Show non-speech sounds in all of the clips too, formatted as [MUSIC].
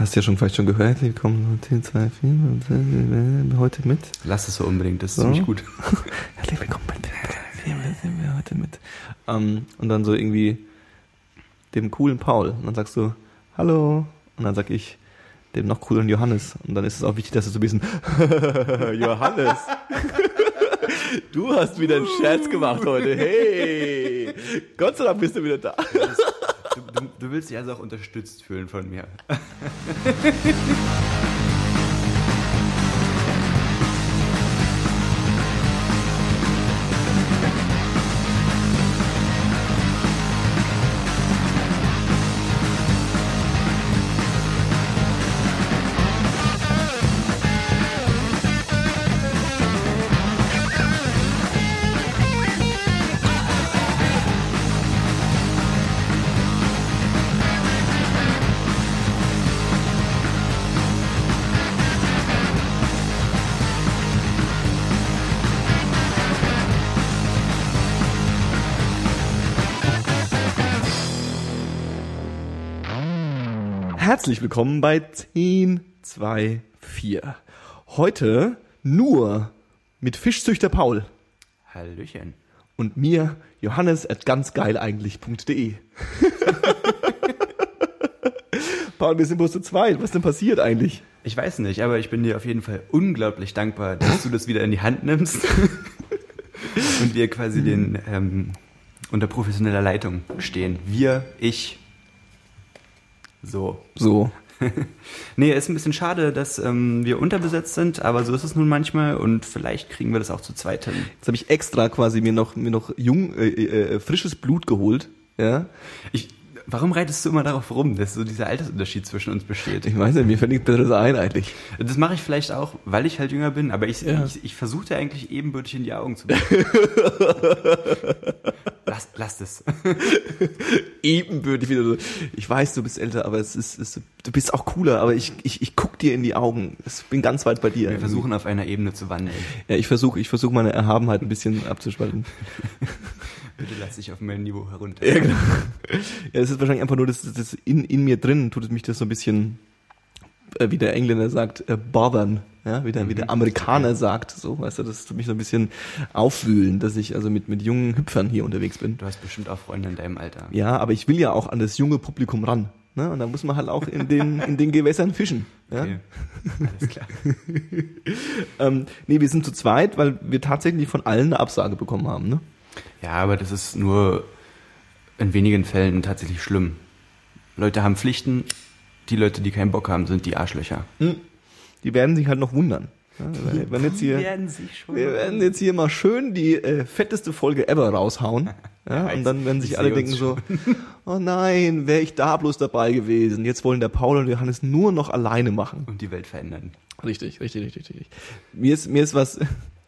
Hast du ja schon vielleicht schon gehört, herzlich willkommen zu 2, 4, heute mit. Lass es so unbedingt, das ist So. ziemlich gut. [LAUGHS] Herzlich willkommen bei sind wir heute mit. Ähm, und dann so irgendwie dem coolen Paul. Und dann sagst du, hallo. Und dann sag ich dem noch cooleren Johannes. Und dann ist es auch wichtig, dass du so ein bisschen [LAUGHS] Johannes. [LAUGHS] Du hast wieder einen Scherz gemacht heute. Hey! Gott sei Dank bist du wieder da. Du, du, willst dich also auch unterstützt fühlen von mir. [LAUGHS] Herzlich willkommen bei 10, 2, 4. Heute nur mit Fischzüchter Paul Hallöchen. und mir Johannes at ganzgeileigentlich.de. [LAUGHS] Paul, wir sind bloß zu zweit. Was ist denn passiert eigentlich? Ich weiß nicht, aber ich bin dir auf jeden Fall unglaublich dankbar, dass du das wieder in die Hand nimmst [LAUGHS] und wir quasi den ähm, unter professioneller Leitung stehen. Wir, ich. So. So. [LAUGHS] Nee, ist ein bisschen schade, dass ähm, wir unterbesetzt sind, aber so ist es nun manchmal und vielleicht kriegen wir das auch zu zweit hin. Jetzt habe ich extra quasi mir noch, mir noch jung, äh, äh, frisches Blut geholt. Ja. Ich, warum reitest du immer darauf rum, dass so dieser Altersunterschied zwischen uns besteht? Ich weiß nicht, mir fällt nichts Besseres ein eigentlich. Das mache ich vielleicht auch, weil ich halt jünger bin, aber ich, Ja. ich, ich versuche eigentlich ebenbürtig in die Augen zu blicken. [LAUGHS] lass, lass es. [LAUGHS] Ebenbürtig wieder so. Ich weiß, du bist älter, aber es ist, es, du bist auch cooler, aber ich, ich, ich guck dir in die Augen. Ich bin ganz weit bei dir. Wir versuchen auf einer Ebene zu wandeln. Ja, ich versuche ich versuch meine Erhabenheit ein bisschen abzuspalten. [LAUGHS] Bitte lass dich auf mein Niveau herunter. Ja, genau. Ja, es ist wahrscheinlich einfach nur, das, das in, in mir drin tut es mich das so ein bisschen, äh, wie der Engländer sagt, äh, bothern. Ja, wie der, wie der Amerikaner sagt, so, weißt du, das tut mich so ein bisschen aufwühlen, dass ich also mit, mit jungen Hüpfern hier unterwegs bin. Du hast bestimmt auch Freunde in deinem Alter. Ja, aber ich will ja auch an das junge Publikum ran. Ne? Und da muss man halt auch in den, [LAUGHS] in den Gewässern fischen. Ja? Okay. Alles klar. [LAUGHS] Ähm, nee, wir sind zu zweit, weil wir tatsächlich von allen eine Absage bekommen haben. Ne? Ja, aber das ist nur in wenigen Fällen tatsächlich schlimm. Leute haben Pflichten, die Leute, die keinen Bock haben, sind die Arschlöcher. Die werden sich halt noch wundern. Ja, wir, werden jetzt hier, schon. wir werden jetzt hier mal schön die äh, fetteste Folge ever raushauen. [LAUGHS] Ja, Ja, und dann werden sich ich alle denken so, [LAUGHS] oh nein, wäre ich da bloß dabei gewesen. Jetzt wollen der Paul und Johannes nur noch alleine machen. Und die Welt verändern. Richtig, richtig, richtig, richtig. Mir ist, mir ist was,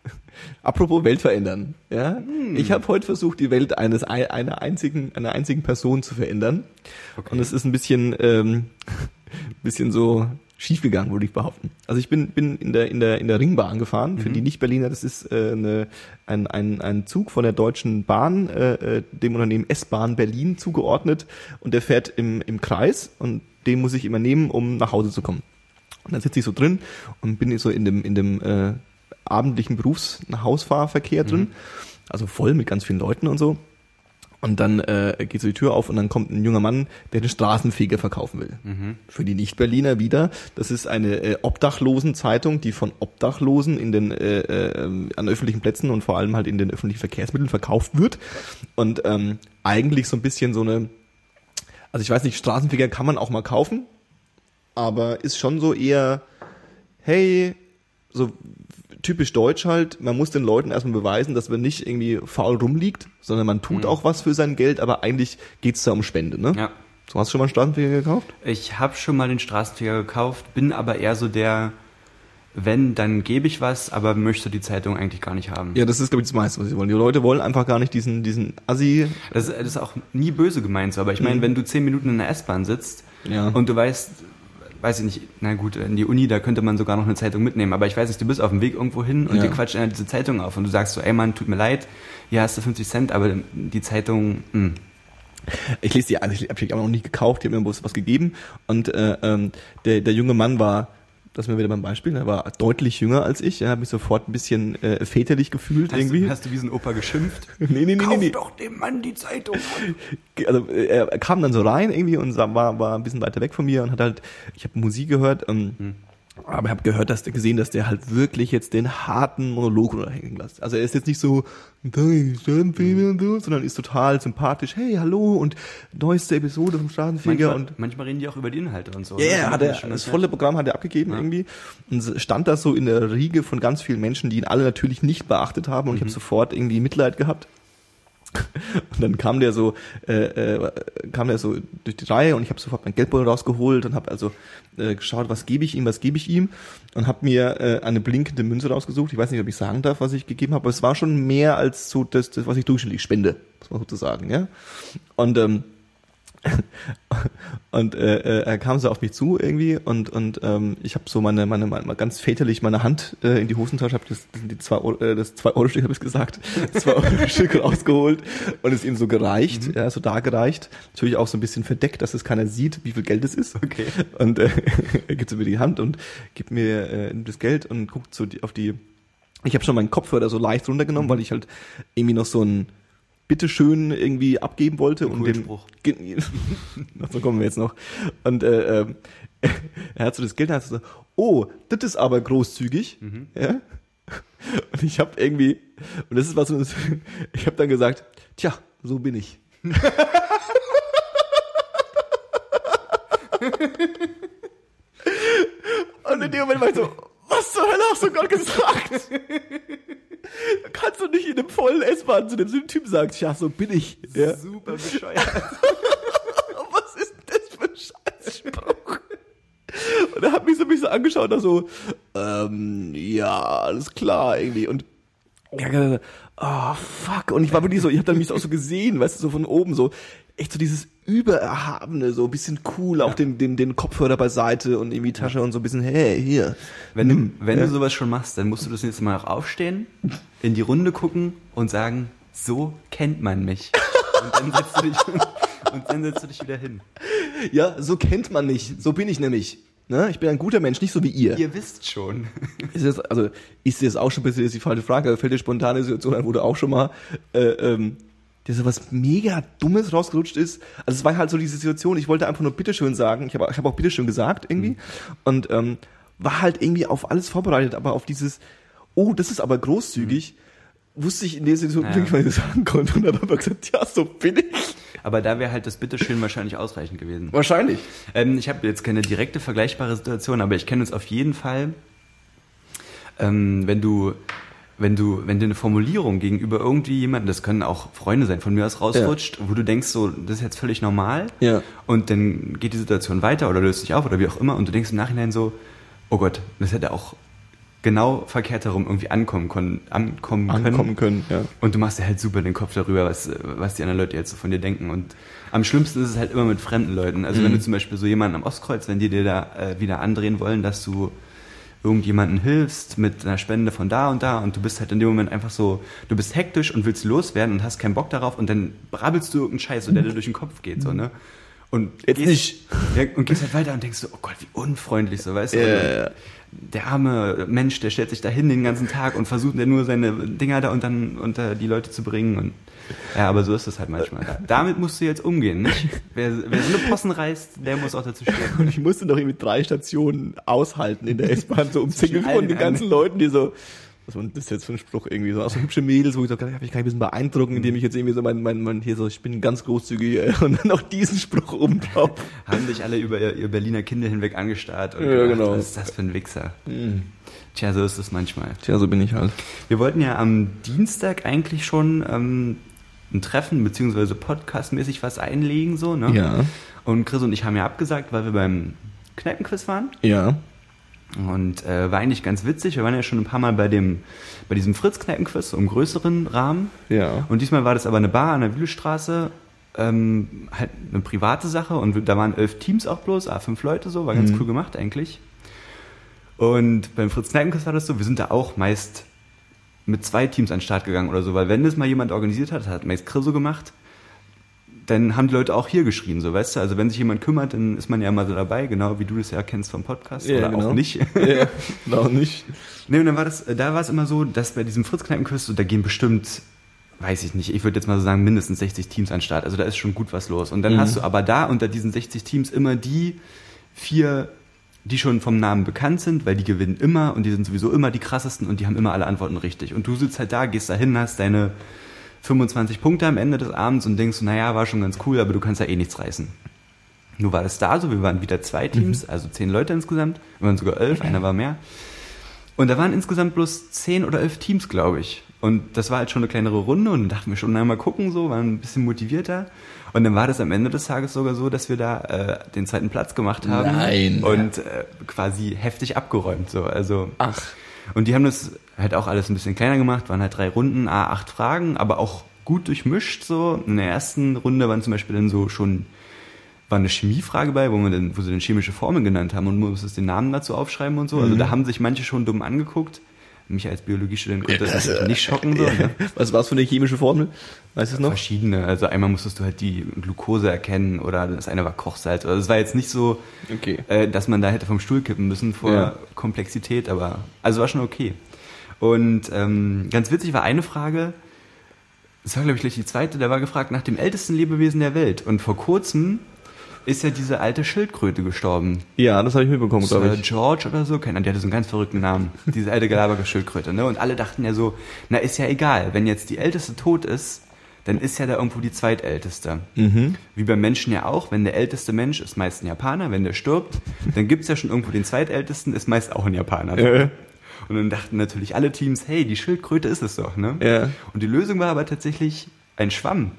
[LAUGHS] apropos Welt verändern, ja. Hm. Ich habe heute versucht, die Welt eines, einer einzigen, einer einzigen Person zu verändern. Okay. Und es ist ein bisschen, ähm, bisschen so schiefgegangen, würde ich behaupten. Also ich bin, bin in der, in der, in der Ringbahn gefahren. Für die Nicht-Berliner, das ist äh, eine, ein, ein, ein Zug von der Deutschen Bahn, äh, äh, dem Unternehmen S-Bahn Berlin zugeordnet. Und der fährt im, im Kreis und den muss ich immer nehmen, um nach Hause zu kommen. Und dann sitze ich so drin und bin so in dem, in dem äh, abendlichen Berufs-Hausfahrverkehr drin. Also voll mit ganz vielen Leuten und so. Und dann äh, geht so die Tür auf und dann kommt ein junger Mann, der den Straßenfeger verkaufen will. Für die Nicht-Berliner wieder. Das ist eine äh, Obdachlosen-Zeitung, die von Obdachlosen in den äh, äh, an öffentlichen Plätzen und vor allem halt in den öffentlichen Verkehrsmitteln verkauft wird. Und ähm, eigentlich so ein bisschen so eine, also ich weiß nicht, Straßenfeger kann man auch mal kaufen, aber ist schon so eher, hey, so typisch deutsch halt, man muss den Leuten erstmal beweisen, dass man nicht irgendwie faul rumliegt, sondern man tut auch was für sein Geld, aber eigentlich geht's da um Spende, ne? Ja. So, hast du schon mal einen Straßenfeger gekauft? Ich habe schon mal den Straßenfeger gekauft, bin aber eher so der, wenn, dann gebe ich was, aber möchte die Zeitung eigentlich gar nicht haben. Ja, das ist, glaube ich, das meiste, was sie wollen. Die Leute wollen einfach gar nicht diesen, diesen Assi. Das, ist- das ist auch nie böse gemeint so, aber ich meine, wenn du zehn Minuten in der S-Bahn sitzt Ja. und du weißt, weiß ich nicht, na gut, in die Uni, da könnte man sogar noch eine Zeitung mitnehmen, aber ich weiß nicht, du bist auf dem Weg irgendwo hin und Ja. dir quatscht einer diese Zeitung auf und du sagst so, ey Mann, tut mir leid, hier hast du 50 Cent, aber die Zeitung, hm, mh, Ich lese die an, ich habe ich aber noch nicht gekauft, die haben mir bloß was gegeben. Und äh, ähm, der, der junge Mann war, das wir wieder beim Beispiel, er war deutlich jünger als ich, er hat mich sofort ein bisschen äh, väterlich gefühlt Hast, irgendwie. Du, hast du wie so ein Opa geschimpft? [LAUGHS] nee, nee, nee, nee, nee. doch dem Mann die Zeitung. Also äh, er kam dann so rein irgendwie und war, war ein bisschen weiter weg von mir und hat halt, ich habe Musik gehört, ähm, Hm. Aber ich habe gehört, dass der gesehen, dass der halt wirklich jetzt den harten Monolog runterhängen lässt. Also er ist jetzt nicht so, "Da ist Straßenfeger und so, sondern ist total sympathisch, hey, hallo und neueste Episode vom Straßenfeger Manchmal, und manchmal reden die auch über die Inhalte und so. ja, ne? ja, Das hat er, das nett. volle Programm hat er abgegeben irgendwie und stand da so in der Riege von ganz vielen Menschen, die ihn alle natürlich nicht beachtet haben und ich habe sofort irgendwie Mitleid gehabt. Und dann kam der so, äh, äh, kam der so durch die Reihe und ich habe sofort mein Geldbeutel rausgeholt und habe also äh, geschaut, was gebe ich ihm, was gebe ich ihm und habe mir äh, eine blinkende Münze rausgesucht. Ich weiß nicht, ob ich sagen darf, was ich gegeben habe, aber es war schon mehr als so das, das was ich durchschnittlich spende, muss man sozusagen, ja. Und ähm, [LAUGHS] und äh, äh, er kam so auf mich zu irgendwie und und ähm, ich habe so meine meine, meine ganz väterlich meine Hand äh, in die Hosentasche habe das das die zwei äh, das zwei Euro Stück habe ich gesagt das [LAUGHS] zwei Euro [LAUGHS] Stück rausgeholt und es ihm so gereicht ja so dargereicht. Natürlich auch so ein bisschen verdeckt dass es keiner sieht wie viel Geld es ist. Okay. und äh, er gibt mir die Hand und gibt mir äh, das Geld und guckt so die, auf die ich habe schon meinen Kopfhörer so leicht runtergenommen, weil ich halt irgendwie noch so ein Bitteschön irgendwie abgeben wollte und coolen dem Spruch. [LAUGHS] So kommen wir jetzt noch. Und äh, ähm, [LAUGHS] er hat so das Geld und hat so oh das ist aber großzügig. Ja? Und ich habe irgendwie und das ist was [LAUGHS] ich habe dann gesagt tja so bin ich. Und in dem Moment war ich so was zur Hölle hast du gerade gesagt [LAUGHS] kannst du nicht in einem vollen S-Bahn zu dem so einem Typ sagen, ja, so bin ich. Ja. Super bescheuert. [LAUGHS] Was ist denn das für ein Scheißspruch? Und er hat mich so, mich so angeschaut, da so, ähm, ja, alles klar, irgendwie. Und ja, oh, fuck. Und ich war wirklich so, ich hab dann mich auch so gesehen, weißt du, so von oben, so, echt so dieses Übererhabene, so ein bisschen cool, auch den, den, den Kopfhörer beiseite und irgendwie Tasche und so ein bisschen, hey, hier. Wenn, du, Nimm. wenn ja. du sowas schon machst, dann musst du das nächste Mal auch aufstehen, in die Runde gucken und sagen, so kennt man mich. Und dann setzt du dich, [LAUGHS] und dann setzt du dich wieder hin. Ja, so kennt man mich. So bin ich nämlich. Ne? Ich bin ein guter Mensch, nicht so wie ihr. Ihr wisst schon. [LAUGHS] Ist das, also ist das auch schon ein bisschen ist die falsche Frage, fällt dir spontane Situation ein, wo du auch schon mal äh, ähm, dir so was mega Dummes rausgerutscht ist. Also es war halt so diese Situation, ich wollte einfach nur Bitteschön sagen. Ich habe ich hab auch Bitteschön gesagt irgendwie. Und ähm, war halt irgendwie auf alles vorbereitet, aber auf dieses, oh, das ist aber großzügig, wusste ich in der Situation Ja. nicht, was ich sagen konnte. Und habe ich gesagt, ja, so bin ich. Aber da wäre halt das Bitteschön wahrscheinlich ausreichend gewesen. Wahrscheinlich. Ähm, ich habe jetzt keine direkte vergleichbare Situation, aber ich kenne es auf jeden Fall, ähm, wenn du wenn du, wenn dir eine Formulierung gegenüber irgendwie jemandem, das können auch Freunde sein, von mir aus rausrutscht, wo du denkst, so, das ist jetzt völlig normal. Ja. Und dann geht die Situation weiter oder löst sich auf oder wie auch immer und du denkst im Nachhinein so, oh Gott, das hätte auch genau verkehrt herum irgendwie ankommen, können, ankommen können. Ankommen können, ja. Und du machst dir halt super den Kopf darüber, was, was die anderen Leute jetzt so von dir denken. Und am schlimmsten ist es halt immer mit fremden Leuten. Also wenn du zum Beispiel so jemanden am Ostkreuz, wenn die dir da äh, wieder andrehen wollen, dass du irgendjemanden hilfst mit einer Spende von da und da und du bist halt in dem Moment einfach so, du bist hektisch und willst loswerden und hast keinen Bock darauf und dann brabbelst du irgendeinen Scheiß, so, der dir durch den Kopf geht, so, ne? Und Jetzt gehst, nicht. Ja, und gehst halt weiter und denkst so, oh Gott, wie unfreundlich, so, weißt du? Ja. Der arme Mensch, der stellt sich da hin den ganzen Tag und versucht ja nur seine Dinger da unter, unter die Leute zu bringen und ja, aber so ist es halt manchmal. Da, damit musst du jetzt umgehen, nicht? Wer, wer so eine Possen reißt, der muss auch dazu stehen. Und ich musste noch irgendwie drei Stationen aushalten in der S-Bahn, so umzingelt von den ganzen Leuten, die so, was war das jetzt für ein Spruch irgendwie, so, auch so hübsche Mädels, wo ich so, ich mich kann ein bisschen beeindrucken, indem ich jetzt irgendwie so mein, mein, mein, hier so, ich bin ganz großzügig, äh, [LAUGHS] und dann noch diesen Spruch oben drauf. Haben dich alle über ihr, ihr Berliner Kinder hinweg angestarrt und Ja, gedacht, genau. was ist das für ein Wichser? Tja, so ist es manchmal. Tja, so bin ich halt. Wir wollten ja am Dienstag eigentlich schon ähm, ein Treffen beziehungsweise podcastmäßig was einlegen, so, ne? Ja. Und Chris und ich haben ja abgesagt, weil wir beim Kneipenquiz waren. Ja. Und äh, war eigentlich ganz witzig. Wir waren ja schon ein paar Mal bei dem, bei diesem Fritz-Kneipenquiz, so im größeren Rahmen. Ja. Und diesmal war das aber eine Bar an der Wühlestraße, ähm, halt eine private Sache und da waren elf Teams auch bloß, ah, fünf Leute so, war ganz Mhm. cool gemacht eigentlich. Und beim Fritz Kneipenquiz war das so, wir sind da auch meist mit zwei Teams an den Start gegangen oder so, weil wenn das mal jemand organisiert hat, hat meist Chris so gemacht, dann haben die Leute auch hier geschrien, so weißt du. Also wenn sich jemand kümmert, dann ist man ja mal so dabei, genau wie du das ja kennst vom Podcast Ja, oder genau. auch nicht. [LAUGHS] Ja, noch nicht. Nee, und dann war das, da war es immer so, dass bei diesem Fritz-Kneipenküste, so, da gehen bestimmt, weiß ich nicht, ich würde jetzt mal so sagen, mindestens 60 Teams an den Start. Also da ist schon gut was los. Und dann Mhm. hast du aber da unter diesen 60 Teams immer die vier, die schon vom Namen bekannt sind, weil die gewinnen immer und die sind sowieso immer die krassesten und die haben immer alle Antworten richtig. Und du sitzt halt da, gehst da hin, hast deine 25 Punkte am Ende des Abends und denkst, naja, war schon ganz cool, aber du kannst ja eh nichts reißen. Nur war das da so, wir waren wieder zwei Teams, also zehn Leute insgesamt, wir waren sogar elf, einer war mehr. Und da waren insgesamt bloß zehn oder elf Teams, glaube ich. Und das war halt schon eine kleinere Runde und dann dachten wir schon, na mal gucken, so, waren ein bisschen motivierter. Und dann war das am Ende des Tages sogar so, dass wir da äh, den zweiten Platz gemacht haben. Nein. Und äh, quasi heftig abgeräumt, so. Also. Ach. Und die haben das halt auch alles ein bisschen kleiner gemacht, waren halt drei Runden, a acht Fragen, aber auch gut durchmischt, so. In der ersten Runde waren zum Beispiel dann so schon war eine Chemiefrage bei, wo man dann, wo sie dann chemische Formeln genannt haben und man musste den Namen dazu aufschreiben und so. Also da haben sich manche schon dumm angeguckt. Mich als Biologiestudent konnte das natürlich nicht schocken. So, ne? Was war's für eine chemische Formel? Weißt du es noch? Verschiedene. Also einmal musstest du halt die Glucose erkennen oder das eine war Kochsalz. Also es war jetzt nicht so, Okay. äh, dass man da hätte vom Stuhl kippen müssen vor Ja. Komplexität, aber also war schon okay. Und ähm, ganz witzig war eine Frage, das war glaube ich gleich die zweite, da war gefragt nach dem ältesten Lebewesen der Welt. Und vor kurzem ist ja diese alte Schildkröte gestorben. Ja, das habe ich mitbekommen, glaube ich. George oder so, keiner, die hatte so einen ganz verrückten Namen. Diese alte Galapagos-Schildkröte, ne? Und alle dachten ja so, na ist ja egal, wenn jetzt die älteste tot ist, dann ist ja da irgendwo die zweitälteste. Mhm. Wie beim Menschen ja auch, wenn der älteste Mensch ist meist ein Japaner, wenn der stirbt, dann gibt's ja schon irgendwo den zweitältesten, ist meist auch ein Japaner. Äh, Und dann dachten natürlich alle Teams, hey, die Schildkröte ist es doch, ne? Ja. Und die Lösung war aber tatsächlich ein Schwamm.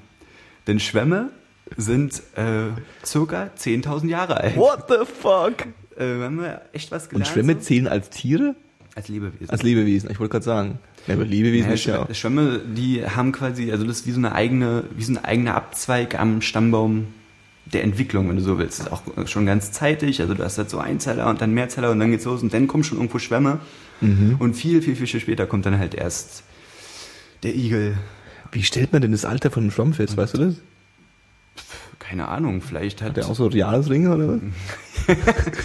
Denn Schwämme sind äh, circa 10.000 Jahre alt. What the fuck? Äh, haben wir echt was Und gelernt? Schwämme so? zählen als Tiere? Als Lebewesen. Als Lebewesen, ich wollte gerade sagen. Ja, aber Lebewesen ja, ist ja auch. Schwämme, Schwämme, die haben quasi, also das ist wie so eine eigene, wie so ein eigener Abzweig am Stammbaum der Entwicklung, wenn du so willst. Das ist auch schon ganz zeitig, also du hast halt so Einzeller und dann Mehrzeller und dann geht's los und dann kommen schon irgendwo Schwämme. Mhm. Und viel, viel, viel später kommt dann halt erst der Igel. Wie stellt man denn das Alter von einem Schwamm fest, weißt du das? Keine Ahnung, vielleicht hat, Hat der auch so Jahresringe oder was? [LAUGHS]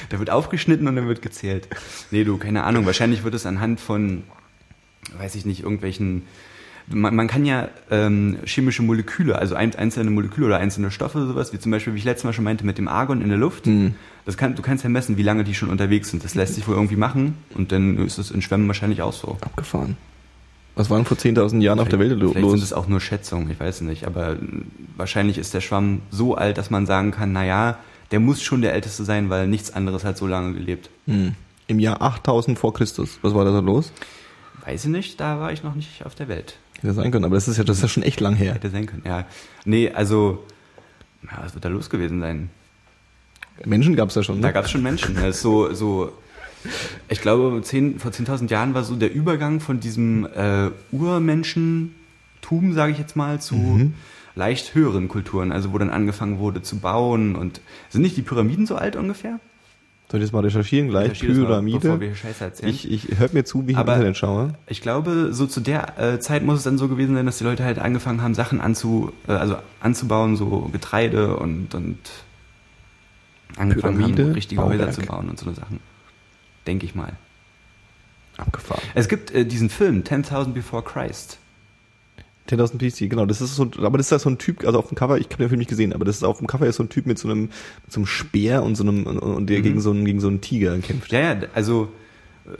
da wird aufgeschnitten und dann wird gezählt. Nee, du, keine Ahnung, wahrscheinlich wird es anhand von, weiß ich nicht, irgendwelchen man, man kann ja ähm, chemische Moleküle, also ein, einzelne Moleküle oder einzelne Stoffe, sowas, wie zum Beispiel, wie ich letztes Mal schon meinte, mit dem Argon in der Luft. Mhm. Das kann, du kannst ja messen, wie lange die schon unterwegs sind. Das lässt sich wohl irgendwie machen und dann ist es in Schwämmen wahrscheinlich auch so. Abgefahren. Was waren vor 10.000 Jahren auf der Welt lo- Vielleicht sind los? es auch nur Schätzungen, ich weiß nicht. Aber wahrscheinlich ist der Schwamm so alt, dass man sagen kann, na ja, der muss schon der älteste sein, weil nichts anderes hat so lange gelebt. Hm. Im Jahr 8000 vor Christus. Was war da so los? Weiß ich nicht, da war ich noch nicht auf der Welt. Hätte sein können, aber das ist ja, das ist ja schon echt lang her. Hätte sein können, ja. Nee, also, ja, was wird da los gewesen sein? Menschen gab es da schon. Da Ne? gab es schon Menschen. Das ist so, so, [LAUGHS] ich glaube, zehn, vor 10.000 Jahren war so der Übergang von diesem äh, Urmenschentum, sage ich jetzt mal, zu Mhm. leicht höheren Kulturen. Also wo dann angefangen wurde zu bauen. Und sind nicht die Pyramiden so alt ungefähr? Soll ich das mal recherchieren? Gleich Recherchiere mal, Pyramide. Bevor wir Scheiße erzählen. ich ich hört mir zu, wie ich Aber- im Internet schaue. Ich glaube, so zu der äh, Zeit muss es dann so gewesen sein, dass die Leute halt angefangen haben, Sachen anzu, äh, also anzubauen, so Getreide und, und angefangen Pyramide, haben, richtige Häuser Bauwerk. zu bauen und so Sachen. Denke ich mal. Abgefahren. Es gibt äh, diesen Film, 10.000 Before Christ. 10.000 PC, genau. Das ist so, aber das ist ja so ein Typ, also auf dem Cover, ich habe den Film nicht gesehen, aber das ist auf dem Cover ist so ein Typ mit so einem, mit so einem Speer und so einem, und, und der Mhm. gegen so einen, gegen so einen Tiger kämpft. Ja, ja, also äh,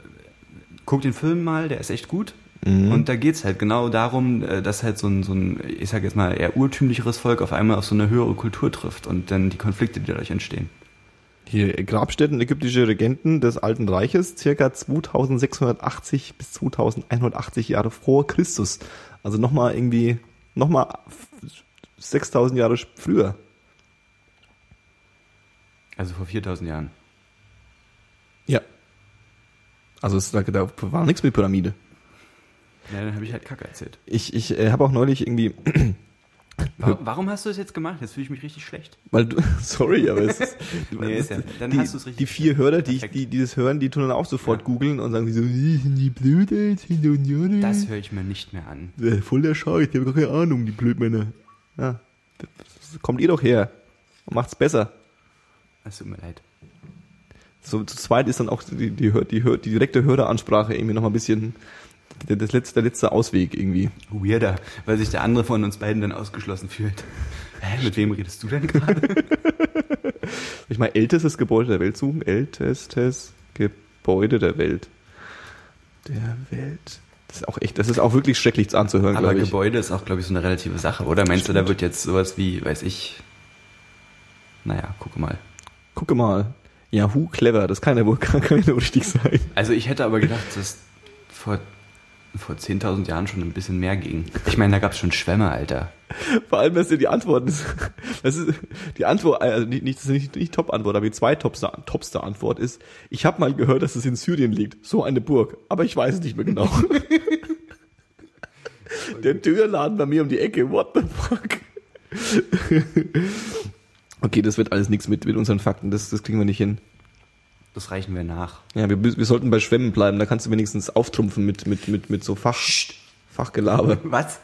guck den Film mal, der ist echt gut. Mhm. Und da geht's halt genau darum, äh, dass halt so ein, so ein, ich sag jetzt mal, eher urtümlicheres Volk auf einmal auf so eine höhere Kultur trifft und dann die Konflikte, die dadurch entstehen. Hier, Grabstätten ägyptische Regenten des Alten Reiches, circa 2680 bis 2180 Jahre vor Christus. Also nochmal irgendwie, nochmal 6000 Jahre früher. Also vor 4000 Jahren. Ja. Also es, da, da war nichts mit Pyramide. Ja, dann habe ich halt Kacke erzählt. Ich, ich äh, habe auch neulich irgendwie, Warum hast du das jetzt gemacht? Jetzt fühle ich mich richtig schlecht. weil du, [LAUGHS] sorry, aber es ist, [LAUGHS] Nee, ist ja, dann die, hast du es richtig. die vier Hörer, die, ich, die, die das hören, die tun dann auch sofort Ja. googeln und sagen so, "Äh, sind die blöd, ey, sind die? Das höre ich mir nicht mehr an. Äh, voll der Scheiß, die haben gar keine Ahnung, die Blödmänner. Ja. kommt ihr doch her und macht's besser. Es tut mir leid. So zu zweit ist dann auch die, die, die, die direkte Höreransprache irgendwie noch mal ein bisschen der, das letzte, der letzte Ausweg irgendwie. Weirder, weil sich der andere von uns beiden dann ausgeschlossen fühlt. Hä, mit wem redest du denn gerade? [LAUGHS] Ich meine, ältestes Gebäude der Welt suchen. Ältestes Gebäude der Welt. Der Welt. Das ist auch echt, das ist auch wirklich schrecklich anzuhören, Aber. Gebäude ist auch, glaube ich, so eine relative Sache, oder? Meinst du, da Stimmt. wird jetzt sowas wie, weiß ich, naja, guck mal. Gucke mal. Yahoo clever, das kann ja wohl [LAUGHS] ja nur richtig sein. Also ich hätte aber gedacht, dass vor, vor 10.000 Jahren schon ein bisschen mehr ging. Ich meine, da gab es schon Schwämme, Alter. Vor allem, was ja die Antwort ist. Das ist die Antwort, also nicht, nicht, das ist nicht, nicht Top-Antwort, aber die zweitopste topste Antwort ist, ich habe mal gehört, dass es in Syrien liegt. So eine Burg. Aber ich weiß es nicht mehr genau. [LAUGHS] Der Türladen bei mir um die Ecke. What the fuck? Okay, das wird alles nichts mit, mit unseren Fakten. Das, das kriegen wir nicht hin. Das reichen wir nach. Ja, wir, wir sollten bei Schwämmen bleiben. Da kannst du wenigstens auftrumpfen mit, mit, mit, mit so Fach, Fachgelaber. [LAUGHS] Was?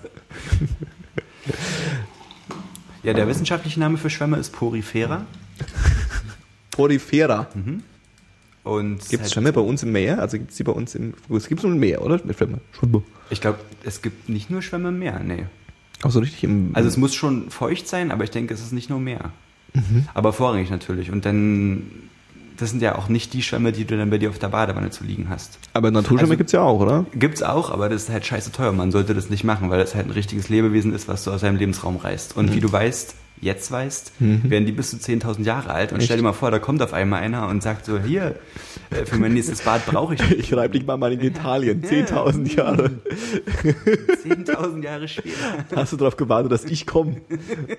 ja, der wissenschaftliche Name für Schwämme ist Porifera. Porifera. Und Gibt es halt- Schwämme bei uns im Meer? Also gibt es die bei uns im. Es gibt nur im Meer, oder? Schwämme. Schwämme. Ich glaube, es gibt nicht nur Schwämme im Meer, nee. Auch so richtig im. Also es muss schon feucht sein, aber ich denke, es ist nicht nur Meer. Mhm. Aber vorrangig natürlich. Und dann, das sind ja auch nicht die Schwämme, die du dann bei dir auf der Badewanne zu liegen hast. aber Naturschwämme also- gibt's ja auch, oder? Gibt's auch, aber das ist halt scheiße teuer. Man sollte das nicht machen, weil es halt ein richtiges Lebewesen ist, was du aus seinem Lebensraum reißt. Und wie du weißt, jetzt weißt, werden die bis zu 10.000 Jahre alt. Und Echt? stell dir mal vor, da kommt auf einmal einer und sagt so, hier, äh, für mein nächstes Bad brauche ich [LAUGHS] Ich reib dich mal meine Genitalien. 10.000 Jahre. [LAUGHS] 10.000 Jahre später. Hast du darauf gewartet, dass ich komme?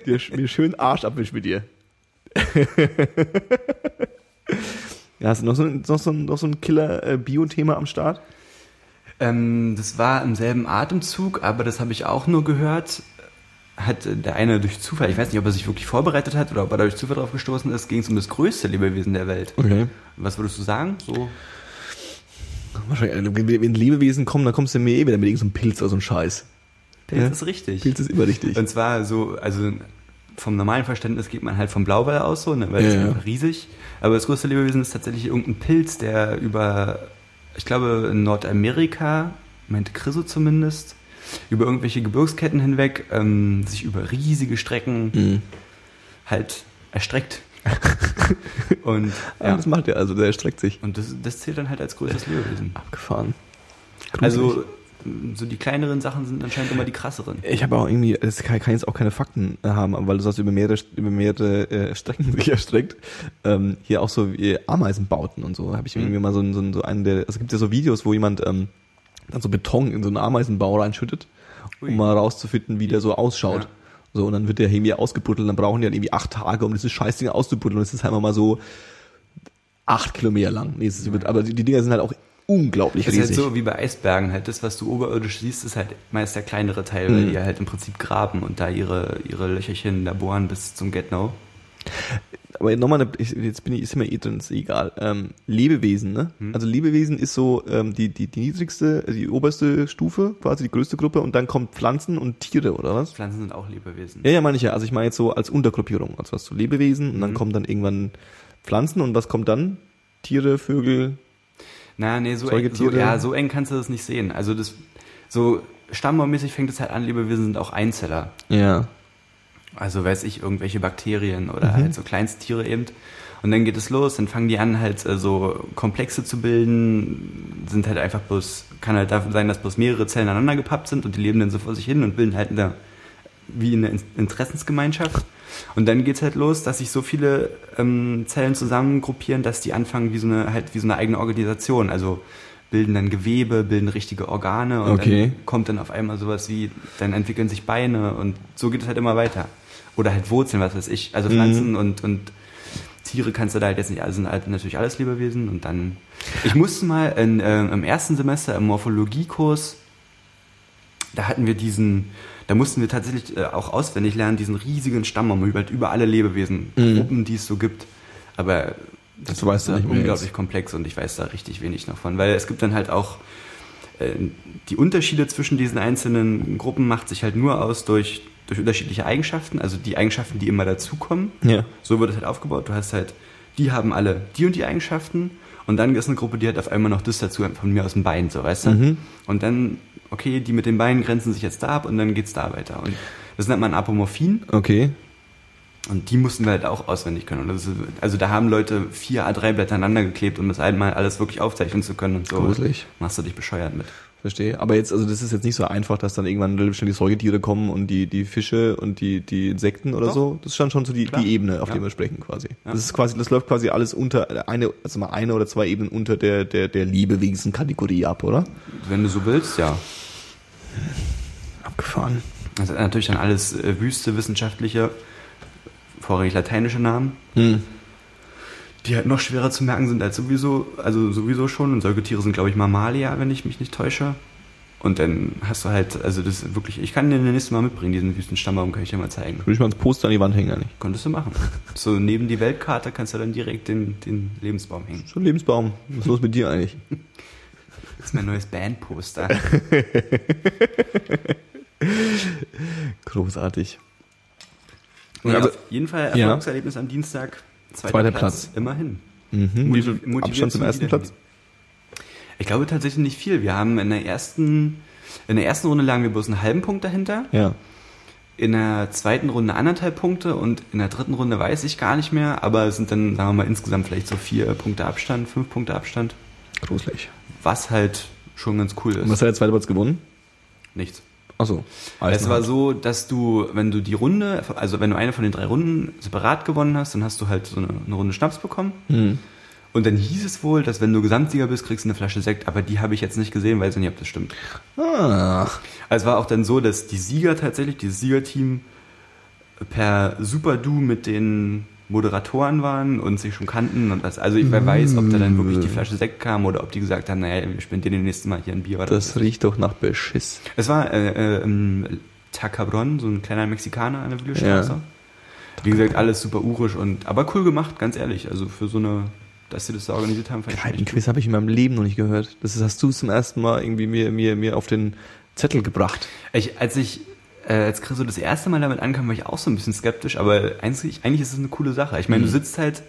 Mir schön Arsch abwisch mit dir. [LAUGHS] [LAUGHS] ja, hast du noch so, ein- noch so, noch so ein Killer-Bio-Thema am Start? Ähm, das war im selben Atemzug, aber das habe ich auch nur gehört. Hat äh, der eine durch Zufall, ich weiß nicht, ob er sich wirklich vorbereitet hat oder ob er durch Zufall drauf gestoßen ist, ging es um das größte Lebewesen der Welt. Okay. Was würdest du sagen? So Wahrscheinlich, äh, wenn, Lebewesen kommen, dann kommst du mir eh wieder mit irgendeinem Pilz oder so ein Scheiß. Pilz Ja. ist richtig. Pilz ist immer richtig. Und zwar so, also vom normalen Verständnis geht man halt vom Blauwal aus so, ne, weil Ja, es ist einfach riesig. Aber das größte Lebewesen ist tatsächlich irgendein Pilz, der über, ich glaube, in Nordamerika, meinte Chriso zumindest, über irgendwelche Gebirgsketten hinweg ähm, sich über riesige Strecken Mhm. halt erstreckt. [LAUGHS] und Ja, ja, das macht er, also der erstreckt sich. und das, das zählt dann halt als größtes Lebewesen. Abgefahren. Also so die kleineren Sachen sind anscheinend immer die krasseren. Ich habe auch irgendwie, es kann, kann jetzt auch keine Fakten äh, haben, weil du sagst, über mehrere, über mehrere äh, Strecken [LAUGHS] sich erstreckt. Ähm, hier auch so wie Ameisenbauten und so. Habe ich Mhm. irgendwie mal so, so, so einen der, also es gibt ja so Videos, wo jemand ähm, dann so Beton in so einen Ameisenbau reinschüttet, Ui. um mal rauszufinden, wie der so ausschaut. Ja. So, und dann wird der irgendwie ausgebuddelt, dann brauchen die dann irgendwie acht Tage, um dieses Scheißding auszubuddeln. Und es ist einfach mal so acht Kilometer lang. Nee, es ist, aber die, die Dinger sind halt auch unglaublich Das ist halt riesig. so wie bei Eisbergen halt. Das, was du oberirdisch siehst, ist halt meist der kleinere Teil, weil Mhm. die ja halt im Prinzip graben und da ihre, ihre Löcherchen da bohren bis zum Get-No. Aber nochmal, eine, jetzt bin ich, ist mir eh drin, ist egal. Ähm, Lebewesen, ne? Hm. Also Lebewesen ist so ähm, die, die, die niedrigste, die oberste Stufe, quasi die größte Gruppe und dann kommt Pflanzen und Tiere, oder was? Pflanzen sind auch Lebewesen. Ja, ja, meine ich ja. Also ich meine jetzt so als Untergruppierung. Also was so Lebewesen und dann Mhm. kommen dann irgendwann Pflanzen und was kommt dann? Tiere, Vögel. Na, nee, so eng, so, ja, so eng kannst du das nicht sehen. Also das, so stammbaummäßig fängt es halt an, Lebewesen sind auch Einzeller. Ja. Also weiß ich, irgendwelche Bakterien oder Mhm. halt so Kleinsttiere eben. Und dann geht es los, dann fangen die an halt äh, so Komplexe zu bilden, sind halt einfach bloß, kann halt dafür sein, dass bloß mehrere Zellen aneinander gepappt sind und die leben dann so vor sich hin und bilden halt eine, wie eine In- Interessensgemeinschaft. Und dann geht's halt los, dass sich so viele ähm, Zellen zusammengruppieren, dass die anfangen wie so eine, halt wie so eine eigene Organisation. Also bilden dann Gewebe, bilden richtige Organe und Okay. dann kommt dann auf einmal sowas wie, dann entwickeln sich Beine und so geht es halt immer weiter. Oder halt Wurzeln, was weiß ich. Also Pflanzen und, und Tiere kannst du da halt jetzt nicht, also sind halt natürlich alles Lebewesen und dann. Ich musste mal in, äh, im ersten Semester im Morphologiekurs, da hatten wir diesen, da mussten wir tatsächlich äh, auch auswendig lernen, diesen riesigen Stammbaum über, halt über alle Lebewesen, Mhm. Gruppen, die es so gibt. Aber Das weißt du ist nicht mehr unglaublich jetzt. komplex und ich weiß da richtig wenig noch von, weil es gibt dann halt auch äh, die Unterschiede zwischen diesen einzelnen Gruppen macht sich halt nur aus durch durch unterschiedliche Eigenschaften, also die Eigenschaften, die immer dazukommen. Ja. So wird es halt aufgebaut. Du hast halt, die haben alle die und die Eigenschaften und dann ist eine Gruppe, die hat auf einmal noch das dazu von mir aus dem Bein, so weißt du? Mhm. Und dann, okay, die mit den Beinen grenzen sich jetzt da ab und dann geht's da weiter. Und das nennt man Apomorphien Okay. und die mussten wir halt auch auswendig können. Ist, also da haben Leute vier A3-Blätter aneinander geklebt, um das einmal alles wirklich aufzeichnen zu können und so. Gruselig. Machst du dich bescheuert mit. Verstehe. Aber jetzt, also das ist jetzt nicht so einfach, dass dann irgendwann schnell die Säugetiere kommen und die, die Fische und die, die Insekten oder Doch. so. Das ist dann schon so die, Klar. die Ebene, auf Ja. der wir sprechen quasi. Ja. Das ist quasi, das läuft quasi alles unter eine, also mal eine oder zwei Ebenen unter der, der, der Lebewesen-Kategorie ab, oder? Wenn du so willst, ja. Abgefahren. Das ist natürlich dann alles äh, wüste wissenschaftliche, vorrangig lateinische Namen, Hm. Die halt noch schwerer zu merken sind als sowieso, also sowieso schon. Und Säugetiere sind, glaube ich, Mammalia, wenn ich mich nicht täusche. Und dann hast du halt, also das ist wirklich, ich kann den nächsten Mal mitbringen, diesen Wüstenstammbaum kann ich dir mal zeigen. Würde ich mal ins Poster an die Wand hängen, eigentlich. Konntest du machen. So neben die Weltkarte kannst du dann direkt den, den Lebensbaum hängen. So ein Lebensbaum. Was ist los mit dir eigentlich? [LAUGHS] Das ist mein neues Bandposter. [LAUGHS] Großartig. Ja, Also- auf jeden Fall Ja. Erfolgserlebnis am Dienstag. Zweiter, Zweiter Platz. Platz. Immerhin. Mhm. Wie viel Abstand zum ersten Platz? Ich glaube tatsächlich nicht viel. Wir haben in der ersten, in der ersten Runde lagen wir bloß einen halben Punkt dahinter. Ja. In der zweiten Runde anderthalb Punkte und in der dritten Runde weiß ich gar nicht mehr, aber es sind dann, sagen wir mal, insgesamt vielleicht so vier Punkte Abstand, fünf Punkte Abstand, Gruselig. was halt schon ganz cool Und was ist. hat der zweite Platz gewonnen? Nichts. Achso. Es war so, dass du, wenn du die Runde, also wenn du eine von den drei Runden separat gewonnen hast, dann hast du halt so eine, eine Runde Schnaps bekommen. Hm. Und dann hieß es wohl, dass wenn du Gesamtsieger bist, kriegst du eine Flasche Sekt, aber die habe ich jetzt nicht gesehen, weiß ich nicht, ob das stimmt. Ah. Also es war auch dann so, dass die Sieger tatsächlich, dieses Siegerteam per Super-Du mit den Moderatoren waren und sich schon kannten und das, also ich wer weiß, ob da dann wirklich die Flasche Sekt kam oder ob die gesagt haben, naja, wir spendieren dir nächste Mal hier ein Bier oder Das riecht doch nach Beschiss. Es war äh, äh, im Tacabron, so ein kleiner Mexikaner an der Wühlestraße. Ja. Wie gesagt, alles super urisch und aber cool gemacht, ganz ehrlich. Also für so eine, dass sie das da organisiert haben, fand ich Quiz habe ich in meinem Leben noch nicht gehört. Das hast du zum ersten Mal irgendwie mir, mir, mir auf den Zettel gebracht. Ich, als ich, äh, als Chris so das erste Mal damit ankam, war ich auch so ein bisschen skeptisch, aber eigentlich, eigentlich ist es eine coole Sache. Ich meine, Mhm. du sitzt halt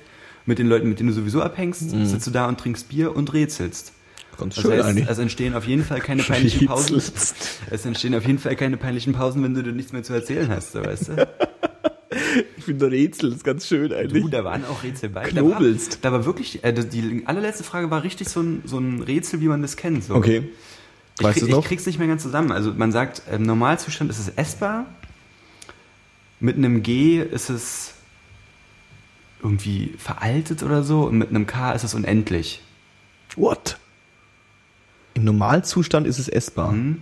mit den Leuten, mit denen du sowieso abhängst, sitzt du da und trinkst Bier und rätselst. Ganz Das schön heißt, eigentlich. es entstehen auf jeden Fall keine [LAUGHS] peinlichen Pausen. Es entstehen auf jeden Fall keine peinlichen Pausen, wenn du dir nichts mehr zu erzählen hast, so, weißt du? [LAUGHS] Ich finde Rätsel ist ganz schön eigentlich. Du, da waren auch Rätsel bei. Knobelst. Da war, da war wirklich, äh, die allerletzte Frage war richtig so ein, so ein Rätsel, wie man das kennt. So. Okay. Ich, Weißt du noch? ich krieg's nicht mehr ganz zusammen. Also man sagt, im Normalzustand ist es essbar. Mit einem G ist es irgendwie veraltet oder so. Und mit einem K ist es unendlich. What? Im Normalzustand ist es essbar. Hm?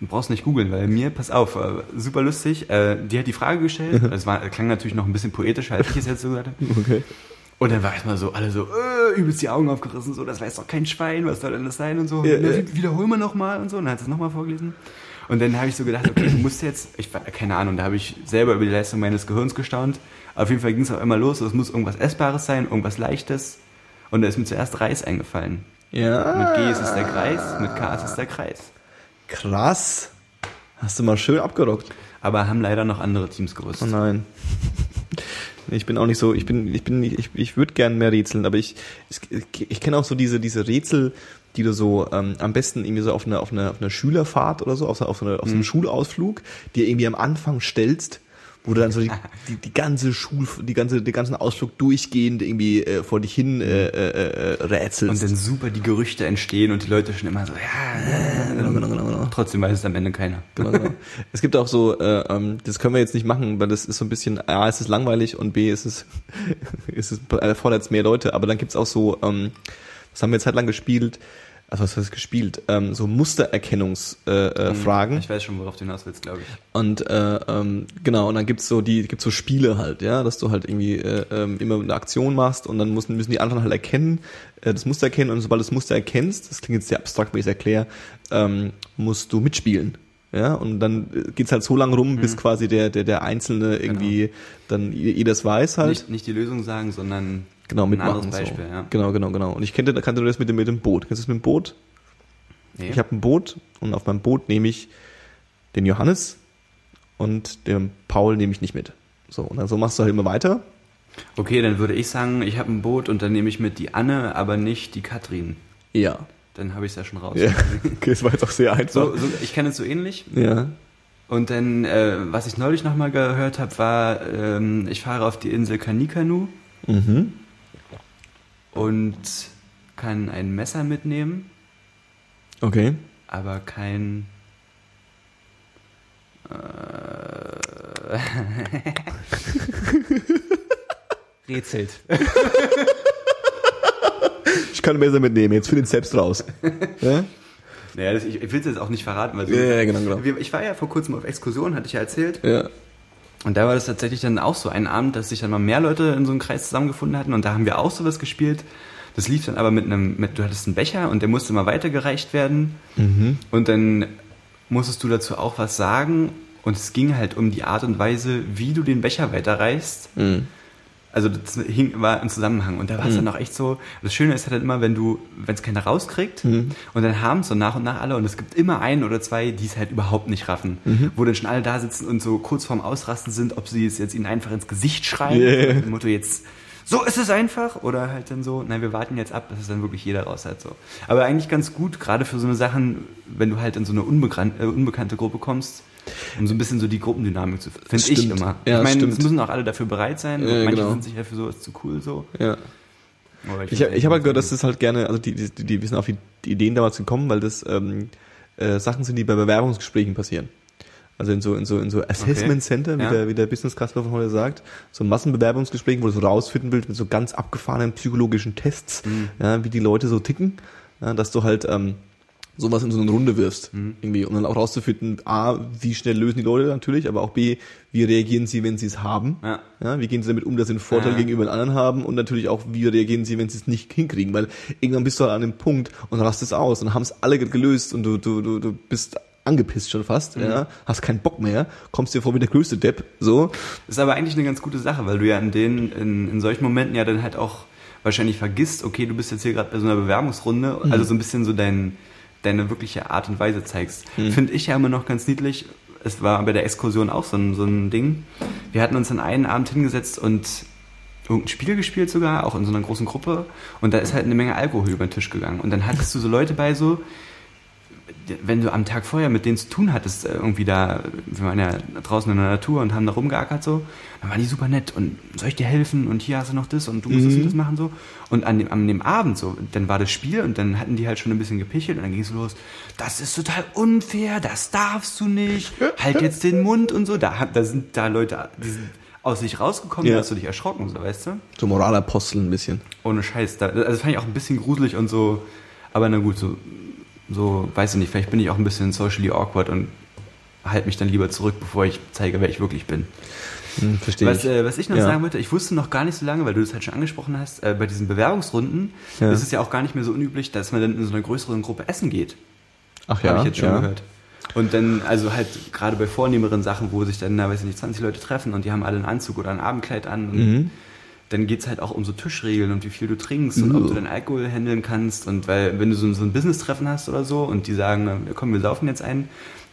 Du brauchst nicht googeln, weil mir, pass auf, äh, super lustig, äh, die hat die Frage gestellt. Das war, klang natürlich noch ein bisschen poetischer, als ich es jetzt so gesagt habe. [LAUGHS] Okay. Und dann war erstmal so, alle so, äh, übelst die Augen aufgerissen, so, das weiß doch kein Schwein, was soll denn das sein und so. Ja, ja. wi- Wiederholen wir nochmal und so. Und dann hat es nochmal vorgelesen. Und dann habe ich so gedacht, okay, du musst jetzt, ich war, keine Ahnung, da habe ich selber über die Leistung meines Gehirns gestaunt. Auf jeden Fall ging es auf einmal los, es muss irgendwas Essbares sein, irgendwas Leichtes. Und da ist mir zuerst Reis eingefallen. Ja. Mit G ist es der Kreis, mit K ist es der Kreis. Krass. Hast du mal schön abgerockt. Aber haben leider noch andere Teams gewusst. Oh nein. Ich bin auch nicht so, ich bin, ich bin nicht, ich, ich würde gern mehr rätseln, aber ich, ich, ich kenne auch so diese, diese Rätsel, die du so ähm, am besten irgendwie so auf einer auf einer auf einer Schülerfahrt oder so, auf, so- auf, so, einer, auf so einem Schulausflug, dir irgendwie am Anfang stellst, wo du dann so die, die, die ganze Schul, die ganze, den ganzen Ausflug durchgehend irgendwie äh, vor dich hin äh, äh, äh, rätselst. Und dann super die Gerüchte entstehen und die Leute schon immer so, ja, genau, genau, genau, genau. trotzdem weiß es am Ende keiner. Genau, genau. es gibt auch so, äh, ähm, das können wir jetzt nicht machen, weil das ist so ein bisschen, A, ist es langweilig und B, ist es, ist [LAUGHS] es erfordert es mehr Leute. Aber dann gibt's auch so, ähm, das haben wir lang gespielt, also was heißt gespielt, ähm, so Mustererkennungsfragen. Äh, äh, Fragen. Ich weiß schon, worauf du hinaus willst, glaube ich. Und äh, ähm, genau, und dann gibt's so die, gibt's so Spiele halt, ja, dass du halt irgendwie äh, ähm, immer eine Aktion machst und dann müssen, müssen die anderen halt erkennen, äh, das Muster erkennen und sobald du das Muster erkennst, das klingt jetzt sehr abstrakt, wenn ich es erkläre, ähm, musst du mitspielen. Ja, und dann äh, geht's halt so lange rum, bis quasi der, der, der Einzelne irgendwie dann jedes weiß halt. Nicht, nicht die Lösung sagen, sondern genau, ein mitmachen. anderes Beispiel. so. Ja. Genau, genau, genau. Und ich kannte, kannte nur das mit dem, mit dem Boot. Kennst du das mit dem Boot? Nee. Ich habe ein Boot und auf meinem Boot nehme ich den Johannes und den Paul nehme ich nicht mit. So, und dann so machst du halt immer weiter. Okay, dann würde ich sagen, ich habe ein Boot und dann nehme ich mit die Anne, aber nicht die Katrin. Ja. Dann habe ich es ja schon raus. ja. Okay, das war jetzt auch sehr einfach. So, so, ich kenne es so ähnlich. ja. Und dann, äh, was ich neulich nochmal gehört habe, war, ähm, ich fahre auf die Insel Kanikanu Mhm. und kann ein Messer mitnehmen, Okay. aber kein... Äh, [LAUGHS] Rätselt. [LAUGHS] Ich kann Messer mitnehmen, jetzt für den selbst raus. ja? Naja, das, ich, ich will es jetzt auch nicht verraten, weil so, Ja, ja, genau, genau. Ich war ja vor kurzem auf Exkursion, hatte ich ja erzählt. Ja. Und da war das tatsächlich dann auch so ein Abend, dass sich dann mal mehr Leute in so einem Kreis zusammengefunden hatten und da haben wir auch sowas gespielt. Das lief dann aber mit einem, mit, du hattest einen Becher und der musste mal weitergereicht werden. Mhm. Und dann musstest du dazu auch was sagen und es ging halt um die Art und Weise, wie du den Becher weiterreichst. Mhm. Also das hing, war im Zusammenhang. Und da war es dann auch echt so, das Schöne ist halt immer, wenn du, wenn es keiner rauskriegt und dann haben es so nach und nach alle und es gibt immer einen oder zwei, die es halt überhaupt nicht raffen. Wo dann schon alle da sitzen und so kurz vorm Ausrasten sind, ob sie es jetzt ihnen einfach ins Gesicht schreien. Yeah. Mit dem Motto jetzt, so ist es einfach. Oder halt dann so, nein, wir warten jetzt ab, dass es dann wirklich jeder raus hat. So. Aber eigentlich ganz gut, gerade für so eine Sachen, wenn du halt in so eine unbekan äh, unbekannte Gruppe kommst, um so ein bisschen so die Gruppendynamik zu finde ich immer. Ja, ich meine, stimmt. es müssen auch alle dafür bereit sein. Ja, Manche genau. sind sich ja für sowas zu cool so. ja. Aber Ich, hab- ich habe halt gehört, dass das halt gerne, also die, die, die wissen auf die, die Ideen damals gekommen, weil das ähm, äh, Sachen sind, die bei Bewerbungsgesprächen passieren. Also in so, in so, in so Assessment Center, wie, Ja. der, wie der Business Kasper von heute sagt, so ein Massenbewerbungsgespräch, wo du so rausfinden willst mit so ganz abgefahrenen psychologischen Tests, Mhm. ja, wie die Leute so ticken, ja, dass du halt ähm, sowas in so eine Runde wirfst, Mhm. irgendwie, um dann auch rauszufinden, A, wie schnell lösen die Leute natürlich, aber auch B, wie reagieren sie, wenn sie es haben. Ja. Ja, wie gehen sie damit um, dass sie einen Vorteil Ja. gegenüber den anderen haben und natürlich auch, wie reagieren sie, wenn sie es nicht hinkriegen, weil irgendwann bist du halt an dem Punkt und rastest aus und haben es alle gelöst und du, du, du, du bist angepisst schon fast, ja, hast keinen Bock mehr, kommst dir vor wie der größte Depp, so. Das ist aber eigentlich eine ganz gute Sache, weil du ja in den, in, in solchen Momenten ja dann halt auch wahrscheinlich vergisst, okay, du bist jetzt hier gerade bei so einer Bewerbungsrunde, Mhm. also so ein bisschen so dein, deine wirkliche Art und Weise zeigst. Mhm. Finde ich ja immer noch ganz niedlich. Es war bei der Exkursion auch so ein, so ein Ding. Wir hatten uns dann einen Abend hingesetzt und irgendein Spiel gespielt sogar, auch in so einer großen Gruppe. Und da ist halt eine Menge Alkohol über den Tisch gegangen. Und dann hattest du so Leute bei so, wenn du am Tag vorher mit denen zu tun hattest, äh, irgendwie da, wir waren ja draußen in der Natur und haben da rumgeackert so, dann waren die super nett und soll ich dir helfen und hier hast du noch das und du musst das und das machen so. Und an dem, an dem Abend so, dann war das Spiel und dann hatten die halt schon ein bisschen gepichelt und dann ging es los, das ist total unfair, das darfst du nicht, halt jetzt den Mund und so. Da, da sind da Leute, die sind aus sich rausgekommen, Ja. da hast du dich erschrocken, so weißt du? So Moralapostel ein bisschen. Ohne Scheiß. Da, also das fand ich auch ein bisschen gruselig und so, aber na gut, so, so, weiß ich nicht, vielleicht bin ich auch ein bisschen socially awkward und halte mich dann lieber zurück, bevor ich zeige, wer ich wirklich bin. Hm, verstehe Was, ich. äh, was ich noch Ja. sagen wollte, ich wusste noch gar nicht so lange, weil du das halt schon angesprochen hast, äh, bei diesen Bewerbungsrunden Ja. ist es ja auch gar nicht mehr so unüblich, dass man dann in so einer größeren Gruppe essen geht. Ach ja, Habe ich jetzt schon ja. gehört. Und dann, also halt gerade bei vornehmeren Sachen, wo sich dann, na, weiß ich nicht, 20 Leute treffen und die haben alle einen Anzug oder ein Abendkleid an und Mhm. Dann geht's halt auch um so Tischregeln und wie viel du trinkst und ob Uh. du deinen Alkohol handeln kannst. Und weil, wenn du so, ein- so ein Business-Treffen hast oder so und die sagen, komm, wir saufen jetzt ein,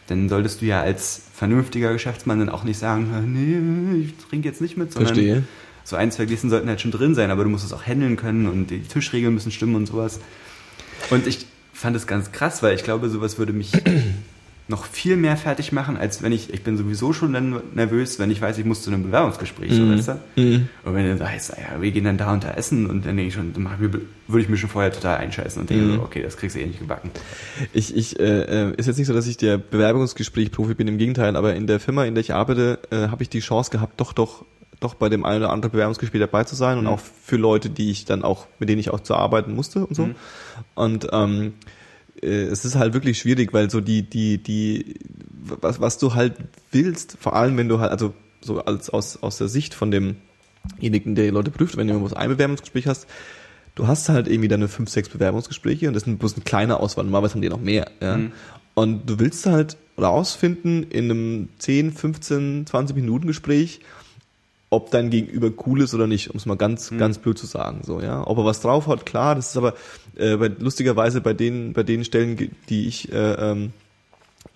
dann solltest du ja als vernünftiger Geschäftsmann dann auch nicht sagen, nee, ich trinke jetzt nicht mit, sondern Verstehe. so ein, zwei Gläschen sollten halt schon drin sein, aber du musst es auch handeln können und die Tischregeln müssen stimmen und sowas. Und ich fand es ganz krass, weil ich glaube, sowas würde mich noch viel mehr fertig machen, als wenn ich, ich bin sowieso schon dann nervös, wenn ich weiß, ich muss zu einem Bewerbungsgespräch, so, Mhm. weißt du? Mhm. Und wenn du sagst, ja, wir gehen dann da und da essen und dann denke ich schon, dann würde ich mir schon vorher total einscheißen und denke, Mhm. so, okay, das kriegst du eh nicht gebacken. Ich, ich äh, äh, ist jetzt nicht so, dass ich der Bewerbungsgespräch-Profi bin, im Gegenteil, aber in der Firma, in der ich arbeite, äh, habe ich die Chance gehabt, doch, doch, doch bei dem einen oder anderen Bewerbungsgespräch dabei zu sein und Mhm. auch für Leute, die ich dann auch, mit denen ich auch zu arbeiten musste und so. Mhm. Und ähm, äh, es ist halt wirklich schwierig, weil so die, die, die, was, was du halt willst, vor allem wenn du halt, also so als aus, aus der Sicht von demjenigen, der die Leute prüft, wenn du irgendwo ein Bewerbungsgespräch hast, du hast halt irgendwie deine fünf, sechs Bewerbungsgespräche und das ist bloß eine kleine Auswahl, normalerweise haben die noch mehr, ja. Mhm. Und du willst halt rausfinden in einem 10, 15, 20 Minuten Gespräch, ob dein Gegenüber cool ist oder nicht, um es mal ganz, Mhm. ganz blöd zu sagen, so, ja. Ob er was drauf hat, klar, das ist aber, äh, bei, lustigerweise bei den, bei den Stellen, die ich, äh, ähm,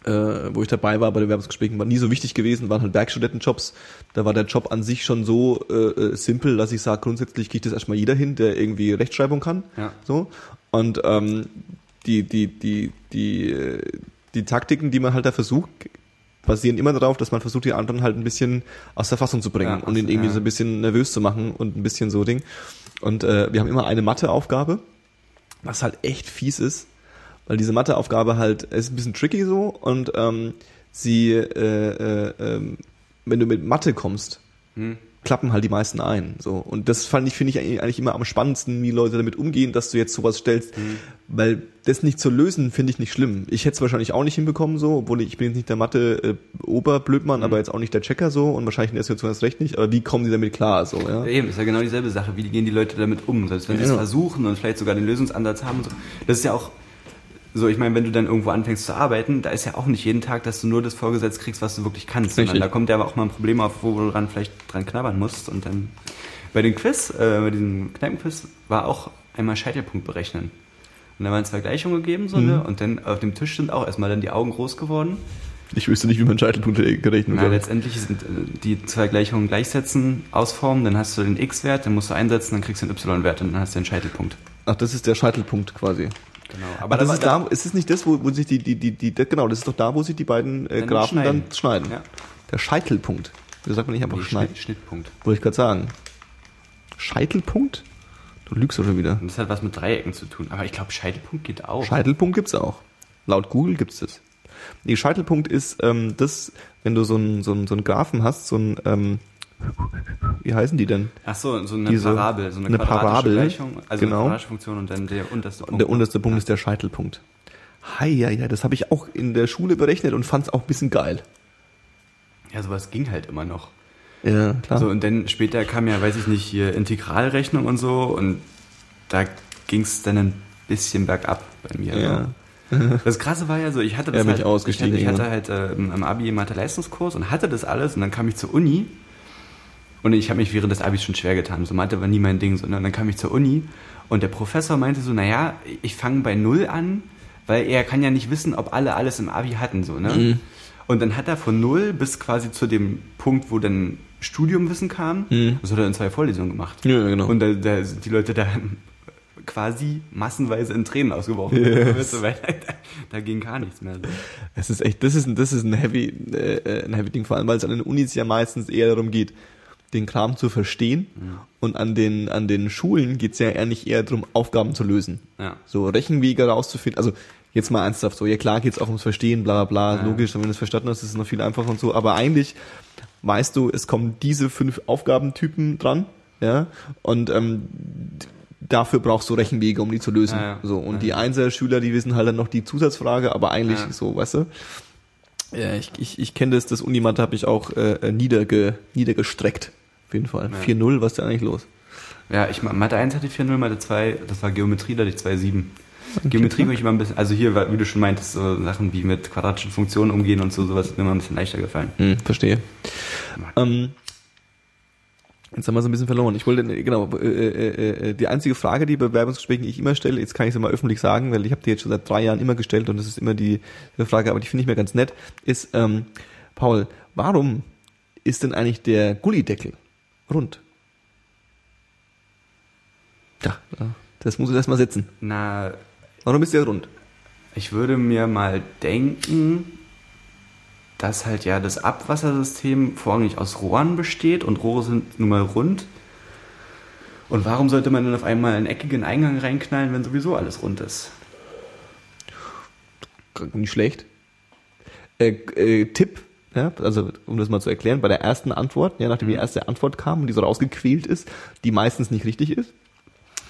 äh, wo ich dabei war bei den Werbungsgesprächen, war nie so wichtig gewesen, waren halt Werkstudentenjobs. Da war der Job an sich schon so äh, äh, simpel, dass ich sage, grundsätzlich kriegt das erstmal jeder hin, der irgendwie Rechtschreibung kann. Ja. So. Und ähm, die, die, die, die, die Taktiken, die man halt da versucht, basieren immer darauf, dass man versucht, die anderen halt ein bisschen aus der Fassung zu bringen Ja, und ihn irgendwie ja. so ein bisschen nervös zu machen und ein bisschen so Ding. Und äh, wir haben immer eine Matheaufgabe, was halt echt fies ist, weil diese Matheaufgabe halt ist ein bisschen tricky so und ähm, sie, äh, äh, ähm, wenn du mit Mathe kommst, Hm. Klappen halt die meisten ein. So. Und das fand ich, finde ich eigentlich immer am spannendsten, wie Leute damit umgehen, dass du jetzt sowas stellst. Mhm. Weil das nicht zu lösen, finde ich nicht schlimm. Ich hätte es wahrscheinlich auch nicht hinbekommen, so, obwohl ich, ich bin jetzt nicht der Mathe-Oberblödmann, Mhm. aber jetzt auch nicht der Checker so und wahrscheinlich in der Situation erst recht nicht. Aber wie kommen die damit klar? So, ja? Eben, ist ja genau dieselbe Sache. Wie gehen die Leute damit um? Selbst wenn sie es Ja. versuchen und vielleicht sogar den Lösungsansatz haben. und So. Das ist ja auch so, ich meine, wenn du dann irgendwo anfängst zu arbeiten, da ist ja auch nicht jeden Tag, dass du nur das vorgesetzt kriegst, was du wirklich kannst. Sondern Richtig. da kommt ja aber auch mal ein Problem auf, wo du dran vielleicht dran knabbern musst. Und dann bei dem Quiz, äh, bei diesem Kneipenquiz, war auch einmal Scheitelpunkt berechnen. Und da waren zwei Gleichungen gegeben, so, ne? Und dann auf dem Tisch sind auch erstmal dann die Augen groß geworden. Ich wüsste nicht, wie man Scheitelpunkte gerechnet wird. letztendlich sind äh, die zwei Gleichungen gleichsetzen, ausformen, dann hast du den x-Wert, dann musst du einsetzen, dann kriegst du den y-Wert und dann hast du den Scheitelpunkt. Ach, das ist der Scheitelpunkt quasi. Genau. Aber das ist da, ist es nicht das, wo, wo sich die, die, die, die, genau, das ist doch da, wo sich die beiden äh, Dann Graphen schneiden. dann schneiden. Ja. Der Scheitelpunkt. Wieso sagt man nicht einfach Nee, schneiden? Schnitt, Schnittpunkt. Wollte ich gerade sagen. Scheitelpunkt? Du lügst doch schon wieder. Und das hat was mit Dreiecken zu tun. Aber ich glaube, Scheitelpunkt geht auch. Scheitelpunkt gibt's auch. Laut Google gibt's das. Nee, Scheitelpunkt ist ähm, das, wenn du so einen so einen- so einen Graphen hast, so ein, ähm, wie heißen die denn? Ach so, so eine Diese- Parabel, so eine, eine Parabel, Gleichung, also genau. eine quadratische Funktion und dann der unterste Punkt. Der unterste Punkt ist der Scheitelpunkt. Hei, ja, ja, das habe ich auch in der Schule berechnet und fand's auch ein bisschen geil. Ja, sowas ging halt immer noch. Ja, klar. So, und dann später kam ja, weiß ich nicht, hier Integralrechnung und so und da ging es dann ein bisschen bergab bei mir. Ja. So. [LAUGHS] Das Krasse war ja so, ich hatte das Ja, halt, ich hatte, ich hatte halt äh, im Abi Mathe-Leistungskurs und hatte das alles und dann kam ich zur Uni und ich habe mich während des Abis schon schwer getan. So Mathe war nie mein Ding. So? Und dann kam ich zur Uni und der Professor meinte so, naja, ich fange bei Null an, weil er kann ja nicht wissen, ob alle alles im Abi hatten. So, ne? Mhm. Und dann hat er von Null bis quasi zu dem Punkt, wo dann Studiumwissen kam, Mhm. das hat er in zwei Vorlesungen gemacht. Ja, genau. Und da, da sind die Leute da quasi massenweise in Tränen ausgebrochen. Yes. [LAUGHS] Da, [LAUGHS] da ging gar nichts mehr. Es ist echt, das ist, ein- das ist ein heavy, äh, ein heavy Ding, vor allem weil es an den Unis ja meistens eher darum geht, den Kram zu verstehen und an den, an den Schulen geht's ja eigentlich eher darum, Aufgaben zu lösen. Ja. So Rechenwege rauszufinden, also jetzt mal ernsthaft so, ja klar geht's auch ums Verstehen, bla bla bla, Ja. logisch, wenn du es verstanden hast, ist es noch viel einfacher und so, aber eigentlich weißt du, es kommen diese fünf Aufgabentypen dran, ja, und ähm, dafür brauchst du Rechenwege, um die zu lösen. Ja. So, und die. Einser-Schüler, die wissen halt dann noch die Zusatzfrage, aber eigentlich so, weißt du? Ja, ich, ich, ich kenne das, das Unimathe habe ich auch äh, niederge, niedergestreckt. Auf jeden Fall. Ja. 4-0, was ist denn eigentlich los? Ja, ich Mathe 1 hatte ich 4-0, Mathe 2, das war Geometrie, da hatte ich 2-7. Geometrie war ich immer ein bisschen, also hier, wie du schon meintest, so Sachen wie mit quadratischen Funktionen umgehen und so, sowas ist mir immer ein bisschen leichter gefallen. Hm, verstehe. Ähm, jetzt haben wir so ein bisschen verloren. Ich wollte, genau, äh, äh, äh, die einzige Frage, die bei Bewerbungsgesprächen ich immer stelle, jetzt kann ich sie mal öffentlich sagen, weil ich habe die jetzt schon seit drei Jahren immer gestellt und das ist immer die, die Frage, aber die finde ich mir ganz nett, ist, ähm, Paul, warum ist denn eigentlich der Gullideckel rund? Ja, das muss ich erst mal setzen. Na, Warum ist der rund? ich würde mir mal denken, dass halt ja das Abwassersystem vorrangig aus Rohren besteht und Rohre sind nun mal rund. Und warum sollte man dann auf einmal einen eckigen Eingang reinknallen, wenn sowieso alles rund ist? nicht schlecht. Äh, äh, Tipp, ja, also um das mal zu erklären, bei der ersten Antwort, ja, nachdem die erste Antwort kam und die so rausgequält ist, die meistens nicht richtig ist,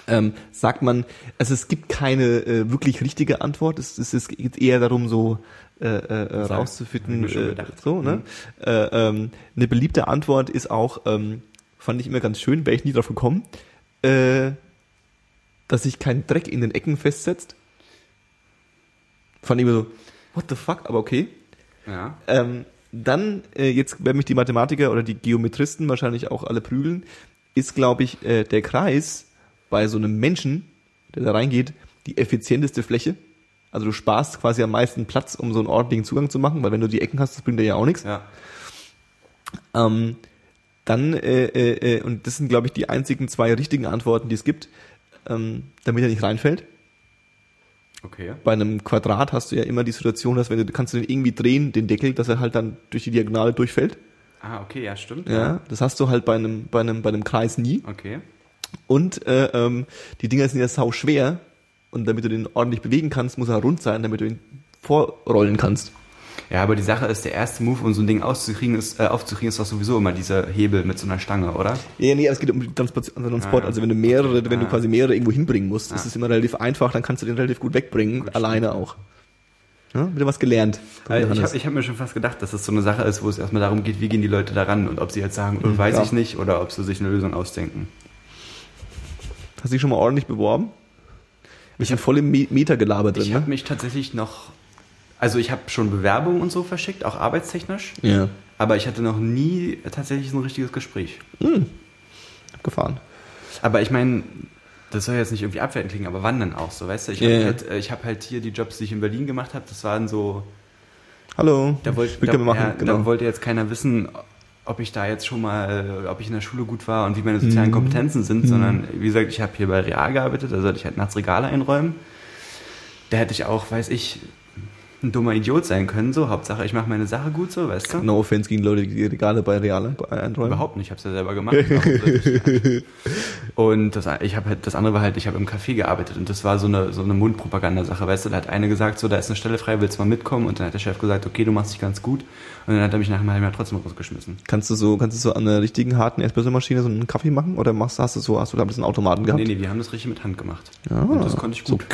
ähm, sagt man, also es gibt keine äh, wirklich richtige Antwort, es, es, es geht eher darum, so äh, äh, rauszufinden, äh, so, ne? Äh, ähm, eine beliebte Antwort ist auch, ähm, fand ich immer ganz schön, wäre ich nie drauf gekommen, äh, dass sich kein Dreck in den Ecken festsetzt. Fand ich immer so, what the fuck, aber okay. Ja. Ähm, dann, äh, jetzt werden mich die Mathematiker oder die Geometristen wahrscheinlich auch alle prügeln, ist, glaube ich, äh, der Kreis bei so einem Menschen, der da reingeht, die effizienteste Fläche. Also du sparst quasi am meisten Platz, um so einen ordentlichen Zugang zu machen, weil wenn du die Ecken hast, das bringt dir ja auch nichts. Ja. Ähm, dann, äh, äh, äh, und das sind, glaube ich, die einzigen zwei richtigen Antworten, die es gibt, ähm, damit er nicht reinfällt. Okay. Bei einem Quadrat hast du ja immer die Situation, dass wenn du kannst du den irgendwie drehen, den Deckel, dass er halt dann durch die Diagonale durchfällt. Ah, okay, ja, stimmt. Ja, das hast du halt bei einem, bei einem, bei einem Kreis nie. Okay. Und äh, ähm, die Dinger sind ja sau schwer und damit du den ordentlich bewegen kannst, muss er rund sein, damit du ihn vorrollen kannst. Ja, aber die Sache ist, der erste Move, um so ein Ding auszukriegen, ist, äh, aufzukriegen, ist doch sowieso immer dieser Hebel mit so einer Stange, oder? Ja, nee, aber es geht um den Transport. Transport. Also wenn du mehrere, wenn du quasi mehrere irgendwo hinbringen musst, ist es immer relativ einfach, dann kannst du den relativ gut wegbringen, Gut, alleine auch. Ja, wieder was gelernt. Äh, ich habe ich hab mir schon fast gedacht, dass es so eine Sache ist, wo es erstmal darum geht, wie gehen die Leute daran und ob sie jetzt sagen, äh, weiß ja. ich nicht, oder ob sie sich eine Lösung ausdenken. Hast du dich schon mal ordentlich beworben? Wir sind voll im Me- Meta-Gelaber drin, Ich ne? habe mich tatsächlich noch, also ich habe schon Bewerbungen und so verschickt, auch arbeitstechnisch, Ja. aber ich hatte noch nie tatsächlich so ein richtiges Gespräch. Abgefahren. Aber ich meine, das soll jetzt nicht irgendwie abwertend klingen, aber wann denn auch so, weißt du? Ich Ja, habe halt, äh, ich hab halt hier die Jobs, die ich in Berlin gemacht habe, das waren so, Hallo. da wollte gerne machen, ja, genau. da wollte jetzt keiner wissen, ob ich da jetzt schon mal, ob ich in der Schule gut war und wie meine sozialen Mhm. Kompetenzen sind, sondern wie gesagt, ich habe hier bei Real gearbeitet, da sollte ich halt nachts Regale einräumen. Da hätte ich auch, weiß ich, ein dummer Idiot sein können, so. Hauptsache, ich mache meine Sache gut, so, weißt du? no offense gegen Leute, die Regale bei Real einräumen. Überhaupt nicht, ich habe es ja selber gemacht. [LAUGHS] Und das, ich habe halt, das andere war halt, ich habe im Café gearbeitet und das war so eine, so eine Mundpropagandasache, weißt du, da hat eine gesagt, so, da ist eine Stelle frei, willst du mal mitkommen? Und dann hat der Chef gesagt, okay, du machst dich ganz gut. Und dann hat er mich nach einem halben Jahr trotzdem rausgeschmissen. Kannst du so, kannst du so an einer richtigen harten Espresso-Maschine so einen Kaffee machen? Oder machst, hast du so, hast du da ein bisschen Automaten gehabt? Nee, nee, wir haben das richtig mit Hand gemacht. Ja. Und das konnte ich gut.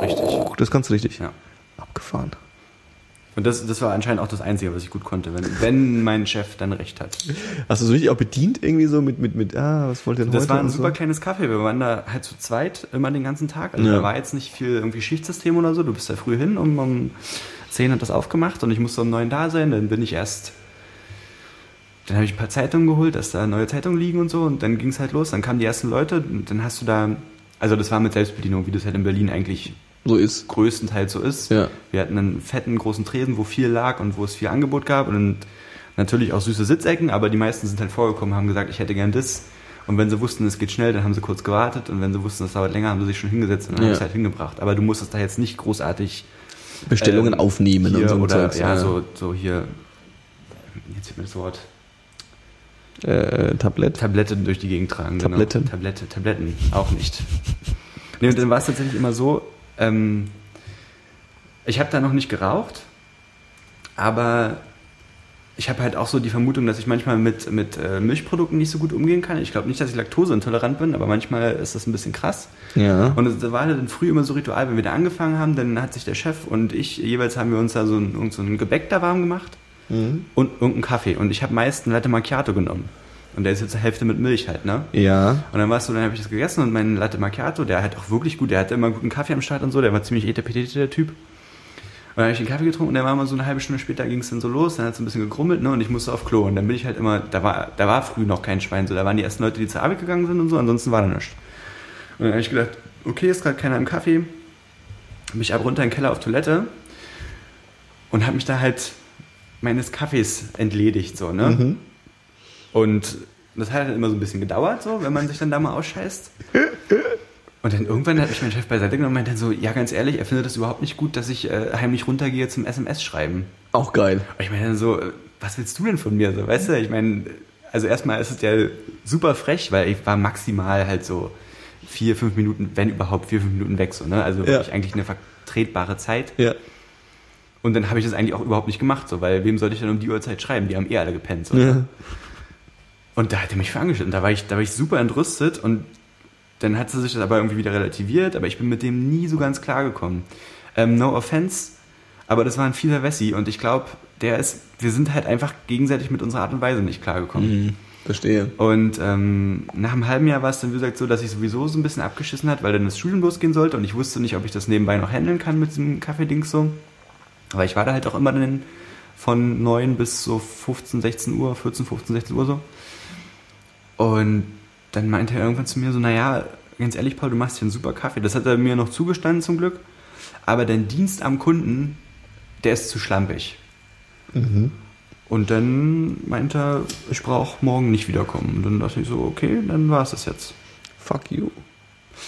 Richtig. Das kannst du richtig. Ja. Abgefahren. Und das, das war anscheinend auch das Einzige, was ich gut konnte, wenn, wenn mein Chef dann recht hat. Hast du so richtig auch bedient irgendwie so mit, mit, mit, ah, was wollt ihr denn Das heute? war ein super so? kleines Café. Wir waren da halt zu zweit immer den ganzen Tag. Also Ja. da war jetzt nicht viel irgendwie Schichtsystem oder so. Du bist da früh hin, um, um 10 hat das aufgemacht und ich musste um 9 da sein. Dann bin ich erst, dann habe ich ein paar Zeitungen geholt, dass da neue Zeitungen liegen und so. Und dann ging es halt los. Dann kamen die ersten Leute und dann hast du da, also das war mit Selbstbedienung, wie das halt in Berlin eigentlich So ist. größtenteils so ist. Ja. Wir hatten einen fetten großen Tresen, wo viel lag und wo es viel Angebot gab und natürlich auch süße Sitzecken, aber die meisten sind halt vorgekommen, haben gesagt, ich hätte gern das. Und wenn sie wussten, es geht schnell, dann haben sie kurz gewartet und wenn sie wussten, es dauert länger, haben sie sich schon hingesetzt und dann Ja. haben sie es halt hingebracht. Aber du musstest da jetzt nicht großartig Bestellungen ähm, aufnehmen und so. oder Zeugs, ja, so so hier jetzt fehlt mir das Wort Äh, Tablett. Tablette durch die Gegend tragen. Tabletten? Genau. Tablette, Tabletten, auch nicht. nee, und dann war es tatsächlich immer so, ähm, ich habe da noch nicht geraucht, aber ich habe halt auch so die Vermutung, dass ich manchmal mit, mit äh, Milchprodukten nicht so gut umgehen kann. Ich glaube nicht, dass ich laktoseintolerant bin, aber manchmal ist das ein bisschen krass. Ja. Und es war halt dann früh immer so Ritual, wenn wir da angefangen haben, dann hat sich der Chef und ich, jeweils haben wir uns da so ein, so ein Gebäck da warm gemacht Mhm. und irgendeinen Kaffee. Und ich habe meist einen Latte Macchiato genommen. Und der ist jetzt zur Hälfte mit Milch halt, ne? Ja. Und dann warst du, dann habe ich das gegessen und mein Latte Macchiato, der hat auch wirklich gut, der hatte immer guten Kaffee am Start und so, der war ziemlich etepetete, der Typ. Und dann habe ich den Kaffee getrunken und der war mal so eine halbe Stunde später ging es dann so los, dann hat es ein bisschen gegrummelt, ne, und ich musste auf Klo. Und dann bin ich halt immer, da war, da war früh noch kein Schwein, so, da waren die ersten Leute, die zur Arbeit gegangen sind und so, ansonsten war da nichts. Und dann habe ich gedacht, okay, ist gerade keiner im Kaffee. Bin ich ab runter in den Keller auf Toilette und habe mich da halt meines Kaffees entledigt, so, ne? Mhm. Und das hat halt immer so ein bisschen gedauert, so, wenn man sich dann da mal ausscheißt. Und dann irgendwann hat mich mein Chef beiseite genommen und meinte dann so, ja, ganz ehrlich, er findet das überhaupt nicht gut, dass ich äh, heimlich runtergehe zum SMS-Schreiben. Auch geil. Und ich meine dann so, äh, was willst du denn von mir? So, weißt du, ich meine, also erstmal ist es ja super frech, weil ich war maximal halt so vier, fünf Minuten, wenn überhaupt vier, fünf Minuten weg, so, ne? Also wirklich eigentlich eine vertretbare Zeit. Ja. Und dann habe ich das eigentlich auch überhaupt nicht gemacht, so, weil wem sollte ich denn um die Uhrzeit schreiben? Die haben eh alle gepennt. So. ja. Und da hat er mich für angeschnitten. Da war ich, da war ich super entrüstet und dann hat sie sich das aber irgendwie wieder relativiert, aber ich bin mit dem nie so ganz klar gekommen. Ähm, no offense, aber das war ein vieler Wessi und ich glaube, der ist, wir sind halt einfach gegenseitig mit unserer Art und Weise nicht klargekommen. Mhm. Verstehe. Und ähm, nach einem halben Jahr war es dann, wie gesagt, so, dass ich sowieso so ein bisschen abgeschissen hat, weil dann das Studium losgehen sollte und ich wusste nicht, ob ich das nebenbei noch handeln kann mit diesem Kaffeedings so. Aber ich war da halt auch immer dann von 9 bis so 15, 16 Uhr, 14, 15, 16 Uhr so. Und dann meinte er irgendwann zu mir so, naja, ganz ehrlich, Paul, du machst hier einen super Kaffee. Das hat er mir noch zugestanden zum Glück. aber dein Dienst am Kunden, der ist zu schlampig. Und dann meinte er, ich brauche morgen nicht wiederkommen. Und dann dachte ich so, okay, dann war es das jetzt. Fuck you.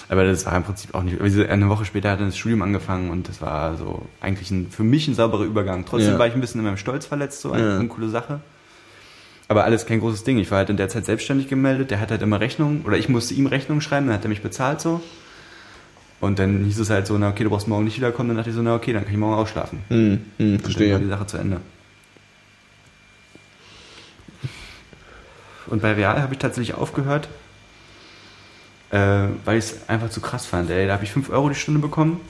Aber das war im Prinzip auch nicht. also Eine Woche später hat er das Studium angefangen und das war so eigentlich ein, für mich ein sauberer Übergang. Trotzdem Ja. war ich ein bisschen in meinem Stolz verletzt, so eine, Ja. eine coole Sache. Aber alles kein großes Ding. Ich war halt in der Zeit selbstständig gemeldet. Der hat halt immer Rechnungen oder ich musste ihm Rechnungen schreiben, dann hat er mich bezahlt so. Und dann hieß es halt so, na okay, du brauchst morgen nicht wiederkommen. Dann dachte ich so, na okay, dann kann ich morgen ausschlafen. Hm, hm, Und dann war die verstehe. Sache zu Ende. Und bei Real habe ich tatsächlich aufgehört, äh, weil ich es einfach zu krass fand. Ey. Da habe ich 5 Euro die Stunde bekommen,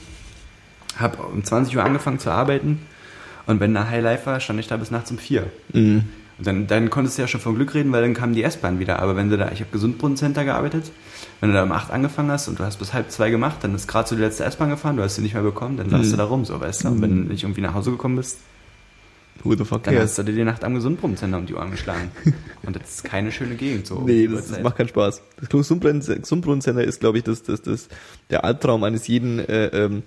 habe um 20 Uhr angefangen zu arbeiten und wenn da High Life war, stand ich da bis nachts um 4. Hm. Und dann, dann konntest du ja schon von Glück reden, weil dann kam die S-Bahn wieder. Aber wenn du da, ich habe Gesundbrunnen-Center gearbeitet, wenn du da um 8 angefangen hast und du hast bis halb zwei gemacht, dann ist gerade so die letzte S-Bahn gefahren, du hast sie nicht mehr bekommen, dann saßt Mhm. du da rum, so, weißt du. Und wenn du nicht irgendwie nach Hause gekommen bist, Who the fuck dann hast du dir die Nacht am Gesundbrunnen-Center um die Ohren geschlagen. [LAUGHS] Und das ist keine schöne Gegend, so. Nee, das, das macht keinen Spaß. Das Gesundbrunnen-Center ist, glaube ich, das, das, das, der Albtraum eines jeden äh, ähm,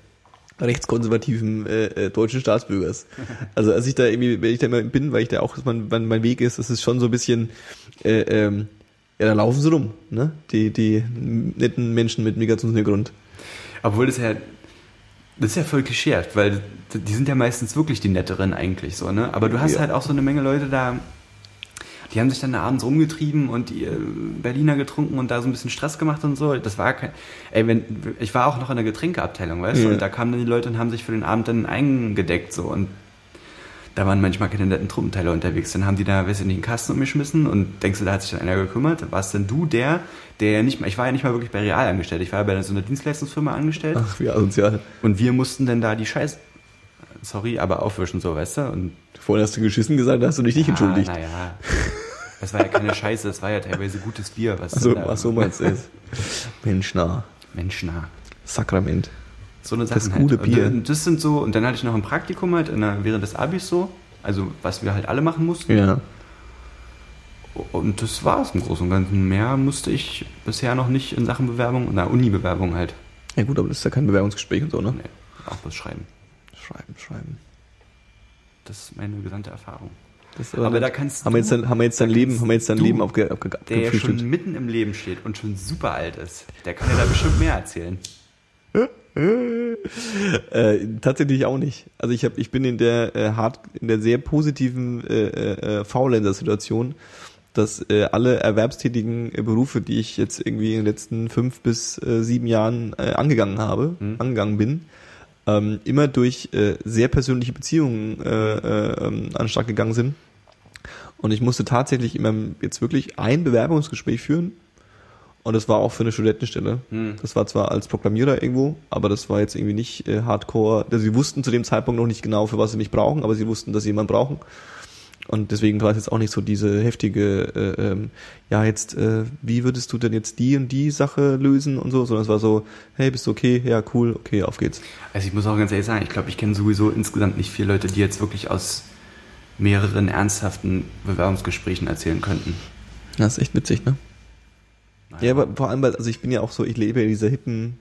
rechtskonservativen äh, äh, deutschen Staatsbürgers. Also als ich da irgendwie, wenn ich da immer bin, weil ich da auch mein, mein, mein Weg ist, das ist schon so ein bisschen, äh, ähm, ja, da laufen sie rum, ne? Die, die netten Menschen mit Migrationshintergrund. Obwohl das ja, das ist ja voll klischeehaft, weil die sind ja meistens wirklich die Netteren eigentlich so, ne? Aber du hast Ja. halt auch so eine Menge Leute da, die haben sich dann da abends rumgetrieben und die äh, Berliner getrunken und da so ein bisschen Stress gemacht und so. Das war kein, ey, wenn, ich war auch noch in der Getränkeabteilung, weißt du? Ja. Und da kamen dann die Leute und haben sich für den Abend dann eingedeckt, so. Und da waren manchmal keine netten Truppenteile unterwegs. Dann haben die da, weiß ich nicht, einen Kasten umgeschmissen und denkst du, da hat sich dann einer gekümmert? Warst denn du der, der ja nicht mal, ich war ja nicht mal wirklich bei Real angestellt, ich war ja bei so einer Dienstleistungsfirma angestellt. Ach, wie asozial. Und wir mussten dann da die Scheiß, sorry, aber aufwischen, so, weißt du? Und Vorhin hast du geschissen gesagt, da hast du dich nicht entschuldigt. Ah, naja. Das war ja keine Scheiße, das war ja teilweise gutes Bier. Was Ach so, ach so meinst du es. Mensch, na. Menschnah. Sakrament. So eine Das Sachen gute halt. Bier. Und das sind so, und dann hatte ich noch ein Praktikum halt der, während des Abis so, also was wir halt alle machen mussten. Ja. Und das war es im Großen und Ganzen. Mehr musste ich bisher noch nicht in Sachen Bewerbung, na, Uni-Bewerbung halt. Ja gut, aber das ist ja kein Bewerbungsgespräch und so, ne? Nee, auch was schreiben. Schreiben, schreiben. Das ist meine gesamte Erfahrung. Aber nett. da kannst haben wir jetzt du- dein, haben wir jetzt dein Leben, haben wir jetzt dein du, Leben aufge, aufge, Der ja schon mitten im Leben steht und schon super alt ist. Der kann ja da bestimmt mehr erzählen. [LAUGHS] Äh, tatsächlich auch nicht. Also ich habe, ich bin in der äh, hart, in der sehr positiven äh, äh, Faulenzer-Situation, dass äh, alle erwerbstätigen äh, Berufe, die ich jetzt irgendwie in den letzten fünf bis äh, sieben Jahren äh, angegangen habe, Mhm. angegangen bin, ähm, immer durch äh, sehr persönliche Beziehungen äh, äh, ähm, an den Start gegangen sind. Und ich musste tatsächlich immer jetzt wirklich ein Bewerbungsgespräch führen. Und das war auch für eine Studentenstelle. Hm. Das war zwar als Programmierer irgendwo, aber das war jetzt irgendwie nicht äh, Hardcore. Also sie wussten zu dem Zeitpunkt noch nicht genau, für was sie mich brauchen, aber sie wussten, dass sie jemanden brauchen. Und deswegen war es jetzt auch nicht so diese heftige, äh, ähm, ja jetzt, äh, wie würdest du denn jetzt die und die Sache lösen und so, sondern es war so, hey, bist du okay? Ja, cool, okay, auf geht's. Also ich muss auch ganz ehrlich sagen, ich glaube, ich kenne sowieso insgesamt nicht viele Leute, die jetzt wirklich aus mehreren ernsthaften Bewerbungsgesprächen erzählen könnten. Das ist echt witzig, ne? Ja, aber vor allem, weil, also ich bin ja auch so, ich lebe ja in dieser hippen,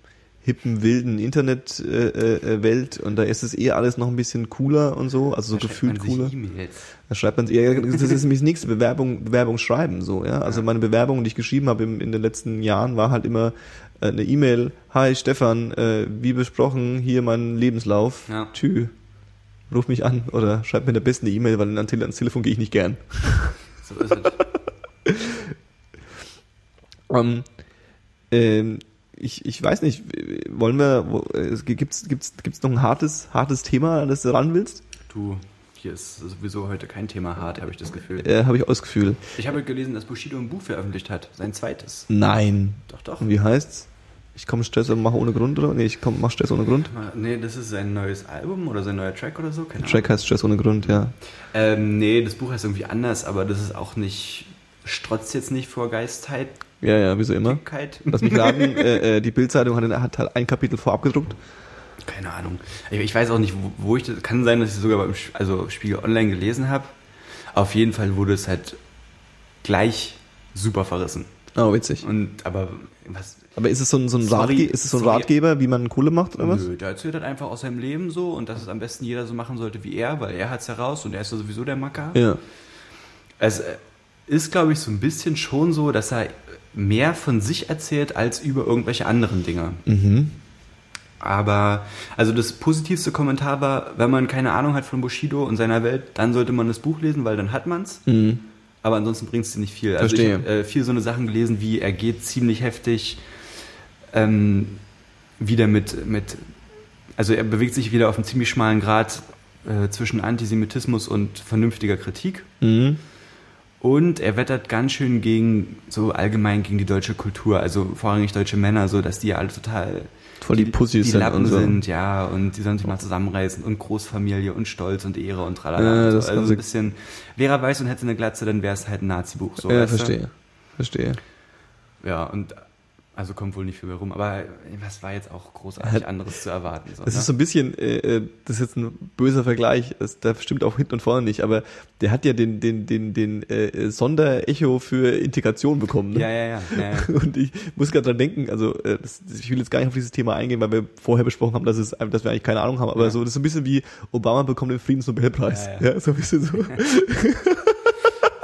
hippen, wilden Internet-Welt äh, äh, und da ist es eher alles noch ein bisschen cooler und so, also so Da gefühlt cooler. E-Mails. Da schreibt man das ist nämlich das nächste Bewerbung, Bewerbung schreiben, so, ja. Also Ja. meine Bewerbung, die ich geschrieben habe im, in den letzten Jahren, war halt immer äh, eine E-Mail, hi Stefan, äh, wie besprochen, hier mein Lebenslauf, Ja. tschü, ruf mich an oder schreib mir der besten E-Mail, weil ans Tele- ans Telefon gehe ich nicht gern. [LAUGHS] So ist es. [LAUGHS] Ähm, ähm, ich, ich weiß nicht, wollen wir, es gibt's, gibt's, gibt's noch ein hartes, hartes Thema, an das du ran willst? Du, hier ist sowieso heute kein Thema hart, habe ich das Gefühl. Äh, habe ich auch das Gefühl. Ich habe gelesen, dass Bushido ein Buch veröffentlicht hat, sein zweites. Nein. Doch, doch. Und wie heißt's? Ich komme Stress und mache ohne Grund, oder? Nee, ich komm, mach Stress ohne Grund. Nee, das ist sein neues Album oder sein neuer Track oder so, keine Der Track heißt Stress ohne Grund, ja. Ähm, nee, das Buch heißt irgendwie anders, aber das ist auch nicht, strotzt jetzt nicht vor Geistheit, Ja, ja, wie so immer. Dickheit. Lass mich raten, [LAUGHS] äh, äh, die Bildzeitung hat, hat halt ein Kapitel vorab gedruckt. Keine Ahnung. Ich, ich weiß auch nicht, wo, wo ich das, kann sein, dass ich es sogar beim also Spiegel Online gelesen habe. Auf jeden Fall wurde es halt gleich super verrissen. Oh, witzig. Und, aber, was, Aber ist es so ein, so ein, Sorry, Ratge ist es so ein sorry. Ratgeber, wie man Kohle macht oder was? Nö, der erzählt halt einfach aus seinem Leben so und dass es am besten jeder so machen sollte wie er, weil er hat's heraus und er ist ja sowieso der Macker. Ja. Es äh, ist, glaube ich, so ein bisschen schon so, dass er mehr von sich erzählt als über irgendwelche anderen Dinge. Mhm. Aber, also das positivste Kommentar war, wenn man keine Ahnung hat von Bushido und seiner Welt, dann sollte man das Buch lesen, weil dann hat man's. Mhm. Aber ansonsten bringt es dir nicht viel. Also Verstehe. ich habe äh, viel so eine Sachen gelesen, wie er geht ziemlich heftig ähm, wieder mit, mit, also er bewegt sich wieder auf einem ziemlich schmalen Grad äh, zwischen Antisemitismus und vernünftiger Kritik. Mhm. Und er wettert ganz schön gegen, so allgemein gegen die deutsche Kultur, also vorrangig deutsche Männer, so dass die alle total Voll die Pussys die sind Lappen und so. sind, ja, und die sollen sich mal zusammenreißen und Großfamilie und Stolz und Ehre und tralala. Ja, das Also ein bisschen, wäre er weiß und hätte eine Glatze, dann wäre es halt ein Nazi-Buch. So, ja, weißt du? verstehe. Verstehe. Ja, und also kommt wohl nicht viel mehr rum, aber was war jetzt auch großartig anderes zu erwarten? So, Das ne? ist so ein bisschen, äh, äh, das ist jetzt ein böser Vergleich, das, da stimmt auch hinten und vorne nicht, aber der hat ja den, den, den, den äh, Sonderecho für Integration bekommen. Ne? ja, ja, ja, ja, ja. [LAUGHS] Und ich muss gerade dran denken, also äh, das, ich will jetzt gar nicht auf dieses Thema eingehen, weil wir vorher besprochen haben, dass, es, dass wir eigentlich keine Ahnung haben, aber Ja. so das ist so ein bisschen wie Obama bekommt den Friedensnobelpreis. Ja, Ja, so ein bisschen so. [LAUGHS]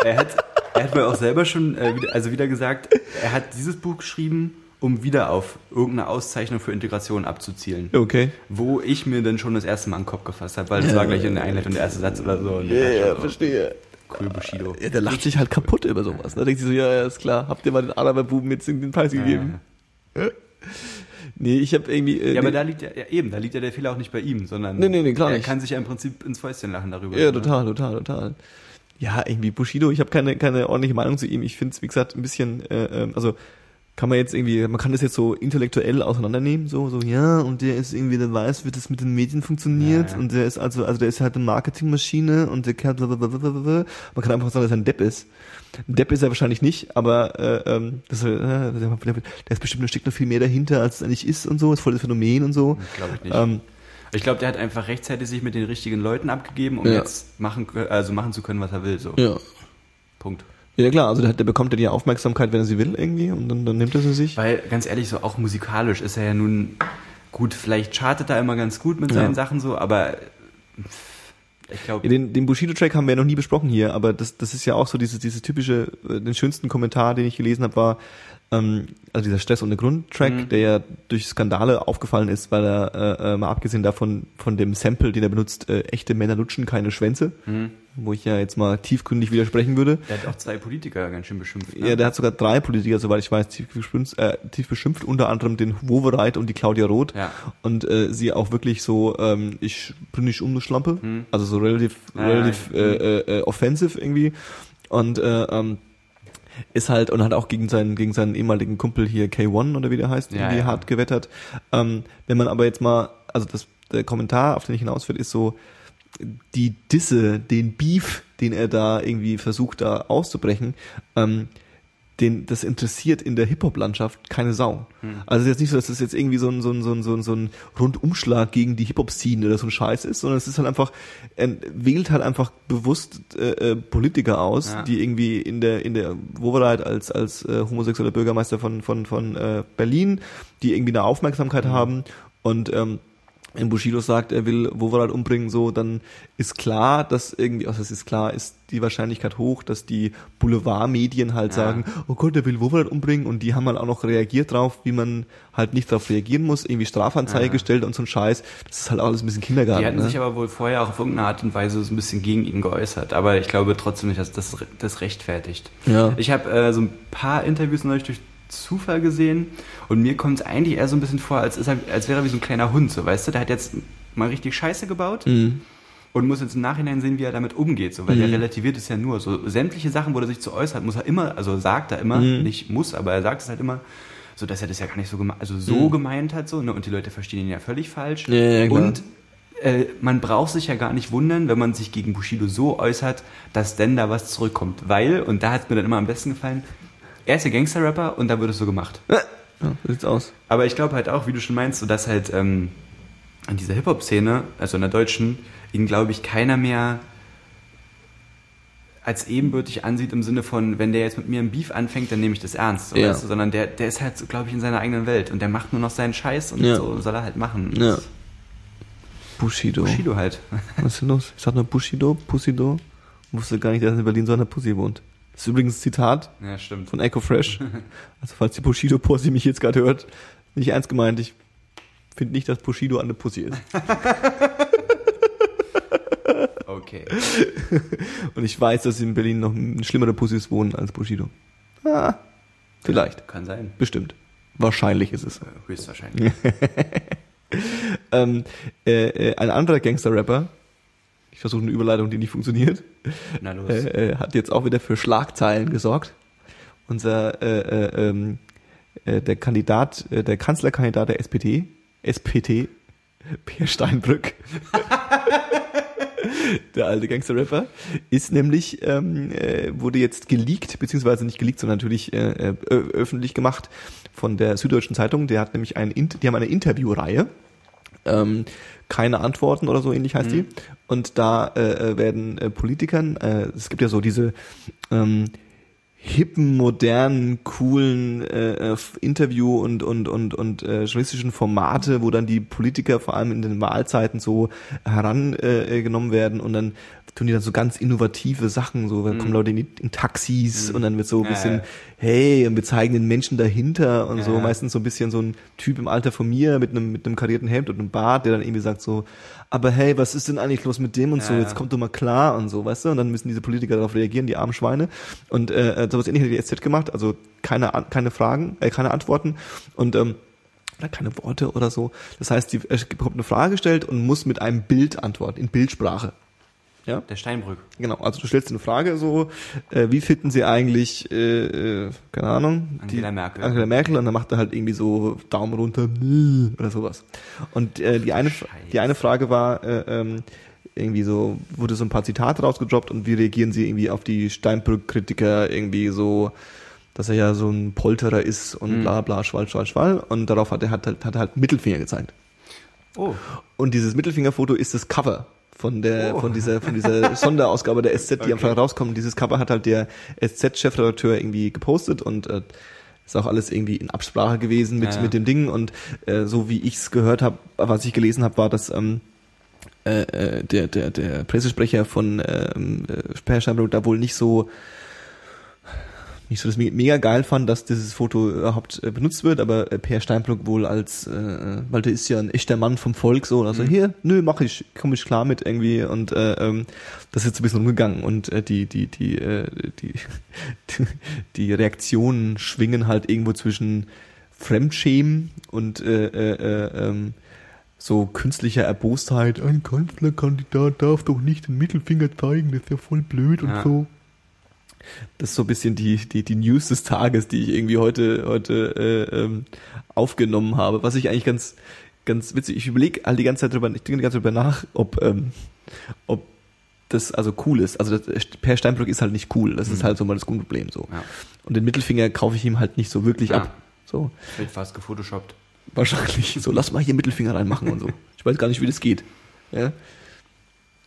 Er hat, er hat wohl auch selber schon, äh, also wieder gesagt, er hat dieses Buch geschrieben, um wieder auf irgendeine Auszeichnung für Integration abzuzielen. Okay. Wo ich mir dann schon das erste Mal an den Kopf gefasst habe, weil das Ja. war gleich in der Einleitung der erste Satz oder so. Dachte so, verstehe. Cool, Bushido. Ja, der lacht sich halt kaputt über sowas. Da denkt sich so, ja, ja, ist klar, habt ihr mal den Araberbuben jetzt den Preis gegeben? Nee, ich habe irgendwie... Äh, Ja, aber nee, da liegt ja, ja eben, da liegt ja der Fehler auch nicht bei ihm, sondern Nee, nee, nee, klar er nicht. kann sich ja im Prinzip ins Fäustchen lachen darüber. Ja, ne? total, total, total. Ja, irgendwie Bushido, ich habe keine, keine ordentliche Meinung zu ihm. Ich finde es, wie gesagt, ein bisschen, äh, ähm, also kann man jetzt irgendwie, man kann das jetzt so intellektuell auseinandernehmen, so, so, ja, und der ist irgendwie, der weiß, wie das mit den Medien funktioniert Ja, ja. und der ist also, also der ist halt eine Marketingmaschine und der kann, blablabla. man kann einfach sagen, dass er ein Depp ist. Ein Depp ist er wahrscheinlich nicht, aber äh, ähm, das, äh, der, ist bestimmt, da steckt noch viel mehr dahinter, als es eigentlich ist und so, ist voll das Phänomen und so. Glaube ich nicht. Ähm, Ich glaube, der hat einfach rechtzeitig sich mit den richtigen Leuten abgegeben, um Ja. jetzt machen, also machen zu können, was er will. So. ja. Punkt. Ja klar, also der, der bekommt ja die Aufmerksamkeit, wenn er sie will irgendwie und dann, dann nimmt er sie sich. Weil, ganz ehrlich, so auch musikalisch ist er ja nun gut, vielleicht chartet er immer ganz gut mit seinen Ja. Sachen so, aber ich glaube, Ja, den, den Bushido-Track haben wir ja noch nie besprochen hier, aber das, das ist ja auch so dieses, dieses typische, äh, den schönsten Kommentar, den ich gelesen habe, war, ähm, also dieser Stress ohne Grund-Track, Mhm. der ja durch Skandale aufgefallen ist, weil er, äh, äh, mal abgesehen davon, von dem Sample, den er benutzt, äh, echte Männer lutschen keine Schwänze, Mhm. wo ich ja jetzt mal tiefgründig widersprechen würde. der hat auch zwei Politiker ganz schön beschimpft. Ne? Ja, der hat sogar drei Politiker, soweit ich weiß, tief beschimpft, äh, tief beschimpft unter anderem den Wowereit und die Claudia Roth. Ja. Und äh, sie auch wirklich so, ähm, ich bin nicht um eine Schlampe, Hm. also so relativ, relativ äh, äh, äh, offensive irgendwie. Und äh, ähm, ist halt und hat auch gegen seinen gegen seinen ehemaligen Kumpel hier K1 oder wie der heißt, Ja, irgendwie ja. hart gewettert. Ähm, wenn man aber jetzt mal, also das der Kommentar, auf den ich hinaus will, ist so die Disse, den Beef, den er da irgendwie versucht da auszubrechen, ähm, den, das interessiert in der Hip-Hop-Landschaft keine Sau. Also es ist jetzt nicht so, dass das jetzt irgendwie so ein, so ein, so ein, so ein, so ein Rundumschlag gegen die Hip-Hop-Szene oder so ein Scheiß ist, sondern es ist halt einfach, wählt halt einfach bewusst äh, äh, Politiker aus, Ja. die irgendwie in der, in der Wovereit als, als äh, homosexueller Bürgermeister von, von, von äh, Berlin, die irgendwie eine Aufmerksamkeit haben und ähm, wenn Bushido sagt, er will Wovereit umbringen, so, dann ist klar, dass irgendwie, also es ist klar, ist die Wahrscheinlichkeit hoch, dass die Boulevardmedien halt Ja. sagen, oh Gott, er will Wovereit umbringen und die haben halt auch noch reagiert drauf, wie man halt nicht darauf reagieren muss, irgendwie Strafanzeige Ja. gestellt und so ein Scheiß. Das ist halt alles ein bisschen Kindergarten. Die hatten ne? sich aber wohl vorher auch auf irgendeine Art und Weise so ein bisschen gegen ihn geäußert. Aber ich glaube trotzdem nicht, dass das, das rechtfertigt. Ja. Ich habe äh, so ein paar Interviews neulich durch Zufall gesehen und mir kommt es eigentlich eher so ein bisschen vor, als, ist er, als wäre er wie so ein kleiner Hund, so weißt du, der hat jetzt mal richtig Scheiße gebaut Mhm. und muss jetzt im Nachhinein sehen, wie er damit umgeht, so, weil Mhm. der relativiert es ja nur. So sämtliche Sachen, wo er sich zu äußert, muss er immer, also sagt er immer, Mhm. nicht muss, aber er sagt es halt immer, so dass er das ja gar nicht so gemeint, also so Mhm. gemeint hat, so, ne, und die Leute verstehen ihn ja völlig falsch. Ja, ja, und äh, man braucht sich ja gar nicht wundern, wenn man sich gegen Bushido so äußert, dass denn da was zurückkommt. Weil, und da hat es mir dann immer am besten gefallen, er ist ja Gangster-Rapper und da wird es so gemacht. Ja, so sieht's aus. Aber ich glaube halt auch, wie du schon meinst, so dass halt ähm, an dieser Hip-Hop-Szene, also in der deutschen, ihn glaube ich keiner mehr als ebenbürtig ansieht im Sinne von, wenn der jetzt mit mir ein Beef anfängt, dann nehme ich das ernst, so, Ja. weißt du? sondern der, der ist halt, so, glaube ich, in seiner eigenen Welt und der macht nur noch seinen Scheiß und Ja. so soll er halt machen. Ja. Bushido. Bushido halt. Was ist denn los? Ich sag nur Bushido, Pussido. Wusste gar nicht, dass in Berlin so eine Pussy wohnt. Das ist übrigens ein Zitat Ja, stimmt. von Echo Fresh. [LAUGHS] Also falls die Bushido Pussy mich jetzt gerade hört, nicht ernst gemeint. Ich finde nicht, dass Bushido eine Pussy ist. [LAUGHS] Okay. [LAUGHS] Und ich weiß, dass in Berlin noch schlimmere Pussys wohnen als Bushido. Ah, vielleicht. Kann sein. Bestimmt. Wahrscheinlich ist es. Äh, Höchstwahrscheinlich. Ähm, äh, äh, ein anderer Gangster-Rapper, ich versuche eine Überleitung, die nicht funktioniert, Na los. äh, äh, hat jetzt auch wieder für Schlagzeilen gesorgt. Unser äh, äh, ähm, äh, der Kandidat, äh, der Kanzlerkandidat der SPD, SPT, Per Steinbrück, [LAUGHS] der alte Gangster-Rapper, ist nämlich, ähm, äh, wurde jetzt geleakt, beziehungsweise nicht geleakt, sondern natürlich äh, äh, öffentlich gemacht von der Süddeutschen Zeitung. Der hat nämlich ein, die haben eine Interviewreihe ähm, keine Antworten oder so ähnlich heißt die. Und da äh, äh, werden äh, Politikern, äh, es gibt ja so diese ähm, hippen, modernen, coolen äh, äh, Interview- und und und und äh, journalistischen Formate, wo dann die Politiker vor allem in den Wahlzeiten so herangenommen äh, werden und dann tun die dann so ganz innovative Sachen, so da kommen Leute in, in Taxis und dann wird so ein Ja, bisschen, ja. hey, und wir zeigen den Menschen dahinter und so, Ja. meistens so ein bisschen so ein Typ im Alter von mir mit einem mit einem karierten Hemd und einem Bart, der dann irgendwie sagt so, aber hey, was ist denn eigentlich los mit dem und so, Ja, jetzt ja. kommt doch mal klar und so, weißt du, und dann müssen diese Politiker darauf reagieren, die armen Schweine und äh, sowas ähnliches hat die SZ gemacht, also keine keine Fragen, äh, keine Antworten und ähm, oder keine Worte oder so. Das heißt, die bekommt eine Frage gestellt und muss mit einem Bild antworten, in Bildsprache. Ja? Der Steinbrück. Genau, also du stellst eine Frage so, äh, wie finden sie eigentlich, äh, äh, keine Ahnung, Angela Merkel. Angela Merkel und dann macht er halt irgendwie so Daumen runter [LAUGHS] oder sowas. Und äh, die eine Scheiße. die eine Frage war äh, ähm, irgendwie so wurde so ein paar Zitate rausgedroppt und wie reagieren sie irgendwie auf die Steinbrück-Kritiker irgendwie so, dass er ja so ein Polterer ist und Mhm. bla bla schwall schwall schwall und darauf hat er hat, halt- hat er halt Mittelfinger gezeigt. Oh. Und dieses Mittelfingerfoto ist das Cover von der Oh. von dieser von dieser [LAUGHS] Sonderausgabe der SZ, die am Okay. Freitag rauskommt. Dieses Cover hat halt der SZ-Chefredakteur irgendwie gepostet und äh, ist auch alles irgendwie in Absprache gewesen mit Ja, ja. mit dem Ding und äh, so wie ich es gehört habe, was ich gelesen habe, war dass ähm, äh, äh, der der der Pressesprecher von ähm, äh, da wohl nicht so nicht so das me- mega geil fand, dass dieses Foto überhaupt äh, benutzt wird, aber äh, Per Steinbrück wohl als, äh, weil der ist ja ein echter Mann vom Volk so, also hier, nö, mach ich, komme ich klar mit irgendwie und äh, ähm, das ist jetzt ein bisschen umgegangen und äh, die die die äh, die [LAUGHS] die Reaktionen schwingen halt irgendwo zwischen Fremdschämen und äh, äh, äh, ähm, so künstlicher Erbostheit. Ein Kanzlerkandidat darf doch nicht den Mittelfinger zeigen, das ist ja voll blöd und Ja. so. Das ist so ein bisschen die, die, die News des Tages, die ich irgendwie heute, heute äh, ähm, aufgenommen habe. Was ich eigentlich ganz, ganz witzig, ich überlege all die ganze Zeit drüber, ich denke die ganze Zeit drüber nach, ob, ähm, ob das also cool ist. Also das, Per Steinbrück ist halt nicht cool. Das ist halt so mal das Grundproblem so. Ja. Und den Mittelfinger kaufe ich ihm halt nicht so wirklich Ja. ab. So. Wird fast gefotoshoppt. Wahrscheinlich. So, lass mal hier Mittelfinger reinmachen und so. Ich weiß gar nicht, wie das geht. Ja.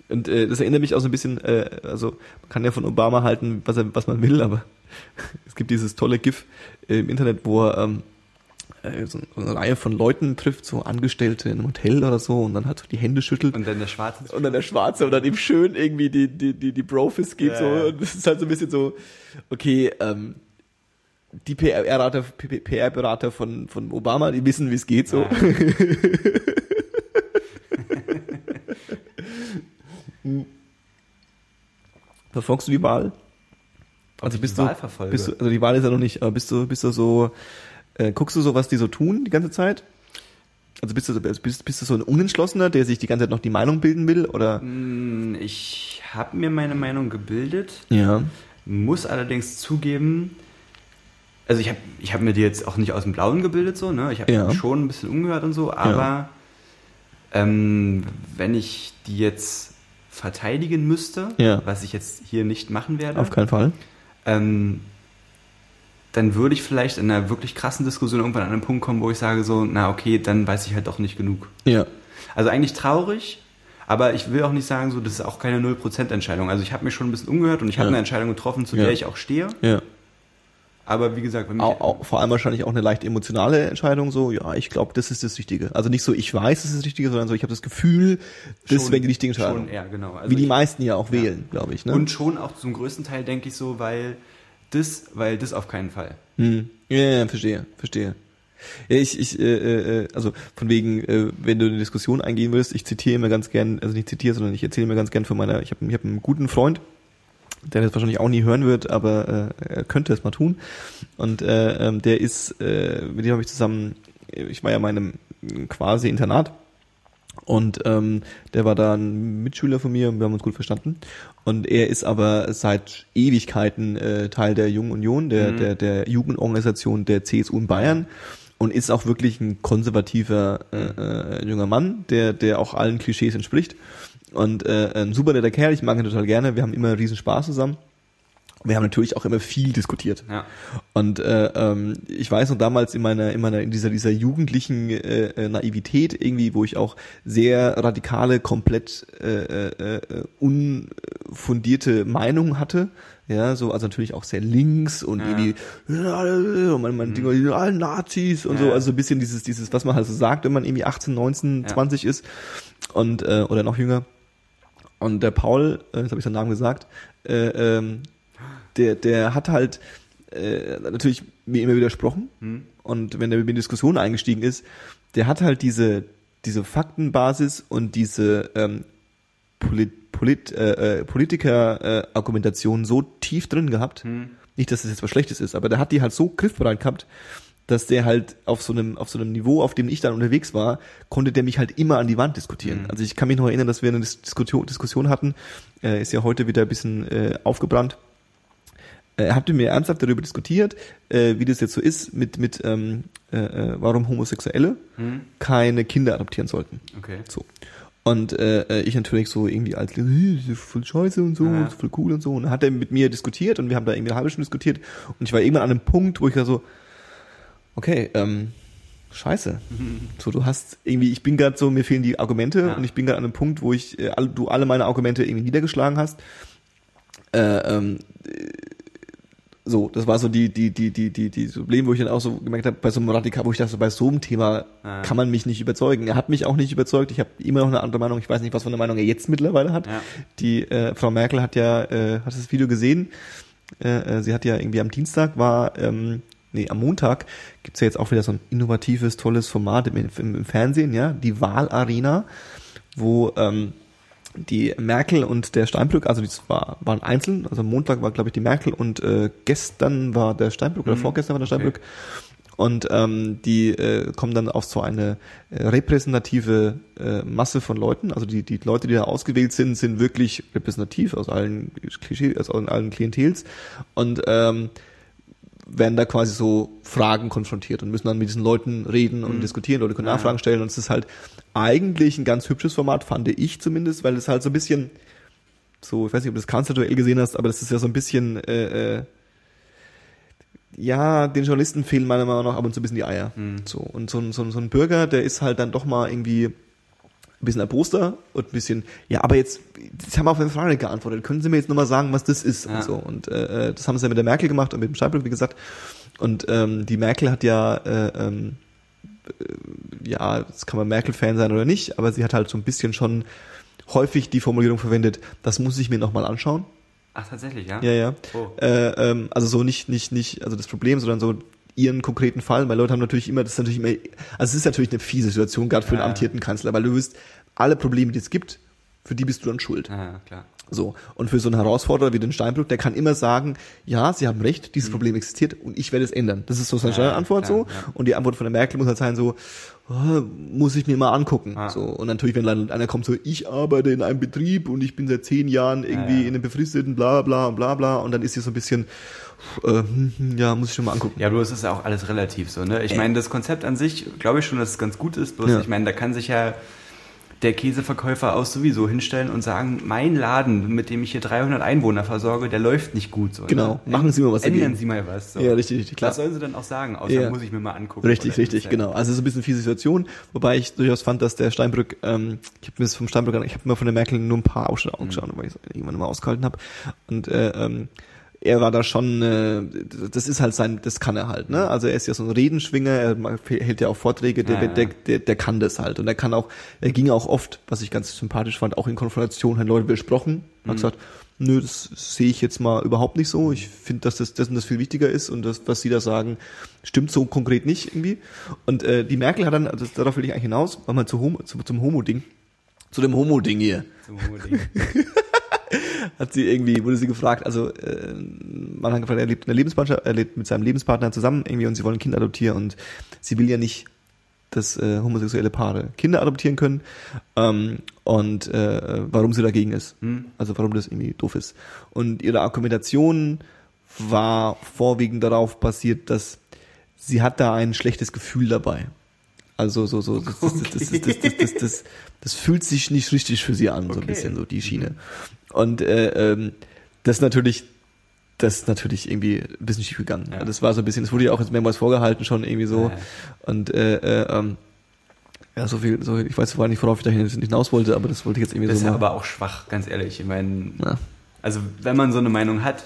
Und äh, das erinnert mich auch so ein bisschen, äh, also man kann ja von Obama halten, was, er, was man will, aber [LAUGHS] es gibt dieses tolle GIF äh, im Internet, wo er ähm, äh, so eine Reihe von Leuten trifft, so Angestellte in einem Hotel oder so, und dann hat so die Hände schüttelt. Und dann der Schwarze. Und dann der Schwarze und dann ihm schön irgendwie die, die, die, die Brofist geht Ja, so. ja. Und das ist halt so ein bisschen so, okay, ähm, die PR-Berater PR von, von Obama, die wissen, wie es geht so. Ja. [LAUGHS] Verfolgst du die Wahl? Also bist die du, bist du, also die Wahl ist ja noch nicht, aber bist du, bist du so, äh, guckst du so, was die so tun die ganze Zeit? Also bist du, so- bist, bist du so ein Unentschlossener, der sich die ganze Zeit noch die Meinung bilden will, oder? Hm, Ich habe mir meine Meinung gebildet, Ja. muss allerdings zugeben, also ich habe ich hab mir die jetzt auch nicht aus dem Blauen gebildet, so, ne? Ich habe Ja. schon ein bisschen umgehört und so, aber ähm, wenn ich die jetzt verteidigen müsste, Ja. was ich jetzt hier nicht machen werde, Auf keinen Fall. ähm, dann würde ich vielleicht in einer wirklich krassen Diskussion irgendwann an einen Punkt kommen, wo ich sage so, na okay, dann weiß ich halt doch nicht genug. Ja. Also eigentlich traurig, Aber ich will auch nicht sagen, so, das ist auch keine 0% Entscheidung. Also ich habe mich schon ein bisschen umgehört und ich habe Ja. eine Entscheidung getroffen, zu Ja. der ich auch stehe. Ja. Aber wie gesagt, wenn Auch, auch, vor allem wahrscheinlich auch eine leicht emotionale Entscheidung, so, ja, ich glaube, das ist das Richtige. Also nicht so, ich weiß, das ist das Richtige, sondern so, ich habe das Gefühl, das schon- wäre die richtige Entscheidung. Schon, ja, genau. Also Wie die ich- meisten ja auch wählen, glaube ich. Ne? Und schon auch zum größten Teil denke ich so, weil das, weil das auf keinen Fall. Hm. Ja, ja, verstehe, verstehe. Ja, ich, ich, äh, äh, also von wegen, äh, wenn du eine Diskussion eingehen willst, ich zitiere immer ganz gern, also nicht zitiere, sondern ich erzähle mir ganz gern von meiner, ich habe ich hab einen guten Freund, der das wahrscheinlich auch nie hören wird, aber äh, er könnte es mal tun. Und äh, ähm, der ist, äh, mit dem habe ich zusammen, ich war ja in meinem quasi Internat und ähm, der war da ein Mitschüler von mir, wir haben uns gut verstanden. Und er ist aber seit Ewigkeiten äh, Teil der Jungen Union, der, Mhm. der, der Jugendorganisation der CSU in Bayern und ist auch wirklich ein konservativer äh, äh, junger Mann, der, der auch allen Klischees entspricht. Und äh, ein super netter Kerl, ich mag ihn total gerne, wir haben immer riesen Spaß zusammen. Wir haben natürlich auch immer viel diskutiert. Ja. Und äh, ähm, ich weiß noch damals in meiner, in meiner, in dieser, dieser jugendlichen äh, äh, Naivität irgendwie, wo ich auch sehr radikale, komplett äh, äh, äh, unfundierte Meinungen hatte. Ja, so, also natürlich auch sehr links und Ja. irgendwie, und man, man sind alle Nazis und Ja. so, also ein bisschen dieses, dieses, was man halt so sagt, wenn man irgendwie 18, 19, Ja. 20 ist und äh, oder noch jünger. Und der Paul, äh, jetzt habe ich seinen Namen gesagt, äh, ähm, der, der hat halt äh, natürlich mir immer widersprochen. Hm? Und wenn er mit mir in Diskussionen eingestiegen ist, der hat halt diese, diese Faktenbasis und diese ähm, Polit, Polit, äh, äh, Politiker-Argumentation so tief drin gehabt. Hm? Nicht, dass das jetzt was Schlechtes ist, aber der hat die halt so griffbereit gehabt, dass der halt auf so einem auf so einem Niveau, auf dem ich dann unterwegs war, konnte der mich halt immer an die Wand diskutieren. Mhm. Also ich kann mich noch erinnern, dass wir eine Dis- Diskussion, Diskussion hatten, äh, ist ja heute wieder ein bisschen äh, aufgebrannt. Äh, Er hatte mir ernsthaft darüber diskutiert, äh, wie das jetzt so ist mit mit ähm, äh, äh, warum Homosexuelle Hm? keine Kinder adoptieren sollten. Okay. So. Und äh, ich natürlich so irgendwie als "Äh, voll scheiße und so, Ja. voll cool und so. Und dann hat er mit mir diskutiert und wir haben da irgendwie eine halbe Stunde diskutiert. Und ich war irgendwann an einem Punkt, wo ich da so, okay, ähm, scheiße. So, du hast irgendwie, ich bin gerade so, mir fehlen die Argumente Ja. und ich bin gerade an einem Punkt, wo ich, äh, du alle meine Argumente irgendwie niedergeschlagen hast. Äh, ähm, äh, so, das war so die, die, die, die, die, die Problem, wo ich dann auch so gemerkt habe, bei so einem Radikal, wo ich dachte, so, bei so einem Thema Ja. kann man mich nicht überzeugen. Er hat mich auch nicht überzeugt. Ich habe immer noch eine andere Meinung. Ich weiß nicht, was für eine Meinung er jetzt mittlerweile hat. Ja. Die äh, Frau Merkel hat ja, äh, hat das Video gesehen. Äh, äh, sie hat ja irgendwie am Dienstag war, ähm, nee, am Montag gibt's ja jetzt auch wieder so ein innovatives, tolles Format im, im, im Fernsehen, ja, die Wahlarena, wo ähm, die Merkel und der Steinbrück, also die war, waren einzeln, also am Montag war, glaube ich, die Merkel und äh, gestern war der Steinbrück oder Mhm. vorgestern war der Okay. Steinbrück. Und ähm, die äh, kommen dann auf so eine äh, repräsentative äh, Masse von Leuten. Also die, die Leute, die da ausgewählt sind, sind wirklich repräsentativ aus allen Klischee, aus allen Klientels und ähm, werden da quasi so Fragen konfrontiert und müssen dann mit diesen Leuten reden und Mhm. diskutieren. Leute können Ja. Nachfragen stellen und es ist halt eigentlich ein ganz hübsches Format, fand ich zumindest, weil es halt so ein bisschen so, ich weiß nicht, ob du das Kanzlerduell gesehen hast, aber das ist ja so ein bisschen äh, äh, ja, den Journalisten fehlen meiner Meinung nach ab und zu ein bisschen die Eier. Mhm. So, und so so, so ein Bürger, der ist halt dann doch mal irgendwie ein bisschen erboster und ein bisschen, ja, aber jetzt, jetzt haben wir auf eine Frage geantwortet. Können Sie mir jetzt nochmal sagen, was das ist Ja. und so. Und äh, äh, das haben sie ja mit der Merkel gemacht und mit dem Steinbrück, wie gesagt. Und ähm, die Merkel hat ja, äh, ähm, äh, ja, jetzt kann man Merkel-Fan sein oder nicht, aber sie hat halt so ein bisschen schon häufig die Formulierung verwendet, das muss ich mir nochmal anschauen. Ach, tatsächlich, ja? Ja, ja. Oh. Äh, ähm, also so nicht, nicht, nicht, also das Problem, sondern so ihren konkreten Fall, weil Leute haben natürlich immer, das ist natürlich immer, also es ist natürlich eine fiese Situation, gerade für einen Ja. amtierten Kanzler, weil du wirst alle Probleme, die es gibt, für die bist du dann schuld. Ja, klar. So. Und für so einen Herausforderer wie den Steinbrück, der kann immer sagen, ja, Sie haben recht, dieses Problem existiert und ich werde es ändern. Das ist so seine Mhm. Ja, Antwort klar, so. ja. Und die Antwort von der Merkel muss halt sein so, oh, muss ich mir mal angucken. Ah. So. Und natürlich, wenn dann einer kommt so, ich arbeite in einem Betrieb und ich bin seit zehn Jahren irgendwie Ja, in einem befristeten bla bla und bla bla und dann ist sie so ein bisschen, äh, hm, hm, ja, muss ich schon mal angucken. Ja, bloß ist ja auch alles relativ so, ne? Ich meine, das Konzept an sich, glaube ich schon, dass es ganz gut ist, bloß ich meine, da kann sich ja der Käseverkäufer aus sowieso hinstellen und sagen, mein Laden, mit dem ich hier 300 Einwohner versorge, der läuft nicht gut. So, genau, ne? machen Sie mal was Ändern dagegen. Sie mal was. So. Ja, richtig, richtig, klar. Was sollen Sie dann auch sagen? Außer Ja. muss ich mir mal angucken. Richtig, richtig, ist genau. Also so ein bisschen fiese Situation, wobei ich durchaus fand, dass der Steinbrück, ähm, ich habe mir das vom Steinbrück, ich habe mir von der Merkel nur ein paar Ausschnitte angeschaut, weil ich es irgendwann mal ausgehalten habe. Und äh, ähm, er war da schon, äh, das ist halt sein, das kann er halt, ne? Also er ist ja so ein Redenschwinger, er hält ja auch Vorträge, der, Ja, ja. der, der, der kann das halt. Und er kann auch, er ging auch oft, was ich ganz sympathisch fand, auch in Konfrontation, hat Leute besprochen, Mhm. hat gesagt, nö, das sehe ich jetzt mal überhaupt nicht so. Ich finde, dass das, das und das viel wichtiger ist und das, was Sie da sagen, stimmt so konkret nicht irgendwie. Und äh, die Merkel hat dann, also darauf will ich eigentlich hinaus, weil man zu Homo, zu, zum Homo-Ding, zu dem Homo-Ding hier, Zum Homo-Ding. [LAUGHS] hat sie irgendwie, wurde sie gefragt, also äh, man hat gefragt, er lebt in der Lebenspartnerschaft, er lebt mit seinem Lebenspartner zusammen irgendwie und sie wollen ein Kind adoptieren und sie will ja nicht, dass äh, homosexuelle Paare Kinder adoptieren können ähm, und äh, warum sie dagegen ist. Hm. Also warum das irgendwie doof ist. Und ihre Argumentation war vorwiegend darauf basiert, dass sie hat da ein schlechtes Gefühl dabei. Also so, so, das, das, das, das, das, das fühlt sich nicht richtig für sie an, so ein bisschen, so die Schiene. Und äh, ähm, das ist natürlich, das ist natürlich irgendwie ein bisschen schief gegangen. Ja. Das war so ein bisschen, das wurde ja auch jetzt mehrmals vorgehalten schon irgendwie so. Ja. Und äh, äh, ähm, ja, so viel, so, ich weiß zwar nicht, worauf ich da hinaus wollte, aber das wollte ich jetzt irgendwie das so. Das ist ja aber auch schwach, ganz ehrlich. Ich meine, ja. also wenn man so eine Meinung hat,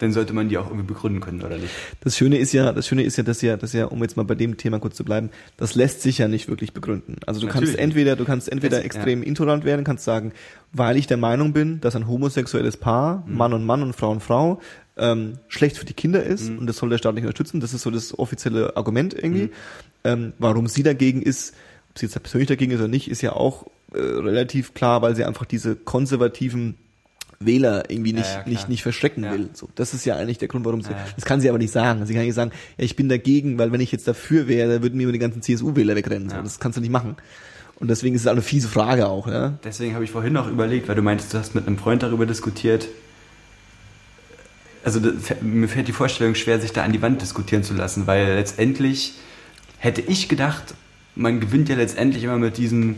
dann sollte man die auch irgendwie begründen können, oder nicht? Das Schöne ist ja, das Schöne ist ja, dass ja, dass ja, um jetzt mal bei dem Thema kurz zu bleiben, das lässt sich ja nicht wirklich begründen. Also du Natürlich kannst entweder, du kannst entweder Das- extrem intolerant werden, kannst sagen, weil ich der Meinung bin, dass ein homosexuelles Paar, Mhm. Mann und Mann und Frau und Frau, ähm, schlecht für die Kinder ist Mhm. und das soll der Staat nicht unterstützen. Das ist so das offizielle Argument irgendwie. Mhm. Ähm, warum sie dagegen ist, ob sie jetzt persönlich dagegen ist oder nicht, ist ja auch äh, relativ klar, weil sie einfach diese konservativen Wähler irgendwie Ja, nicht, ja, klar. nicht, nicht verschrecken Ja. will. So, das ist ja eigentlich der Grund, warum sie, Ja, ja. das kann sie aber nicht sagen. Sie kann nicht sagen, ja, ich bin dagegen, weil wenn ich jetzt dafür wäre, dann würden mir die ganzen CSU-Wähler wegrennen. So, Ja. das kannst du nicht machen. Und deswegen ist es auch eine fiese Frage auch, ja. Deswegen habe ich vorhin noch überlegt, weil du meintest, du hast mit einem Freund darüber diskutiert. Also das, mir fällt die Vorstellung schwer, sich da an die Wand diskutieren zu lassen, weil letztendlich hätte ich gedacht, man gewinnt ja letztendlich immer mit diesem,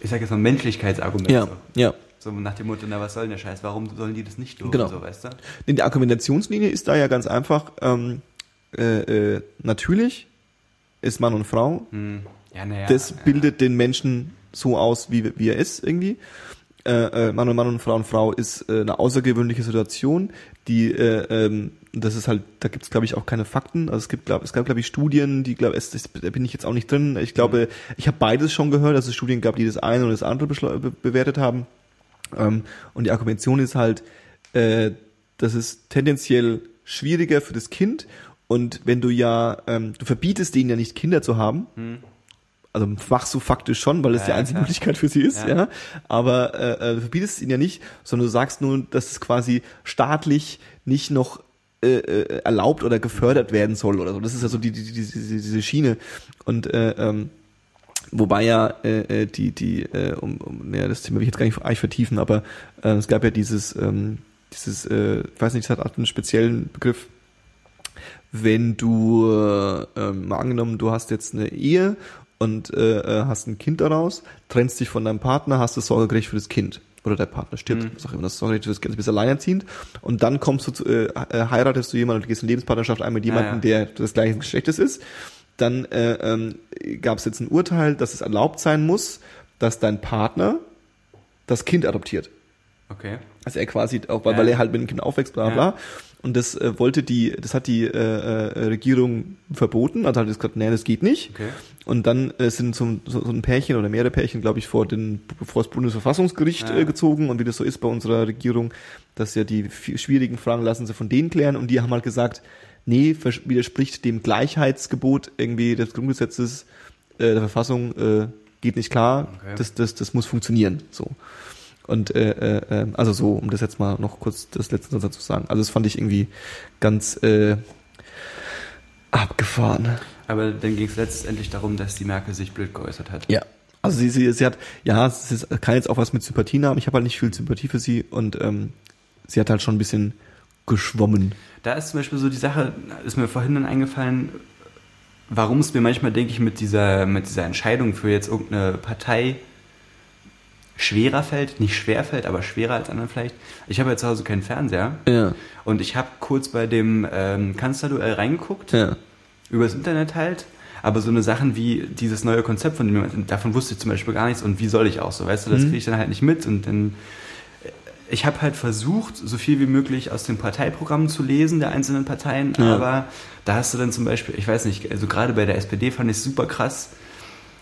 ich sag jetzt mal, Menschlichkeitsargument. Ja, So. ja. So nach dem Motto, na was soll denn der Scheiß, warum sollen die das nicht tun? Genau. So, weißt du? Denn die Argumentationslinie ist da ja ganz einfach, ähm, äh, äh, natürlich ist Mann und Frau, Hm. Ja, naja. das ja. bildet den Menschen so aus, wie, wie er ist irgendwie. Äh, äh, Mann und Mann und Frau und Frau ist äh, eine außergewöhnliche Situation, die äh, ähm, das ist halt, da gibt es glaube ich auch keine Fakten. Also es gibt, glaub, es gab glaube ich Studien, die glaube, das, da bin ich jetzt auch nicht drin. Ich glaube, ich habe beides schon gehört, dass es Studien gab, die das eine und das andere be bewertet haben. Ähm, und die Argumentation ist halt, äh, das ist tendenziell schwieriger für das Kind. Und wenn du ja, ähm, du verbietest denen ja nicht Kinder zu haben, also machst du faktisch schon, weil es Ja, die einzige klar. Möglichkeit für sie ist, ja. Ja. Aber äh, äh, du verbietest es ihnen ja nicht, sondern du sagst nur, dass es quasi staatlich nicht noch äh, äh, erlaubt oder gefördert werden soll oder so. Das ist ja so die, die, die, diese, diese Schiene. Und äh, ähm, wobei ja äh, äh, die, die, äh, um, um ja, das Thema will ich jetzt gar nicht eigentlich vertiefen, aber äh, es gab ja dieses, ähm, dieses, äh, ich weiß nicht, es hat einen speziellen Begriff, wenn du äh, ähm, mal angenommen, du hast jetzt eine Ehe und äh, äh, hast ein Kind daraus, trennst dich von deinem Partner, hast das Sorgerecht für das Kind. Oder der Partner stirbt, Mhm. was auch immer, das Sorgerecht für das Kind, du bist alleinerziehend und dann kommst du zu, äh, äh, heiratest du jemanden und gehst in Lebenspartnerschaft ein mit jemandem, ja. der des gleichen Geschlechtes ist. Dann äh, ähm, gab es jetzt ein Urteil, dass es erlaubt sein muss, dass dein Partner das Kind adoptiert. Okay. Also er quasi auch, weil, Ja. weil er halt mit dem Kind aufwächst, bla Ja. bla. Und das äh, wollte die, das hat die äh, äh, Regierung verboten, also hat es gesagt, nee, das geht nicht. Okay. Und dann äh, sind so, so, so ein Pärchen oder mehrere Pärchen, glaube ich, vor den vor das Bundesverfassungsgericht Ja. äh, gezogen und wie das so ist bei unserer Regierung, dass ja die schwierigen Fragen lassen sie von denen klären und die haben halt gesagt, nee, widerspricht dem Gleichheitsgebot irgendwie des Grundgesetzes äh, der Verfassung, äh, geht nicht klar, Okay. das, das, das muss funktionieren. So. Und äh, äh, äh, also so, um das jetzt mal noch kurz das letzte Satz zu sagen. Also das fand ich irgendwie ganz äh, abgefahren. Aber dann ging es letztendlich darum, dass die Merkel sich blöd geäußert hat. Ja. Also sie, sie, sie hat, ja, es ist, kann jetzt auch was mit Sympathien haben. Ich habe halt nicht viel Sympathie für sie und ähm, sie hat halt schon ein bisschen geschwommen. Da ist zum Beispiel so die Sache, ist mir vorhin dann eingefallen, warum es mir manchmal, denke ich, mit dieser, mit dieser Entscheidung für jetzt irgendeine Partei schwerer fällt, nicht schwer fällt, aber schwerer als anderen vielleicht. Ich habe ja zu Hause keinen Fernseher Ja. und ich habe kurz bei dem ähm, Kanzlerduell reingeguckt, Ja. übers Internet halt, aber so eine Sachen wie dieses neue Konzept von dem, davon wusste ich zum Beispiel gar nichts und wie soll ich auch so, weißt du, das Mhm. kriege ich dann halt nicht mit und dann ich habe halt versucht, so viel wie möglich aus den Parteiprogrammen zu lesen der einzelnen Parteien, Ja. aber da hast du dann zum Beispiel, ich weiß nicht, also gerade bei der SPD fand ich es super krass.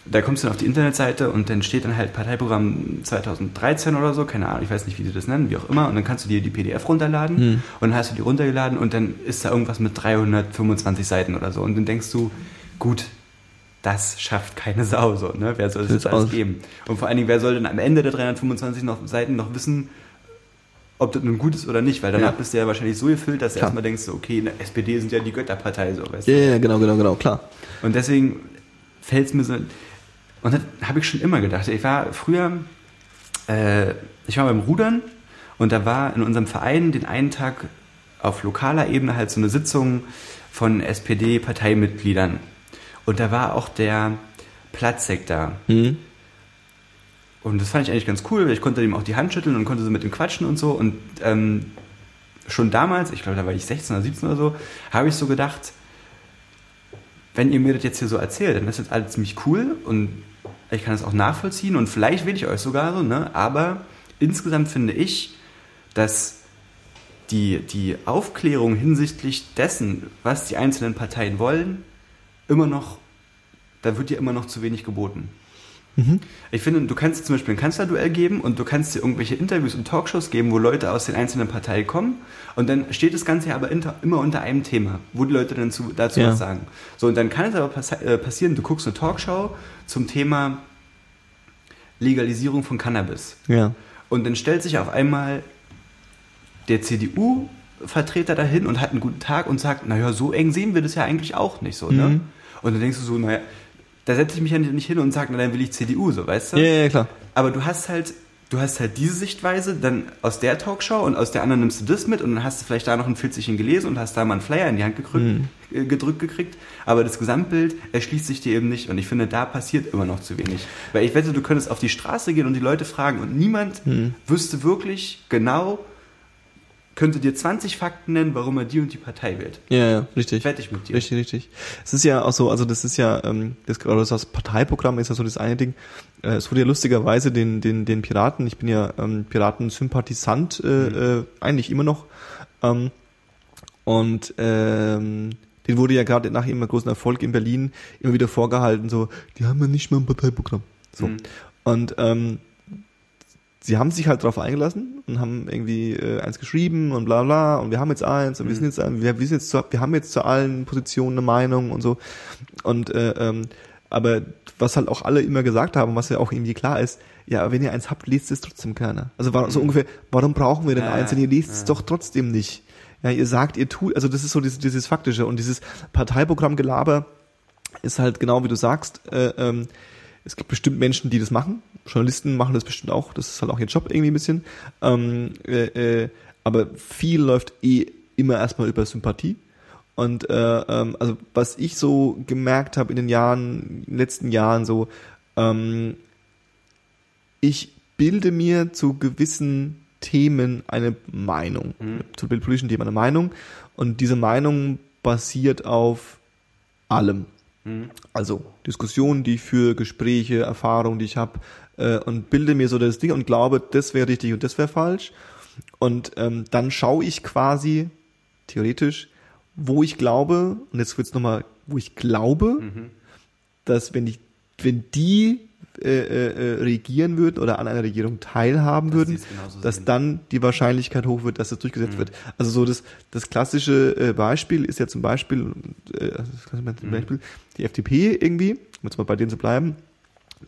Da kommst du dann auf die Internetseite und dann steht dann halt Parteiprogramm 2013 oder so, keine Ahnung, ich weiß nicht, wie die das nennen, wie auch immer, und dann kannst du dir die PDF runterladen Hm. und dann hast du die runtergeladen und dann ist da irgendwas mit 325 Seiten oder so und dann denkst du, gut, das schafft keine Sau so, ne? Wer soll das jetzt alles aus. geben? Und vor allen Dingen, wer soll denn am Ende der 325 noch, Seiten noch wissen, ob das nun gut ist oder nicht, weil danach Ja. bist du ja wahrscheinlich so gefüllt, dass du Klar. erstmal denkst, so, okay, eine SPD sind ja die Götterpartei, so, weißt Ja, du? ja, genau, genau, genau, klar. Und deswegen fällt es mir so, und das habe ich schon immer gedacht. Ich war früher, äh, ich war beim Rudern und da war in unserem Verein den einen Tag auf lokaler Ebene halt so eine Sitzung von SPD-Parteimitgliedern. Und da war auch der Platzek da. Hm. Und das fand ich eigentlich ganz cool, weil ich konnte ihm auch die Hand schütteln und konnte so mit ihm quatschen und so. Und ähm, schon damals, ich glaube, da war ich 16 oder 17 oder so, habe ich so gedacht, wenn ihr mir das jetzt hier so erzählt, dann ist das alles ziemlich cool und ich kann das auch nachvollziehen und vielleicht will ich euch sogar so, ne? Aber insgesamt finde ich, dass die, die Aufklärung hinsichtlich dessen, was die einzelnen Parteien wollen, immer noch, da wird dir immer noch zu wenig geboten. Mhm. Ich finde, du kannst zum Beispiel ein Kanzlerduell geben und du kannst dir irgendwelche Interviews und Talkshows geben, wo Leute aus den einzelnen Parteien kommen und dann steht das Ganze ja aber immer unter einem Thema, wo die Leute dann zu, dazu Ja. was sagen. So, und dann kann es aber pass äh, passieren, du guckst eine Talkshow zum Thema Legalisierung von Cannabis. Ja. Und dann stellt sich auf einmal der CDU-Vertreter dahin und hat einen guten Tag und sagt, naja, so eng sehen wir das ja eigentlich auch nicht so, ne? Mhm. Und dann denkst du so, naja, da setze ich mich ja nicht hin und sage, na dann will ich CDU, so, weißt du? Ja, ja, klar. Aber du hast halt, du hast halt diese Sichtweise dann aus der Talkshow und aus der anderen nimmst du das mit und dann hast du vielleicht da noch ein Filzchen gelesen und hast da mal einen Flyer in die Hand gedrückt, Mhm. äh, gedrückt gekriegt. Aber das Gesamtbild erschließt sich dir eben nicht und ich finde, da passiert immer noch zu wenig. Weil ich wette, du könntest auf die Straße gehen und die Leute fragen und niemand Mhm. wüsste wirklich genau, könnte dir 20 Fakten nennen, warum er die und die Partei wählt. Ja, ja, richtig. Ich mit dir. Richtig, richtig. Es ist ja auch so, also das ist ja, ähm, das, das Parteiprogramm ist ja so das eine Ding. Äh, es wurde ja lustigerweise den, den, den Piraten, ich bin ja ähm, Piraten-Sympathisant, äh, äh, eigentlich immer noch. Ähm, und ähm, den wurde ja gerade nach ihrem großen Erfolg in Berlin immer wieder vorgehalten, so, die haben ja nicht mal ein Parteiprogramm. So. Mhm. Und ähm, sie haben sich halt darauf eingelassen und haben irgendwie äh, eins geschrieben und bla bla und wir haben jetzt eins und wir Mhm. sind jetzt wir, wir sind jetzt zu, wir haben jetzt zu allen Positionen eine Meinung und so und äh, ähm, aber was halt auch alle immer gesagt haben, was ja auch irgendwie klar ist, ja, wenn ihr eins habt, lest es trotzdem keiner. Also war, so Mhm. ungefähr, warum brauchen wir denn Ja, eins, denn ihr lest es ja. doch trotzdem nicht. Ja, ihr sagt, ihr tut, also das ist so dieses, dieses Faktische und dieses Parteiprogrammgelaber ist halt genau wie du sagst, äh, ähm, es gibt bestimmt Menschen, die das machen. Journalisten machen das bestimmt auch. Das ist halt auch ihr Job irgendwie ein bisschen. Ähm, äh, äh, aber viel läuft eh immer erstmal über Sympathie. Und äh, ähm, also was ich so gemerkt habe in den Jahren, in den letzten Jahren so, ähm, ich bilde mir zu gewissen Themen eine Meinung. Mhm. Zu politischen Themen eine Meinung. Und diese Meinung basiert auf allem. Mhm. Also Diskussionen, die ich führe, Gespräche, Erfahrungen, die ich habe äh, und bilde mir so das Ding und glaube, das wäre richtig und das wäre falsch. Und ähm, dann schaue ich quasi, theoretisch, wo ich glaube, und jetzt wird's nochmal, wo ich glaube, Mhm. dass wenn ich, wenn die äh, äh, äh, regieren würden oder an einer Regierung teilhaben Dass würden, dass sehen. dann die Wahrscheinlichkeit hoch wird, dass das durchgesetzt Mhm. wird. Also so das, das klassische äh, Beispiel ist ja zum Beispiel, äh, das klassische Mhm. Beispiel die FDP irgendwie, um jetzt mal bei denen zu bleiben,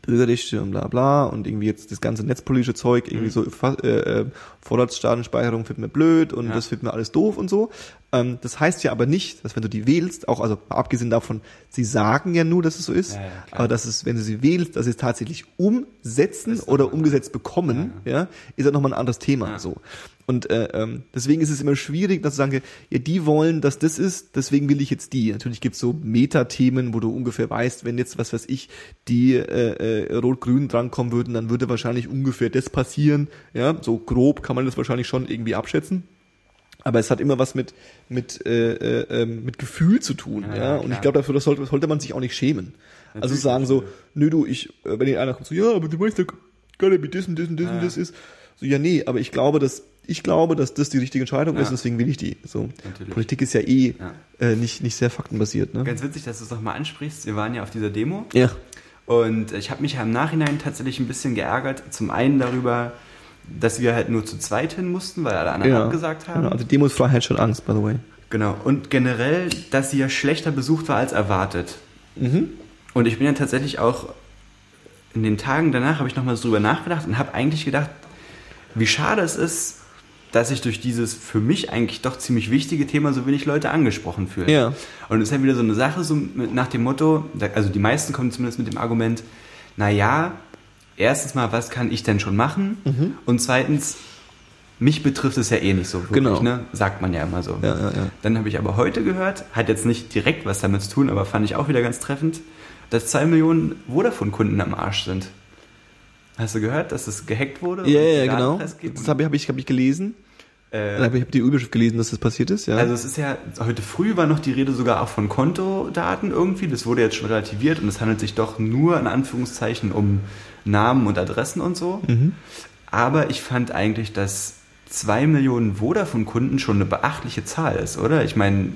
Bürgerrechte und bla bla und irgendwie jetzt das ganze netzpolitische Zeug, irgendwie Mhm. so äh, äh, Vorratsdatenspeicherung findet mir blöd und Ja. das findet mir alles doof und so. Ähm, das heißt ja aber nicht, dass wenn du die wählst, auch also abgesehen davon, sie sagen ja nur, dass es so ist, Ja, ja, aber dass es, wenn du sie wählst, dass sie es tatsächlich umsetzen oder umgesetzt bekommen, ja, ist ja nochmal ein anderes Thema. So. Und äh, ähm, deswegen ist es immer schwierig, dass du sagen, ja, die wollen, dass das ist, deswegen will ich jetzt die. Natürlich gibt's so Metathemen, wo du ungefähr weißt, wenn jetzt, was weiß ich, die äh, äh, Rot-Grün drankommen würden, dann würde wahrscheinlich ungefähr das passieren. Ja, so grob kann man das wahrscheinlich schon irgendwie abschätzen. Aber es hat immer was mit mit äh, äh, ähm, mit Gefühl zu tun, Ja, ja. Und klar. ich glaube, dafür sollte, sollte man sich auch nicht schämen. also Natürlich sagen nicht, so, nö du, ich, äh, wenn dir einer kommt so, ja, aber du weißt ja gar nicht, wie das und das und das und das ist. So, ja, nee, aber ich glaube, dass ich glaube, dass das die richtige Entscheidung Ja. ist, deswegen will ich die. So. Natürlich. Politik ist ja eh Ja. äh, nicht nicht sehr faktenbasiert, ne? Ganz witzig, dass du es nochmal ansprichst. Wir waren ja auf dieser Demo Ja. und ich habe mich ja im Nachhinein tatsächlich ein bisschen geärgert. Zum einen darüber, dass wir halt nur zu zweit hin mussten, weil alle anderen ja. abgesagt haben. Genau, also Demos Freiheit statt Angst, by the way. Genau. Und generell, dass sie ja schlechter besucht war als erwartet. Mhm. Und ich bin ja tatsächlich auch in den Tagen danach habe ich nochmal so drüber nachgedacht und habe eigentlich gedacht, wie schade es ist, dass sich durch dieses für mich eigentlich doch ziemlich wichtige Thema so wenig Leute angesprochen fühlen. Ja. Und es ist ja wieder so eine Sache, so nach dem Motto, also die meisten kommen zumindest mit dem Argument, naja, erstens mal, was kann ich denn schon machen? Mhm. Und zweitens, mich betrifft es ja eh nicht so wirklich, Genau. ne? Sagt man ja immer so. Ja, ja, ja. Dann habe ich aber heute gehört, hat jetzt nicht direkt was damit zu tun, aber fand ich auch wieder ganz treffend, dass zwei Millionen Vodafone-Kunden am Arsch sind. Hast du gehört, dass es gehackt wurde? Ja, ja, genau. Das habe ich, hab ich, hab ich gelesen. Äh, Ich habe die Überschrift gelesen, dass das passiert ist, ja. Also es ist ja, heute früh war noch die Rede sogar auch von Kontodaten irgendwie. Das wurde jetzt schon relativiert und es handelt sich doch nur in Anführungszeichen um Namen und Adressen und so. mhm. Aber ich fand eigentlich, dass zwei Millionen Vodafone-Kunden schon eine beachtliche Zahl ist, oder? Ich meine,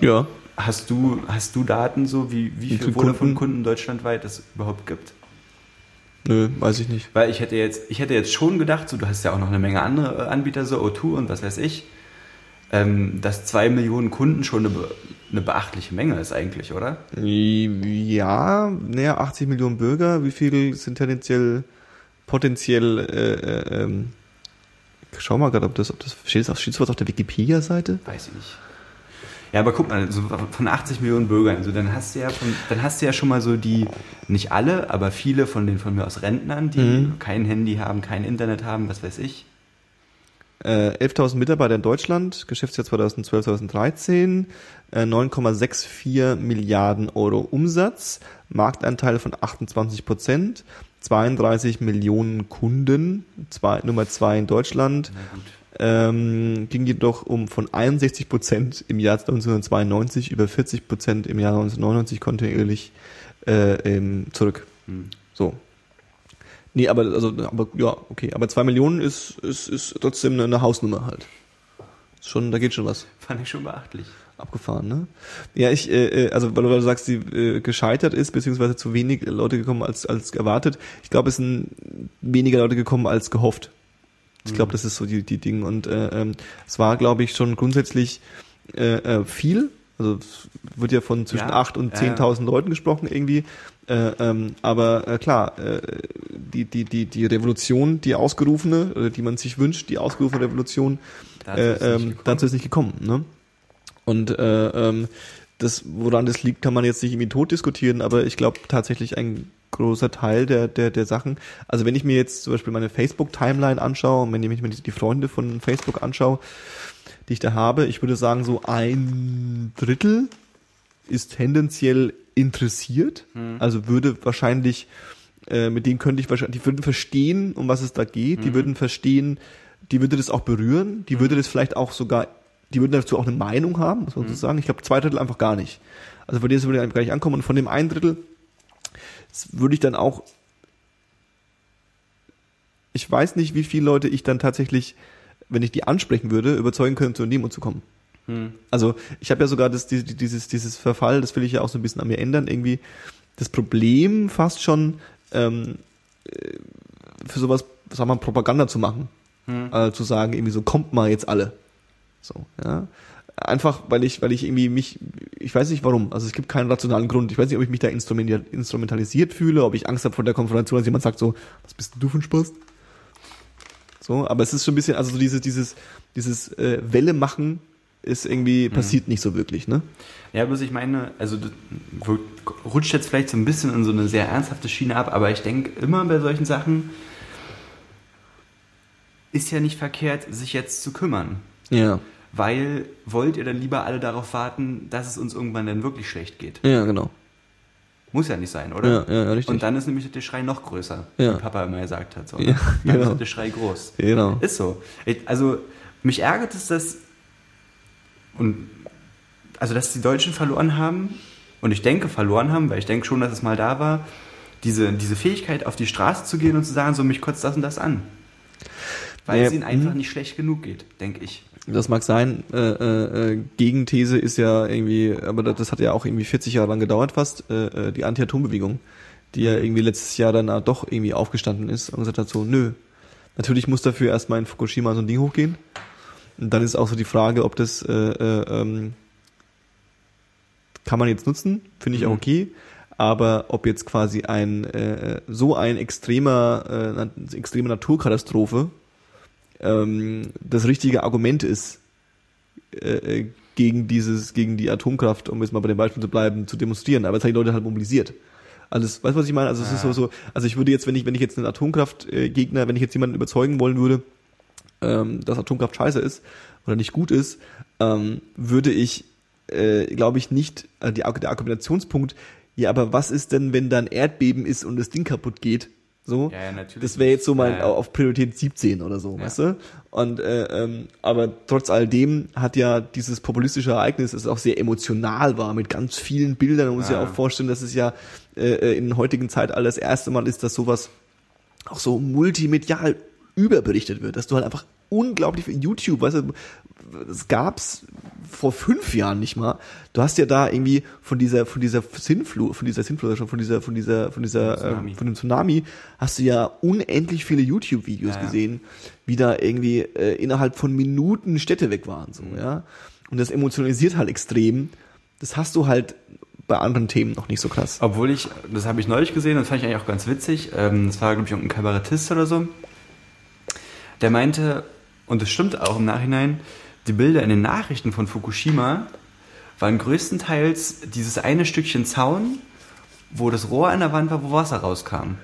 Ja. hast du, hast du Daten so, wie, wie viele Vodafone-Kunden deutschlandweit es überhaupt gibt? Nö, weiß ich nicht. Weil ich hätte jetzt, ich hätte jetzt schon gedacht, so, du hast ja auch noch eine Menge andere äh, Anbieter, so O2 und was weiß ich, ähm, dass zwei Millionen Kunden schon eine, eine beachtliche Menge ist eigentlich, oder? Ja, näher 80 Millionen Bürger. Wie viel sind tendenziell potenziell? Äh, äh, ähm, ich schau mal gerade, ob das, ob das steht das, steht sowas auf der Wikipedia-Seite? Weiß ich nicht. Ja, aber guck mal, so von 80 Millionen Bürgern, so dann hast du ja von, dann hast du ja schon mal so die, nicht alle, aber viele von den von mir aus Rentnern, die Mhm. kein Handy haben, kein Internet haben, was weiß ich. Äh, 11.000 Mitarbeiter in Deutschland, Geschäftsjahr 2012, 2013, äh, 9,64 Milliarden Euro Umsatz, Marktanteil von 28 Prozent, 32 Millionen Kunden, zwei, Nummer zwei in Deutschland, Na gut. Ähm, ging jedoch um von 61 Prozent im Jahr 1992 über 40 Prozent im Jahr 1999 kontinuierlich äh, zurück. Hm. So. Nee, aber also, aber ja, okay. Aber zwei Millionen ist, ist, ist trotzdem eine, Hausnummer halt. Ist schon, da geht schon was. Fand ich schon beachtlich. Abgefahren, ne? Ja, ich, äh, äh, also weil du sagst, die äh, gescheitert ist, beziehungsweise zu wenig Leute gekommen als, als erwartet. Ich glaube, es sind weniger Leute gekommen als gehofft. Ich glaube, das ist so die, die Dinge. Und äh, ähm, es war, glaube ich, schon grundsätzlich äh, äh, viel. Also es wird ja von zwischen Ja, 8.000 und ja, ja. 10.000 Leuten gesprochen irgendwie. Äh, ähm, aber äh, klar, äh, die, die, die, die Revolution, die ausgerufene, oder die man sich wünscht, die ausgerufene Revolution, Dazu äh, ist es nicht ähm, gekommen. dazu ist nicht gekommen. Ne? Und äh, ähm, das, woran das liegt, kann man jetzt nicht irgendwie tot diskutieren, aber ich glaube tatsächlich ein großer Teil der, der, der Sachen. Also wenn ich mir jetzt zum Beispiel meine Facebook-Timeline anschaue und wenn ich mir die, die Freunde von Facebook anschaue, die ich da habe, ich würde sagen, so ein Drittel ist tendenziell interessiert, also würde wahrscheinlich, äh, mit denen könnte ich wahrscheinlich, die würden verstehen, um was es da geht, die würden verstehen, die würde das auch berühren, die würde das vielleicht auch sogar, die würden dazu auch eine Meinung haben, muss man so sagen. Ich glaube, zwei Drittel einfach gar nicht. Also von denen würde ich gar nicht ankommen und von dem einen Drittel das würde ich dann auch, ich weiß nicht, wie viele Leute ich dann tatsächlich, wenn ich die ansprechen würde, überzeugen können, zur Demo zu kommen. Hm. Also ich habe ja sogar das, die- die- dieses, dieses Verfall, das will ich ja auch so ein bisschen an mir ändern, irgendwie das Problem fast schon ähm, äh, für sowas, sagen wir mal, Propaganda zu machen. Hm. Äh, zu sagen, irgendwie so, kommt mal jetzt alle. So, ja. Einfach, weil ich, weil ich irgendwie mich, ich weiß nicht warum, also es gibt keinen rationalen Grund. Ich weiß nicht, ob ich mich da instrumental- instrumentalisiert fühle, ob ich Angst habe vor der Konfrontation, dass jemand sagt so, was bist denn du für ein Spaß? So, aber es ist schon ein bisschen, also so dieses, dieses, dieses äh, Welle machen ist irgendwie, passiert nicht so wirklich, ne? Ja, bloß ich meine, also rutscht jetzt vielleicht so ein bisschen in so eine sehr ernsthafte Schiene ab, aber ich denke immer bei solchen Sachen ist ja nicht verkehrt, sich jetzt zu kümmern. Ja. Weil wollt ihr dann lieber alle darauf warten, dass es uns irgendwann dann wirklich schlecht geht? Ja, genau. Muss ja nicht sein, oder? Ja, ja, richtig. Und dann ist nämlich der Schrei noch größer, Ja. wie Papa immer gesagt hat. So. Ja, dann genau. ist der Schrei groß. Genau. Ist so. Ich, also mich ärgert es, dass und also dass die Deutschen verloren haben und ich denke verloren haben, weil ich denke schon, dass es mal da war, diese, diese Fähigkeit auf die Straße zu gehen und zu sagen, so mich kotzt das und das an. Weil Ja, es ihnen einfach mhm. nicht schlecht genug geht, denke ich. Das mag sein. Äh, äh, äh, Gegenthese ist ja irgendwie, aber das, das hat ja auch irgendwie 40 Jahre lang gedauert fast, äh, äh, die Anti-Atom-Bewegung, die ja irgendwie letztes Jahr dann doch irgendwie aufgestanden ist und gesagt hat so, nö, natürlich muss dafür erstmal in Fukushima so ein Ding hochgehen. Und dann ist auch so die Frage, ob das äh, äh, ähm, kann man jetzt nutzen, finde ich auch Mhm. okay. Aber ob jetzt quasi ein äh, so ein extremer äh, extreme Naturkatastrophe ähm, das richtige Argument ist, äh, äh, gegen dieses, gegen die Atomkraft, um jetzt mal bei dem Beispiel zu bleiben, zu demonstrieren. Aber es hat die Leute halt mobilisiert. Alles, weißt du, was ich meine? Also es ist so, Ja. so, also ich würde jetzt, wenn ich, wenn ich jetzt einen Atomkraftgegner, wenn ich jetzt jemanden überzeugen wollen würde, ähm, dass Atomkraft scheiße ist oder nicht gut ist, ähm, würde ich, äh, glaube ich, nicht, äh, die, der Argumentationspunkt, ja, aber was ist denn, wenn da ein Erdbeben ist und das Ding kaputt geht? So, Ja, ja, das wäre jetzt so mein Ja, auf Priorität 17 oder so, weißt du? Und äh, ähm, aber trotz alledem hat ja dieses populistische Ereignis, das auch sehr emotional war, mit ganz vielen Bildern. Man muss ja Ja. auch vorstellen, dass es ja äh, in der heutigen Zeitalter das erste Mal ist, dass sowas auch so multimedial überberichtet wird, dass du halt einfach unglaublich viel YouTube, weißt du, das gab's vor fünf Jahren nicht mal. Du hast ja da irgendwie von dieser, von dieser Sinnflut, von dieser Sinnflut, schon von dieser, von dieser, von dieser, Tsunami. äh, von dem Tsunami, hast du ja unendlich viele YouTube-Videos Ja, ja. gesehen, wie da irgendwie äh, innerhalb von Minuten Städte weg waren, so, Mhm. ja. Und das emotionalisiert halt extrem. Das hast du halt bei anderen Themen noch nicht so krass. Obwohl ich, das habe ich neulich gesehen, das fand ich eigentlich auch ganz witzig. Ähm, das war, glaube ich, irgendein Kabarettist oder so. Der meinte, und das stimmt auch im Nachhinein, die Bilder in den Nachrichten von Fukushima waren größtenteils dieses eine Stückchen Zaun, wo das Rohr an der Wand war, wo Wasser rauskam.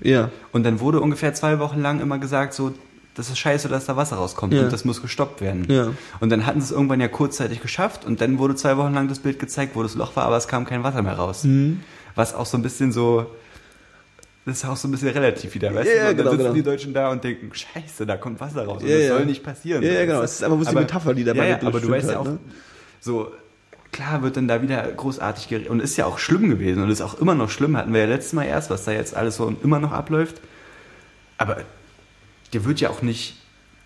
Ja. Und dann wurde ungefähr zwei Wochen lang immer gesagt, so, das ist scheiße, dass da Wasser rauskommt Ja. und das muss gestoppt werden. Ja. Und dann hatten sie es irgendwann ja kurzzeitig geschafft und dann wurde zwei Wochen lang das Bild gezeigt, wo das Loch war, aber es kam kein Wasser mehr raus. Mhm. Was auch so ein bisschen so, das ist auch so ein bisschen relativ wieder, weißt Ja, du? ja, Und dann genau, sitzen genau. die Deutschen da und denken, scheiße, da kommt Wasser raus und Ja, das ja. soll nicht passieren. Ja, ja, genau. Es ist einfach bloß die Metapher, die dabei ja, ja, aber du weißt ja halt, auch, ne? so, klar wird dann da wieder großartig geredet und ist ja auch schlimm gewesen und ist auch immer noch schlimm, hatten wir ja letztes Mal erst, was da jetzt alles so immer noch abläuft. Aber der wird ja auch nicht,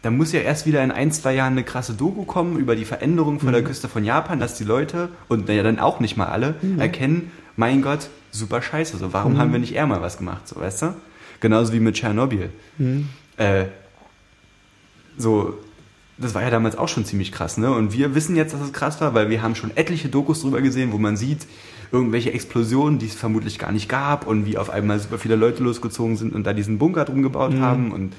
da muss ja erst wieder in ein, zwei Jahren eine krasse Doku kommen über die Veränderung vor der Küste von Japan, dass die Leute, und ja dann auch nicht mal alle, erkennen, mein Gott, super scheiße, so, warum haben wir nicht eher mal was gemacht, so, weißt du? Genauso wie mit Tschernobyl. Äh, so, das war ja damals auch schon ziemlich krass, ne? Und wir wissen jetzt, dass es krass war, weil wir haben schon etliche Dokus drüber gesehen, wo man sieht, irgendwelche Explosionen, die es vermutlich gar nicht gab und wie auf einmal super viele Leute losgezogen sind und da diesen Bunker drum gebaut Mhm. haben und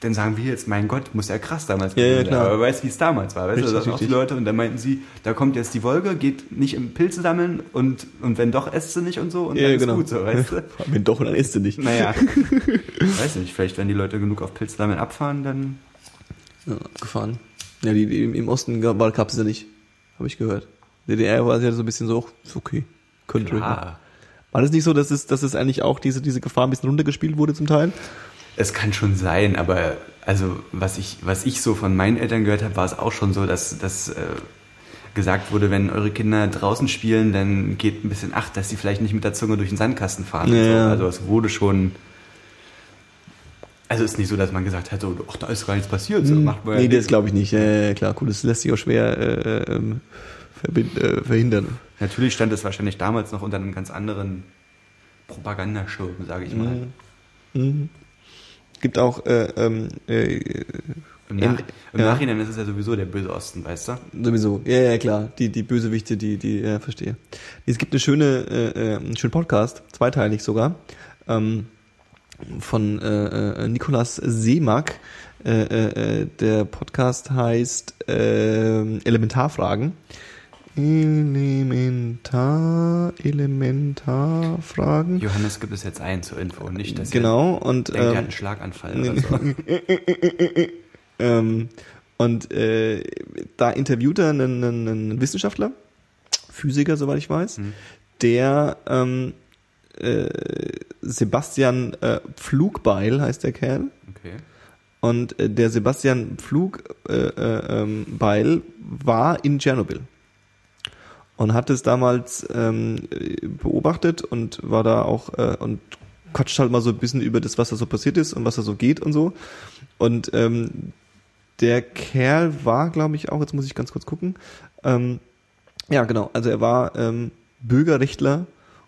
dann sagen wir jetzt, mein Gott, muss ja krass damals Ja, ja, gewesen sein. klar. Aber wer weiß, wie es damals war, weißt Richtig, du, das auch die. Leute und dann meinten sie, da kommt jetzt die Wolke, geht nicht im Pilze sammeln und, und wenn doch, esst sie nicht und so und Ja, dann genau. ist gut so, weißt du? [LAUGHS] Wenn doch, dann isst du nicht. Naja, [LAUGHS] weiß nicht, vielleicht wenn die Leute genug auf Pilze sammeln abfahren, dann Ja, gefahren. Ja, die, die im- Osten gab es ja nicht. Habe ich gehört. DDR war ja so ein bisschen so, ist okay. Könnte. War das nicht so, dass es, dass es eigentlich auch diese, diese Gefahr ein bisschen runtergespielt wurde zum Teil? Es kann schon sein, aber also was ich, was ich so von meinen Eltern gehört habe, war es auch schon so, dass, dass äh, gesagt wurde, wenn eure Kinder draußen spielen, dann geht ein bisschen acht, dass sie vielleicht nicht mit der Zunge durch den Sandkasten fahren. Ja. So. Also es wurde schon. Also es ist nicht so, dass man gesagt hat, so, ach, da ist gar nichts passiert. So, macht man ja Hm. nee, das glaube ich nicht. Ja, klar, cool. Das lässt sich auch schwer äh, ähm, verbind, äh, verhindern. Natürlich stand es wahrscheinlich damals noch unter einem ganz anderen Propagandaschirm, sage ich mal. Mhm. Gibt auch äh, ähm, äh, Im, Nach Im Ja. Nachhinein ist es ja sowieso der böse Osten, weißt du? Sowieso, ja, ja, klar. Die, die Bösewichte, die, die, ja, verstehe. Es gibt eine schöne, äh, äh, einen schönen Podcast, zweiteilig sogar. Ähm, von äh, äh, Nikolas Seemack. Äh, äh, äh, der Podcast heißt äh, Elementarfragen. Elementar, Elementarfragen. Johannes gibt es jetzt ein zur Info, nicht, dass Genau, und denkt, er hat ähm, einen Schlaganfall oder so. [LAUGHS] ähm, und äh, da interviewt er einen, einen, einen Wissenschaftler, Physiker, soweit ich weiß, Hm. der ähm, äh, Sebastian äh, Pflugbeil heißt der Kerl. Okay. Und äh, der Sebastian Pflugbeil äh, äh, ähm, war in Tschernobyl und hat es damals ähm, äh, beobachtet und war da auch äh, und quatscht halt mal so ein bisschen über das, was da so passiert ist und was da so geht und so. Und ähm, der Kerl war, glaube ich, auch, jetzt muss ich ganz kurz gucken, ähm, ja genau, also er war ähm, Bürgerrechtler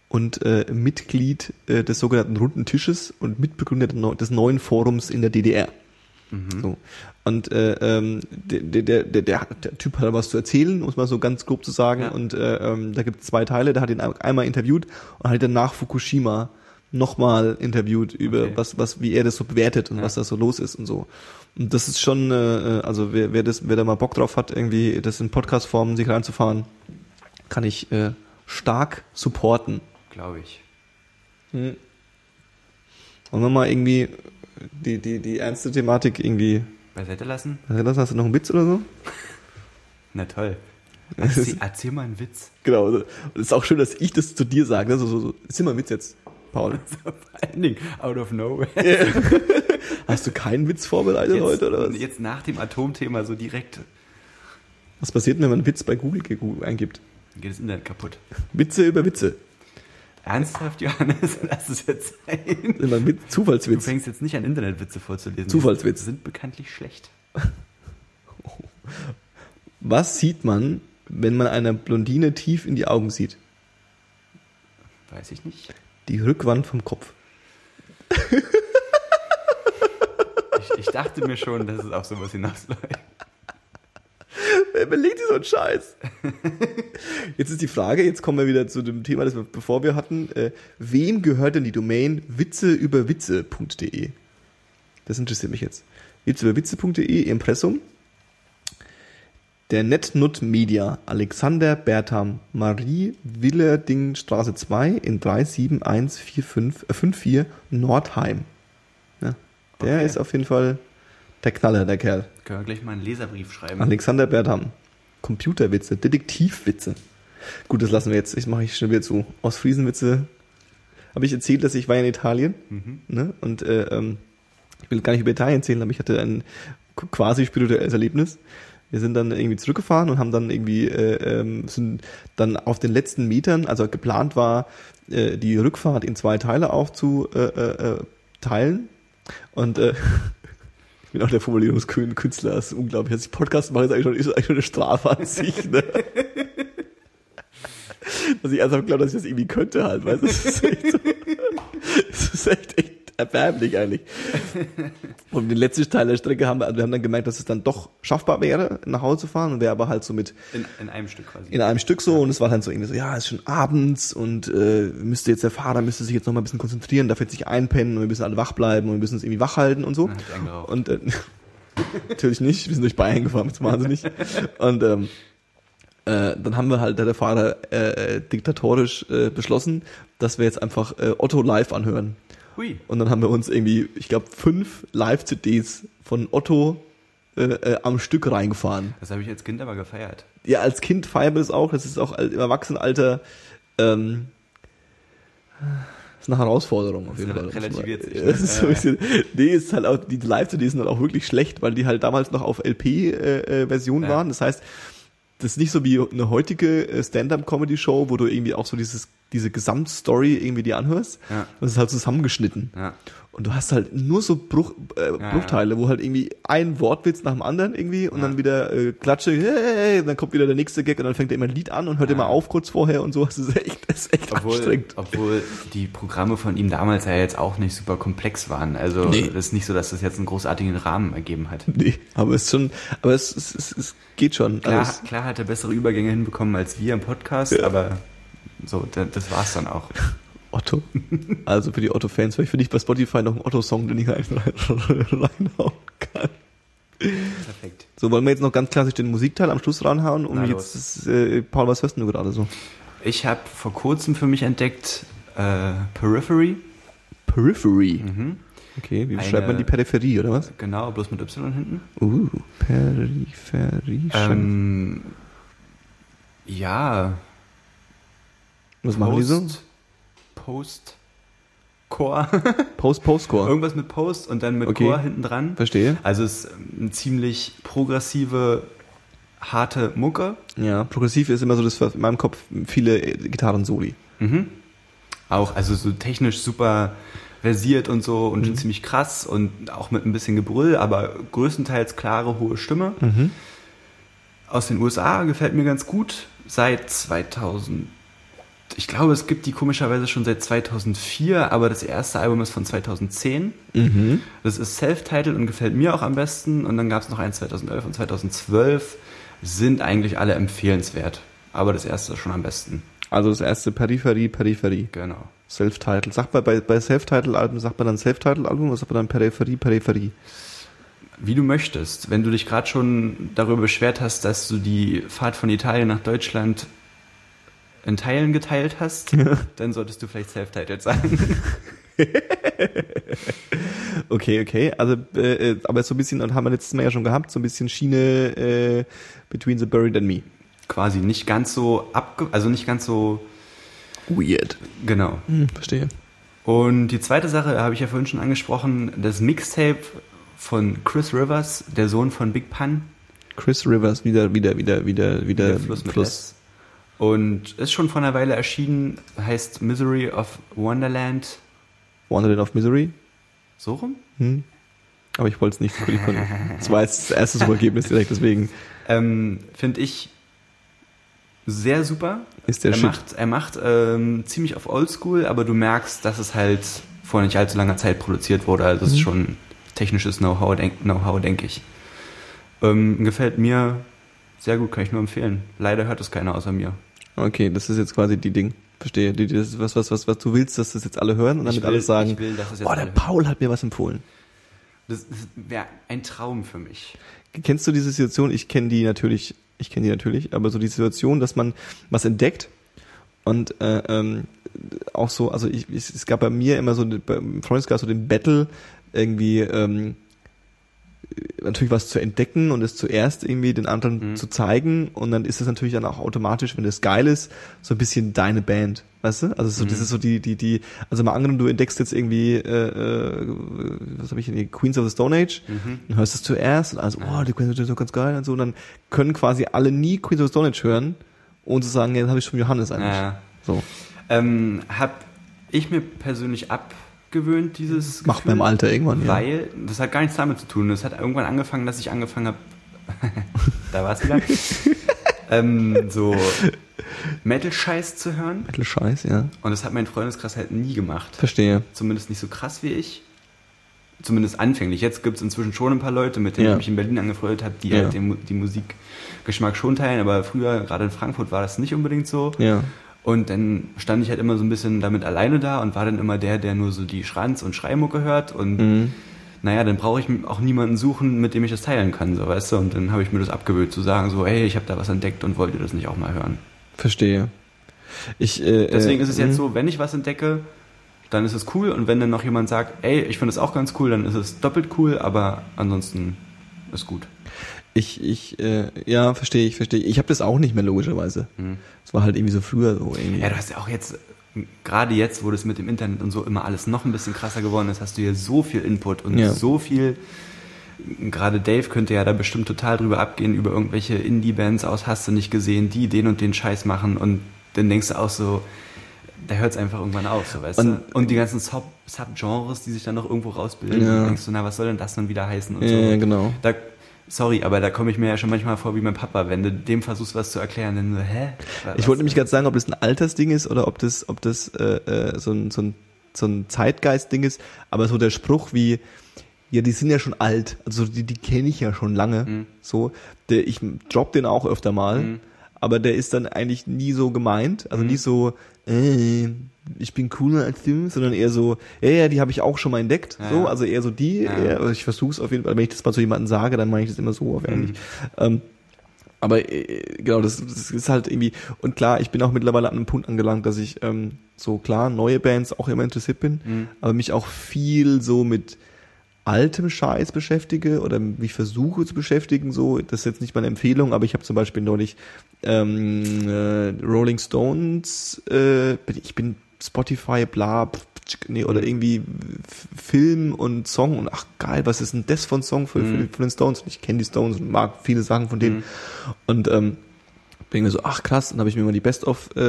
und äh, Mitglied äh, des sogenannten Runden Tisches und Mitbegründer des neuen Forums in der DDR. So. Und äh, ähm, der, der, der, der, der Typ hat da was zu erzählen, muss man so ganz grob zu sagen. Ja. Und äh, ähm, da gibt es zwei Teile. Der hat ihn einmal interviewt und hat ihn nach Fukushima nochmal interviewt über Okay. was, was, wie er das so bewertet und Ja. was da so los ist und so. Und das ist schon, äh, also wer, wer das, wer da mal Bock drauf hat, irgendwie das in Podcast-Form sich reinzufahren, kann ich äh, stark supporten. Glaube ich. Wollen wir mal irgendwie die, die, die ernste Thematik irgendwie. Beiseite lassen? Was hast du noch einen Witz oder so? [LAUGHS] Na toll. Erzähl, [LAUGHS] erzähl mal einen Witz. Genau. Und es ist auch schön, dass ich das zu dir sage. ne? So, so, so. Ist immer ein Witz jetzt, Paul. [LAUGHS] Vor allen Dingen, out of nowhere. Hast du keinen Witz vorbereitet Jetzt, heute oder was? jetzt nach dem Atomthema so direkt Was passiert wenn man einen Witz bei Google eingibt? geht das Internet kaputt. Witze über Witze. Ernsthaft, Johannes? [LAUGHS] Lass es jetzt sein. Immer ein Witz, Du Zufallswitz. fängst jetzt nicht an, Internetwitze vorzulesen. Zufallswitz. Die sind bekanntlich schlecht. [LAUGHS] Was sieht man, wenn man einer Blondine tief in die Augen sieht? Weiß ich nicht. Die Rückwand vom Kopf. Ich, ich dachte mir schon, dass es auf sowas hinausläuft. Wer belegt so einen Scheiß? [LAUGHS] Jetzt ist die Frage, jetzt kommen wir wieder zu dem Thema, das wir bevor wir hatten. Äh, wem gehört denn die Domain witzeüberwitze.de? Das interessiert mich jetzt. Witzeüberwitze.de, Impressum. Der NetNut Media, Alexander Bertham, Marie Willerding Straße 2 in 37145, äh, 54 Nordheim. Ja, der Okay. ist auf jeden Fall der Knaller, der Kerl. Können wir gleich mal einen Leserbrief schreiben. Alexander Bertham. Computerwitze, Detektivwitze. Gut, das lassen wir jetzt. Ich mache ich schnell wieder zu. Aus Friesenwitze habe ich erzählt, dass ich war in Italien. Mhm. Ne? Und äh, ähm, ich will gar nicht über Italien erzählen, aber ich hatte ein qu- quasi spirituelles Erlebnis. Wir sind dann irgendwie zurückgefahren und haben dann irgendwie äh, ähm, sind dann auf den letzten Metern, also geplant war, äh, die Rückfahrt in zwei Teile aufzuteilen. Äh, äh, teilen. und äh, [LAUGHS] ich bin auch der Formulierungskünstler, das ist unglaublich. Als ich Podcast mache, ist eigentlich schon, ist eigentlich schon eine Strafe an sich. Ne? [LAUGHS] Dass ich ernsthaft glaube, dass ich das irgendwie könnte halt, weißt du? Das ist echt, so, das ist echt, echt erbärmlich eigentlich. [LAUGHS] Und den letzten Teil der Strecke haben wir, also wir haben dann gemerkt, dass es dann doch schaffbar wäre, nach Hause zu fahren und wäre aber halt so mit In, in einem Stück quasi. in einem Stück so und es war dann so irgendwie so, ja, es ist schon abends und äh, müsste jetzt der Fahrer müsste sich jetzt noch mal ein bisschen konzentrieren, darf jetzt nicht einpennen und wir müssen alle wach bleiben und wir müssen uns irgendwie wach halten und so. Eingeraucht. Und äh, [LAUGHS] natürlich nicht, wir sind durch Bayern gefahren, das wahnsinnig. Und ähm, äh, dann haben wir halt, der Fahrer äh, diktatorisch äh, beschlossen, dass wir jetzt einfach äh, Otto live anhören. Hui. Und dann haben wir uns irgendwie, ich glaube, fünf Live-CDs von Otto äh, äh, am Stück reingefahren. Das habe ich als Kind aber gefeiert. Ja, als Kind feiern wir das auch. Das ist auch im Erwachsenenalter ähm, ist eine Herausforderung auf jeden Fall. relativiert sich, [LAUGHS] ne? So bisschen, nee, ist halt auch, die Live-CDs sind halt auch wirklich schlecht, weil die halt damals noch auf LP-Version Ja. waren. Das heißt, das ist nicht so wie eine heutige äh, Stand-Up-Comedy-Show, wo du irgendwie auch so dieses, diese Gesamtstory irgendwie dir anhörst. Ja. Das ist halt zusammengeschnitten. Ja. Und du hast halt nur so Bruch, äh, Ja, Bruchteile, wo halt irgendwie ein Wortwitz nach dem anderen irgendwie und Ja. dann wieder äh, Klatsche, hey, und dann kommt wieder der nächste Gag und dann fängt er immer ein Lied an und hört Ja. immer auf kurz vorher und so. Das ist echt, das ist echt Obwohl, anstrengend. obwohl die Programme von ihm damals ja jetzt auch nicht super komplex waren. Also Nee. das ist nicht so, dass das jetzt einen großartigen Rahmen ergeben hat. Nee, aber es ist schon, aber es, es, es, es geht schon. Klar, Also klar hat er bessere Übergänge hinbekommen als wir im Podcast, Ja. aber so, da- das war's dann auch. [LAUGHS] Otto. Also für die Otto-Fans, vielleicht finde ich bei Spotify noch einen Otto-Song, den ich rein, rein, [LAUGHS] reinhauen kann. Perfekt. So, wollen wir jetzt noch ganz klassisch den Musikteil am Schluss ranhauen? Um Na jetzt, das, äh, Paul, was hörst du gerade so? Ich habe vor kurzem für mich entdeckt äh, Periphery. Periphery. Mhm. Okay, wie Eine- schreibt man die Peripherie, oder was? Genau, bloß mit Y hinten. Uh, Peripherie. Ähm, ja. was machen die so? Post, Core. Post, Postcore. [LAUGHS] Irgendwas mit Post und dann mit Okay. Core hinten dran. Verstehe. Also es ist eine ziemlich progressive, harte Mucke. Ja, progressiv ist immer so das, was in meinem Kopf viele äh, Gitarren-Soli. Mhm. Auch, also so technisch super versiert und so und schon ziemlich krass und auch mit ein bisschen Gebrüll, aber größtenteils klare, hohe Stimme. Mhm. Aus den USA gefällt mir ganz gut. Seit 2000. Ich glaube, es gibt die komischerweise schon seit 2004, aber das erste Album ist von 2010. Mhm. Das ist self-titled und gefällt mir auch am besten. Und dann gab es noch eins 2011 und 2012. Sind eigentlich alle empfehlenswert. Aber das erste ist schon am besten. Also das erste Peripherie, Peripherie. Genau. Self-Title. Sagt man bei, bei Self-Title-Alben, sagt man dann Self-Title-Album oder sagt man dann Peripherie, Peripherie? Wie du möchtest. Wenn du dich gerade schon darüber beschwert hast, dass du die Fahrt von Italien nach Deutschland in Teilen geteilt hast, dann solltest du vielleicht self-titled sagen. [LAUGHS] Okay, okay. Also, äh, äh, aber so ein bisschen, und haben wir letztes Mal ja schon gehabt, so ein bisschen Schiene äh, Between the Buried and Me. Quasi nicht ganz so abge... Also nicht ganz so... Weird. Genau. Hm, verstehe. Und die zweite Sache habe ich ja vorhin schon angesprochen, das Mixtape von Chris Rivers, der Sohn von Big Pun, Chris Rivers, wieder, wieder, wieder, wieder, wieder der Fluss mit S. Und ist schon vor einer Weile erschienen, heißt Misery of Wonderland. Wandered of Misery. So rum? Hm. Aber ich wollte es nicht. Das war jetzt das erste Suchergebnis direkt, deswegen Ähm, Finde ich sehr super. ist der er Shit. macht, er macht ähm, ziemlich auf Oldschool, aber du merkst, dass es halt vor nicht allzu langer Zeit produziert wurde. Also es ist Mhm. schon technisches Know-how, denk, Know denke ich. Ähm, gefällt mir sehr gut, kann ich nur empfehlen. Leider hört es keiner außer mir. Okay, das ist jetzt quasi die Ding. Verstehe. Die, das ist was, was, was, was du willst, dass das jetzt alle hören und damit will- alle sagen, will, boah, der alle hören." Paul hat mir was empfohlen. Das, das wäre ein Traum für mich. Kennst du diese Situation? Ich kenne die natürlich, ich kenne die natürlich, aber so die Situation, dass man was entdeckt und äh, ähm, auch so, also ich, ich, es gab bei mir immer so beim Freundeskreis so den Battle irgendwie ähm, natürlich was zu entdecken und es zuerst irgendwie den anderen Mhm. zu zeigen und dann ist es natürlich dann auch automatisch, wenn das geil ist, so ein bisschen deine Band, weißt du? Also so, das Mhm. ist so die die die also mal angenommen, du entdeckst jetzt irgendwie äh, äh, was habe ich denn hier Queens of the Stone Age Mhm. dann hörst du es zuerst und also, oh, die Queens of the Stone Age ist doch ganz geil und so und dann können quasi alle nie Queens of the Stone Age hören und zu sagen, ja, das habe ich schon Johannes eigentlich. Ja. So. Ähm, hab ich mir persönlich abgewöhnt, dieses Macht man im Alter irgendwann, ja. Weil, das hat gar nichts damit zu tun. Das hat irgendwann angefangen, dass ich angefangen habe, [LAUGHS] da war es wieder, [LAUGHS] ähm, so Metal-Scheiß zu hören. Metal Scheiß, ja. Und das hat mein Freundeskreis halt nie gemacht. Verstehe. Zumindest nicht so krass wie ich. Zumindest anfänglich. Jetzt gibt es inzwischen schon ein paar Leute, mit denen Ja. ich mich in Berlin angefreundet habe, die Ja. halt den, die Musikgeschmack schon teilen. Aber früher, gerade in Frankfurt, war das nicht unbedingt so. Ja. Und dann stand ich halt immer so ein bisschen damit alleine da und war dann immer der, der nur so die Schranz- und Schreimucke hört. Und Mhm. naja, dann brauche ich auch niemanden suchen, mit dem ich das teilen kann, so weißt du. Und dann habe ich mir das abgewöhnt, zu sagen, so, hey, ich habe da was entdeckt und wollt ihr das nicht auch mal hören. Verstehe. Ich, äh, Deswegen äh, ist es jetzt mh. so, wenn ich was entdecke, dann ist es cool. Und wenn dann noch jemand sagt, ey, ich finde es auch ganz cool, dann ist es doppelt cool, aber ansonsten ist gut. Ich, ich, äh, ja, verstehe ich, verstehe ich. Ich habe das auch nicht mehr logischerweise. Hm. Es war halt irgendwie so früher so irgendwie. Ja, du hast ja auch jetzt, gerade jetzt, wo das mit dem Internet und so immer alles noch ein bisschen krasser geworden ist, hast du hier so viel Input und Ja. so viel. Gerade Dave könnte ja da bestimmt total drüber abgehen, über irgendwelche Indie-Bands aus Hast du nicht gesehen, die den und den Scheiß machen und dann denkst du auch so, da hört es einfach irgendwann auf, so weißt Und- du. Und die ganzen Sub- Subgenres, die sich dann noch irgendwo rausbilden, Ja. denkst du, na, was soll denn das nun wieder heißen und ja, so. ja, genau. Da, sorry, aber da komme ich mir ja schon manchmal vor wie mein Papa, wenn du dem versuchst, was zu erklären, dann so, hä? Ich Was- wollte nämlich gerade sagen, ob das ein Altersding ist oder ob das, ob das äh, äh, so ein, so ein, so ein Zeitgeistding ist. Aber so der Spruch wie, ja, die sind ja schon alt, also die, die kenne ich ja schon lange. Mhm. So, der, ich drop den auch öfter mal, Mhm. aber der ist dann eigentlich nie so gemeint, also Mhm. nie so, äh, ich bin cooler als du, sondern eher so, ja, ja, die habe ich auch schon mal entdeckt. Ja, so, also eher so die, Ja. eher, also ich versuche es auf jeden Fall, wenn ich das mal zu jemandem sage, dann meine ich das immer so auf eigentlich. Ähm, aber äh, genau, das, das ist halt irgendwie, und klar, ich bin auch mittlerweile an einem Punkt angelangt, dass ich ähm, so klar neue Bands auch immer interessiert bin, Mhm. aber mich auch viel so mit altem Scheiß beschäftige oder mich versuche zu beschäftigen, so, das ist jetzt nicht meine Empfehlung, aber ich habe zum Beispiel neulich ähm, äh, Rolling Stones, äh, ich bin Spotify, bla, nee, oder irgendwie F- Film und Song und ach geil, was ist denn das von Song von, Mhm. von den Stones? Ich kenne die Stones und mag viele Sachen von denen und ähm, bin mir so, ach krass, dann habe ich mir mal die Best-of äh,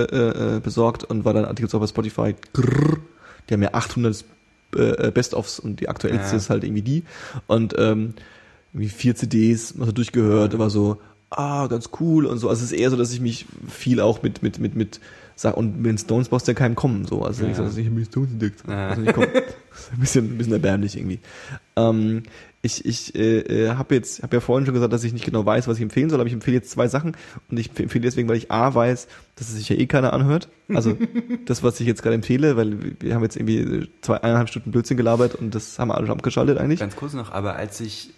äh, besorgt und war dann Artikel auch bei Spotify, grrr, die haben ja 800 äh, Best-ofs und die aktuellste Ja. ist halt irgendwie die und ähm, irgendwie vier CDs, mal so durchgehört, war so, ah, ganz cool und so. Also es ist eher so, dass ich mich viel auch mit, mit, mit, mit, sag, und mit den Stones brauchst du ja keinem kommen, so. Also Ja. nicht so, dass ich habe die Stones entdeckt. Ja. Also nicht kommen. Das [LAUGHS] ist ein bisschen, ein bisschen erbärmlich irgendwie. Ähm, ich ich äh, äh, habe jetzt, habe ja vorhin schon gesagt, dass ich nicht genau weiß, was ich empfehlen soll, aber ich empfehle jetzt zwei Sachen und ich empfehle deswegen, weil ich A weiß, dass es sich ja eh keiner anhört. Also [LAUGHS] das, was ich jetzt gerade empfehle, weil wir haben jetzt irgendwie zwei, eineinhalb Stunden Blödsinn gelabert und das haben wir alle schon abgeschaltet eigentlich. Ganz kurz noch, aber als ich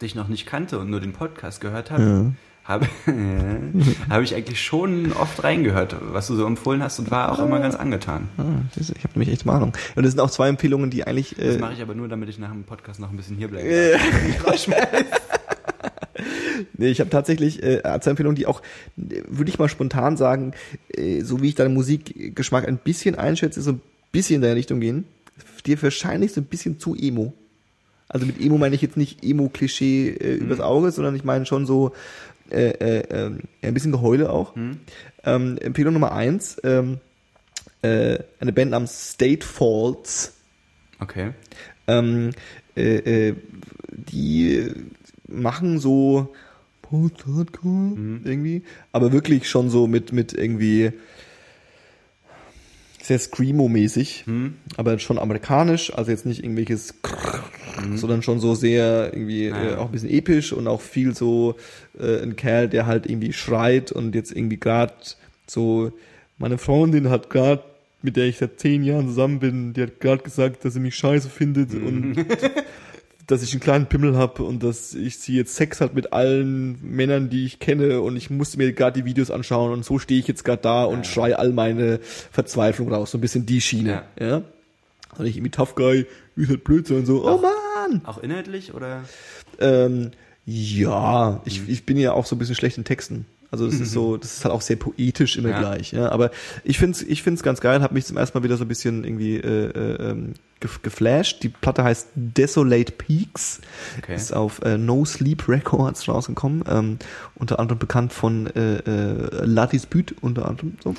dich noch nicht kannte und nur den Podcast gehört habe, Ja. Habe, [LAUGHS] habe ich eigentlich schon oft reingehört, was du so empfohlen hast und war auch immer ganz angetan. Ah, ich habe nämlich echt Ahnung. Und das sind auch zwei Empfehlungen, die eigentlich. Das Äh, mache ich aber nur, damit ich nach dem Podcast noch ein bisschen hier bleibe. äh, [LAUGHS] nee, ich habe tatsächlich äh, zwei Empfehlungen, die auch, äh, würde ich mal spontan sagen, äh, so wie ich deinen Musikgeschmack ein bisschen einschätze, so ein bisschen in deine Richtung gehen. Dir wahrscheinlich so ein bisschen zu emo. Also mit Emo meine ich jetzt nicht Emo-Klischee äh, übers Auge, sondern ich meine schon so äh, äh, ähm, ein bisschen Geheule auch. Ähm, Empfehlung Nummer eins, ähm, äh, eine Band namens State Faults. Okay. Ähm, äh, äh, die machen so Post-Hardcore irgendwie, aber wirklich schon so mit, mit irgendwie sehr Screamo-mäßig, aber schon amerikanisch, also jetzt nicht irgendwelches sondern schon so sehr irgendwie Ah, äh, ja. auch ein bisschen episch und auch viel so äh, ein Kerl, der halt irgendwie schreit und jetzt irgendwie gerade so meine Freundin hat gerade mit der ich seit zehn Jahren zusammen bin, die hat gerade gesagt, dass sie mich scheiße findet und [LAUGHS] dass ich einen kleinen Pimmel habe und dass ich sie jetzt Sex hat mit allen Männern, die ich kenne und ich musste mir gerade die Videos anschauen und so stehe ich jetzt gerade da und schrei all meine Verzweiflung raus, so ein bisschen die Schiene, ja. Und ich irgendwie Tough Guy, wie halt Blödsinn und so, oh Mann! Auch inhaltlich oder? Ähm, ja, ich, ich bin ja auch so ein bisschen schlecht in Texten. Also das ist so, das ist halt auch sehr poetisch immer Ja. gleich. Ja. Aber ich find's, ich find's ganz geil, habe mich zum ersten Mal wieder so ein bisschen irgendwie äh, äh, ähm, geflasht. Die Platte heißt Desolate Peaks, Okay. ist auf äh, No Sleep Records rausgekommen, ähm, unter anderem bekannt von äh, äh, La Dispute unter anderem. So.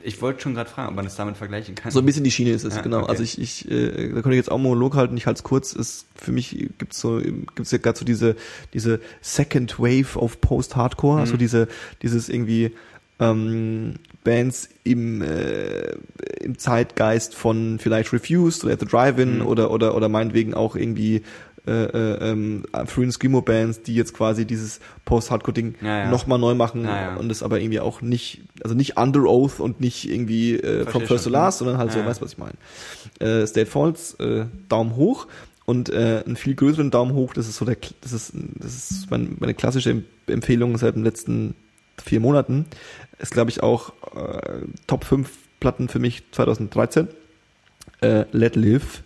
Ich wollte schon gerade fragen, ob man das damit vergleichen kann. So ein bisschen die Schiene ist es, Ja, genau. okay. Also ich, ich äh, da könnte ich jetzt auch Monolog halten, ich halte es kurz. Es, für mich gibt's so, gibt's ja gerade so diese, diese Second Wave of Post-Hardcore, Mhm. also diese, dieses irgendwie ähm, Bands im, äh, im Zeitgeist von vielleicht Refused oder the Drive-In Mhm. oder, oder, oder meinetwegen auch irgendwie äh, äh, ähm, frühen Screamo-Bands, die jetzt quasi dieses Post-Hardcore-Ding Ja, ja. nochmal neu machen Ja, ja. und das aber irgendwie auch nicht, also nicht Under Oath und nicht irgendwie äh, from first to last, sondern halt so, weißt du, was ich meine. Äh, State Falls, äh, Daumen hoch und äh, einen viel größeren Daumen hoch, das ist so der, das ist, das ist mein, meine klassische Em- Empfehlung seit den letzten vier Monaten. Ist, glaube ich, auch äh, Top 5 Platten für mich 2013. Äh, Let Live.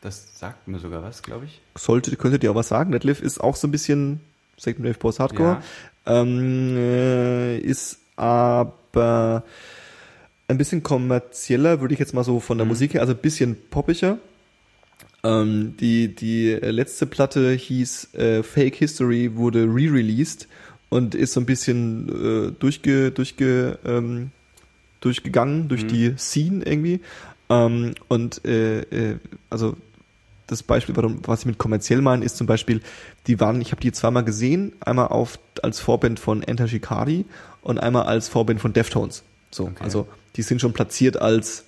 Das sagt mir sogar was, glaube ich. Sollte, könntet ihr auch was sagen. Let Live ist auch so ein bisschen Second Wave Post Hardcore. Ähm, äh, ist aber ein bisschen kommerzieller, würde ich jetzt mal so von der Musik her, also ein bisschen poppiger. Ähm, die, die letzte Platte hieß äh, Fake History, wurde re-released und ist so ein bisschen äh, durchge, durchge, ähm, durchgegangen durch die Scene irgendwie. Ähm, und äh, äh, also das Beispiel, warum, was ich mit kommerziell meine, ist zum Beispiel, die waren, ich habe die zweimal gesehen, einmal auf als Vorband von Enter Shikari und einmal als Vorband von Deftones. So, Okay. also die sind schon platziert als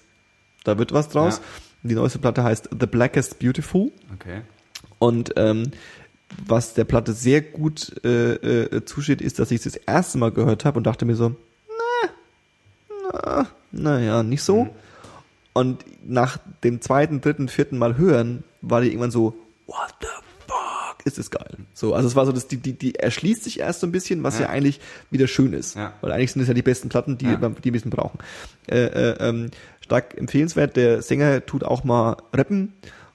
da wird was draus. Ja. Die neueste Platte heißt The Blackest Beautiful Okay. und ähm, was der Platte sehr gut äh, äh, zusteht, ist, dass ich es das erste Mal gehört habe und dachte mir so, na, ah, naja, nicht so. Und nach dem zweiten, dritten, vierten Mal hören, war die irgendwann so, what the fuck, ist das geil. So, also es war so, dass die, die, die erschließt sich erst so ein bisschen, was ja, Ja. eigentlich wieder schön ist. Ja. Weil eigentlich sind es ja die besten Platten, die, Ja. die wir ein bisschen brauchen. Äh, äh, ähm, stark empfehlenswert, der Sänger tut auch mal rappen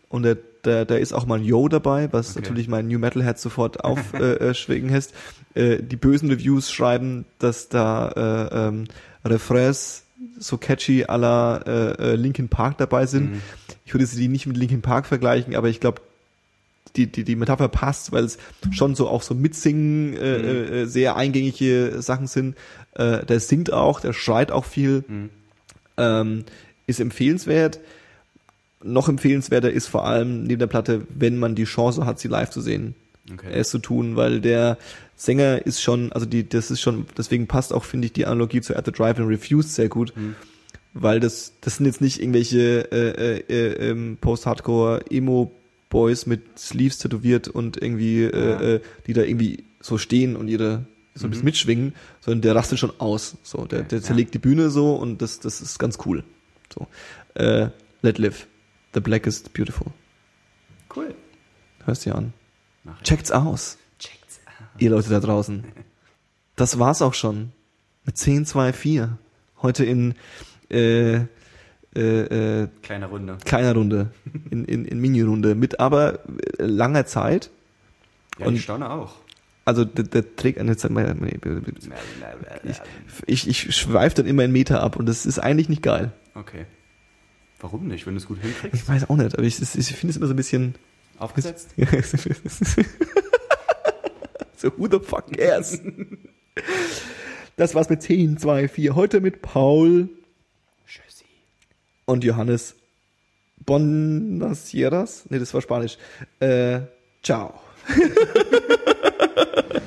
und der, der, der ist auch mal ein Yo dabei, was Okay. natürlich mein New Metal Head sofort [LAUGHS] aufschwingen äh, schwingen lässt. Äh, die bösen Reviews schreiben, dass da äh, ähm, Refrains so catchy à la äh, äh, Linkin Park dabei sind. Mhm. Ich würde sie die nicht mit Linkin Park vergleichen, aber ich glaube, die, die, die Metapher passt, weil es schon so auch so mitsingen, äh, Mhm. äh, sehr eingängige Sachen sind. Äh, der singt auch, der schreit auch viel. Mhm. Ähm, ist empfehlenswert. Noch empfehlenswerter ist vor allem neben der Platte, wenn man die Chance hat, sie live zu sehen, Okay. es zu tun, weil der Sänger ist schon, also die, das ist schon, deswegen passt auch, finde ich, die Analogie zu At the Drive and Refused sehr gut, Mhm. weil das, das sind jetzt nicht irgendwelche äh, äh, äh, ähm, Post-Hardcore Emo-Boys mit Sleeves tätowiert und irgendwie, Ja. äh, äh, die da irgendwie so stehen und ihre so ein bisschen mitschwingen, sondern der rastet schon aus. So, der, der Ja. zerlegt die Bühne so und das, das ist ganz cool. So. Äh, Let Live. The Blackest Beautiful. Cool. Hörst dir an. Mach. Checkt's aus, Checkt's. ihr Leute da draußen. Das war's auch schon. Mit 10, 2, 4. Heute in äh, äh, äh, Kleine Runde. kleiner Runde, in, in, in Mini-Runde, mit aber äh, langer Zeit. Ja, Und- ich staune auch. Also der, der trägt eine Zeit. Ich, ich, ich schweife dann immer in Meter ab und das ist eigentlich nicht geil. Okay. Warum nicht, wenn du es gut hinkriegst? Ich weiß auch nicht, aber ich, ich finde es immer so ein bisschen. Aufgesetzt? [LAUGHS] so, who the fuck cares? Das war's mit 10, 2, 4. Heute mit Paul Tschüssi. und Johannes Bonasieras. Nee, das war Spanisch. Äh, ciao. [LAUGHS]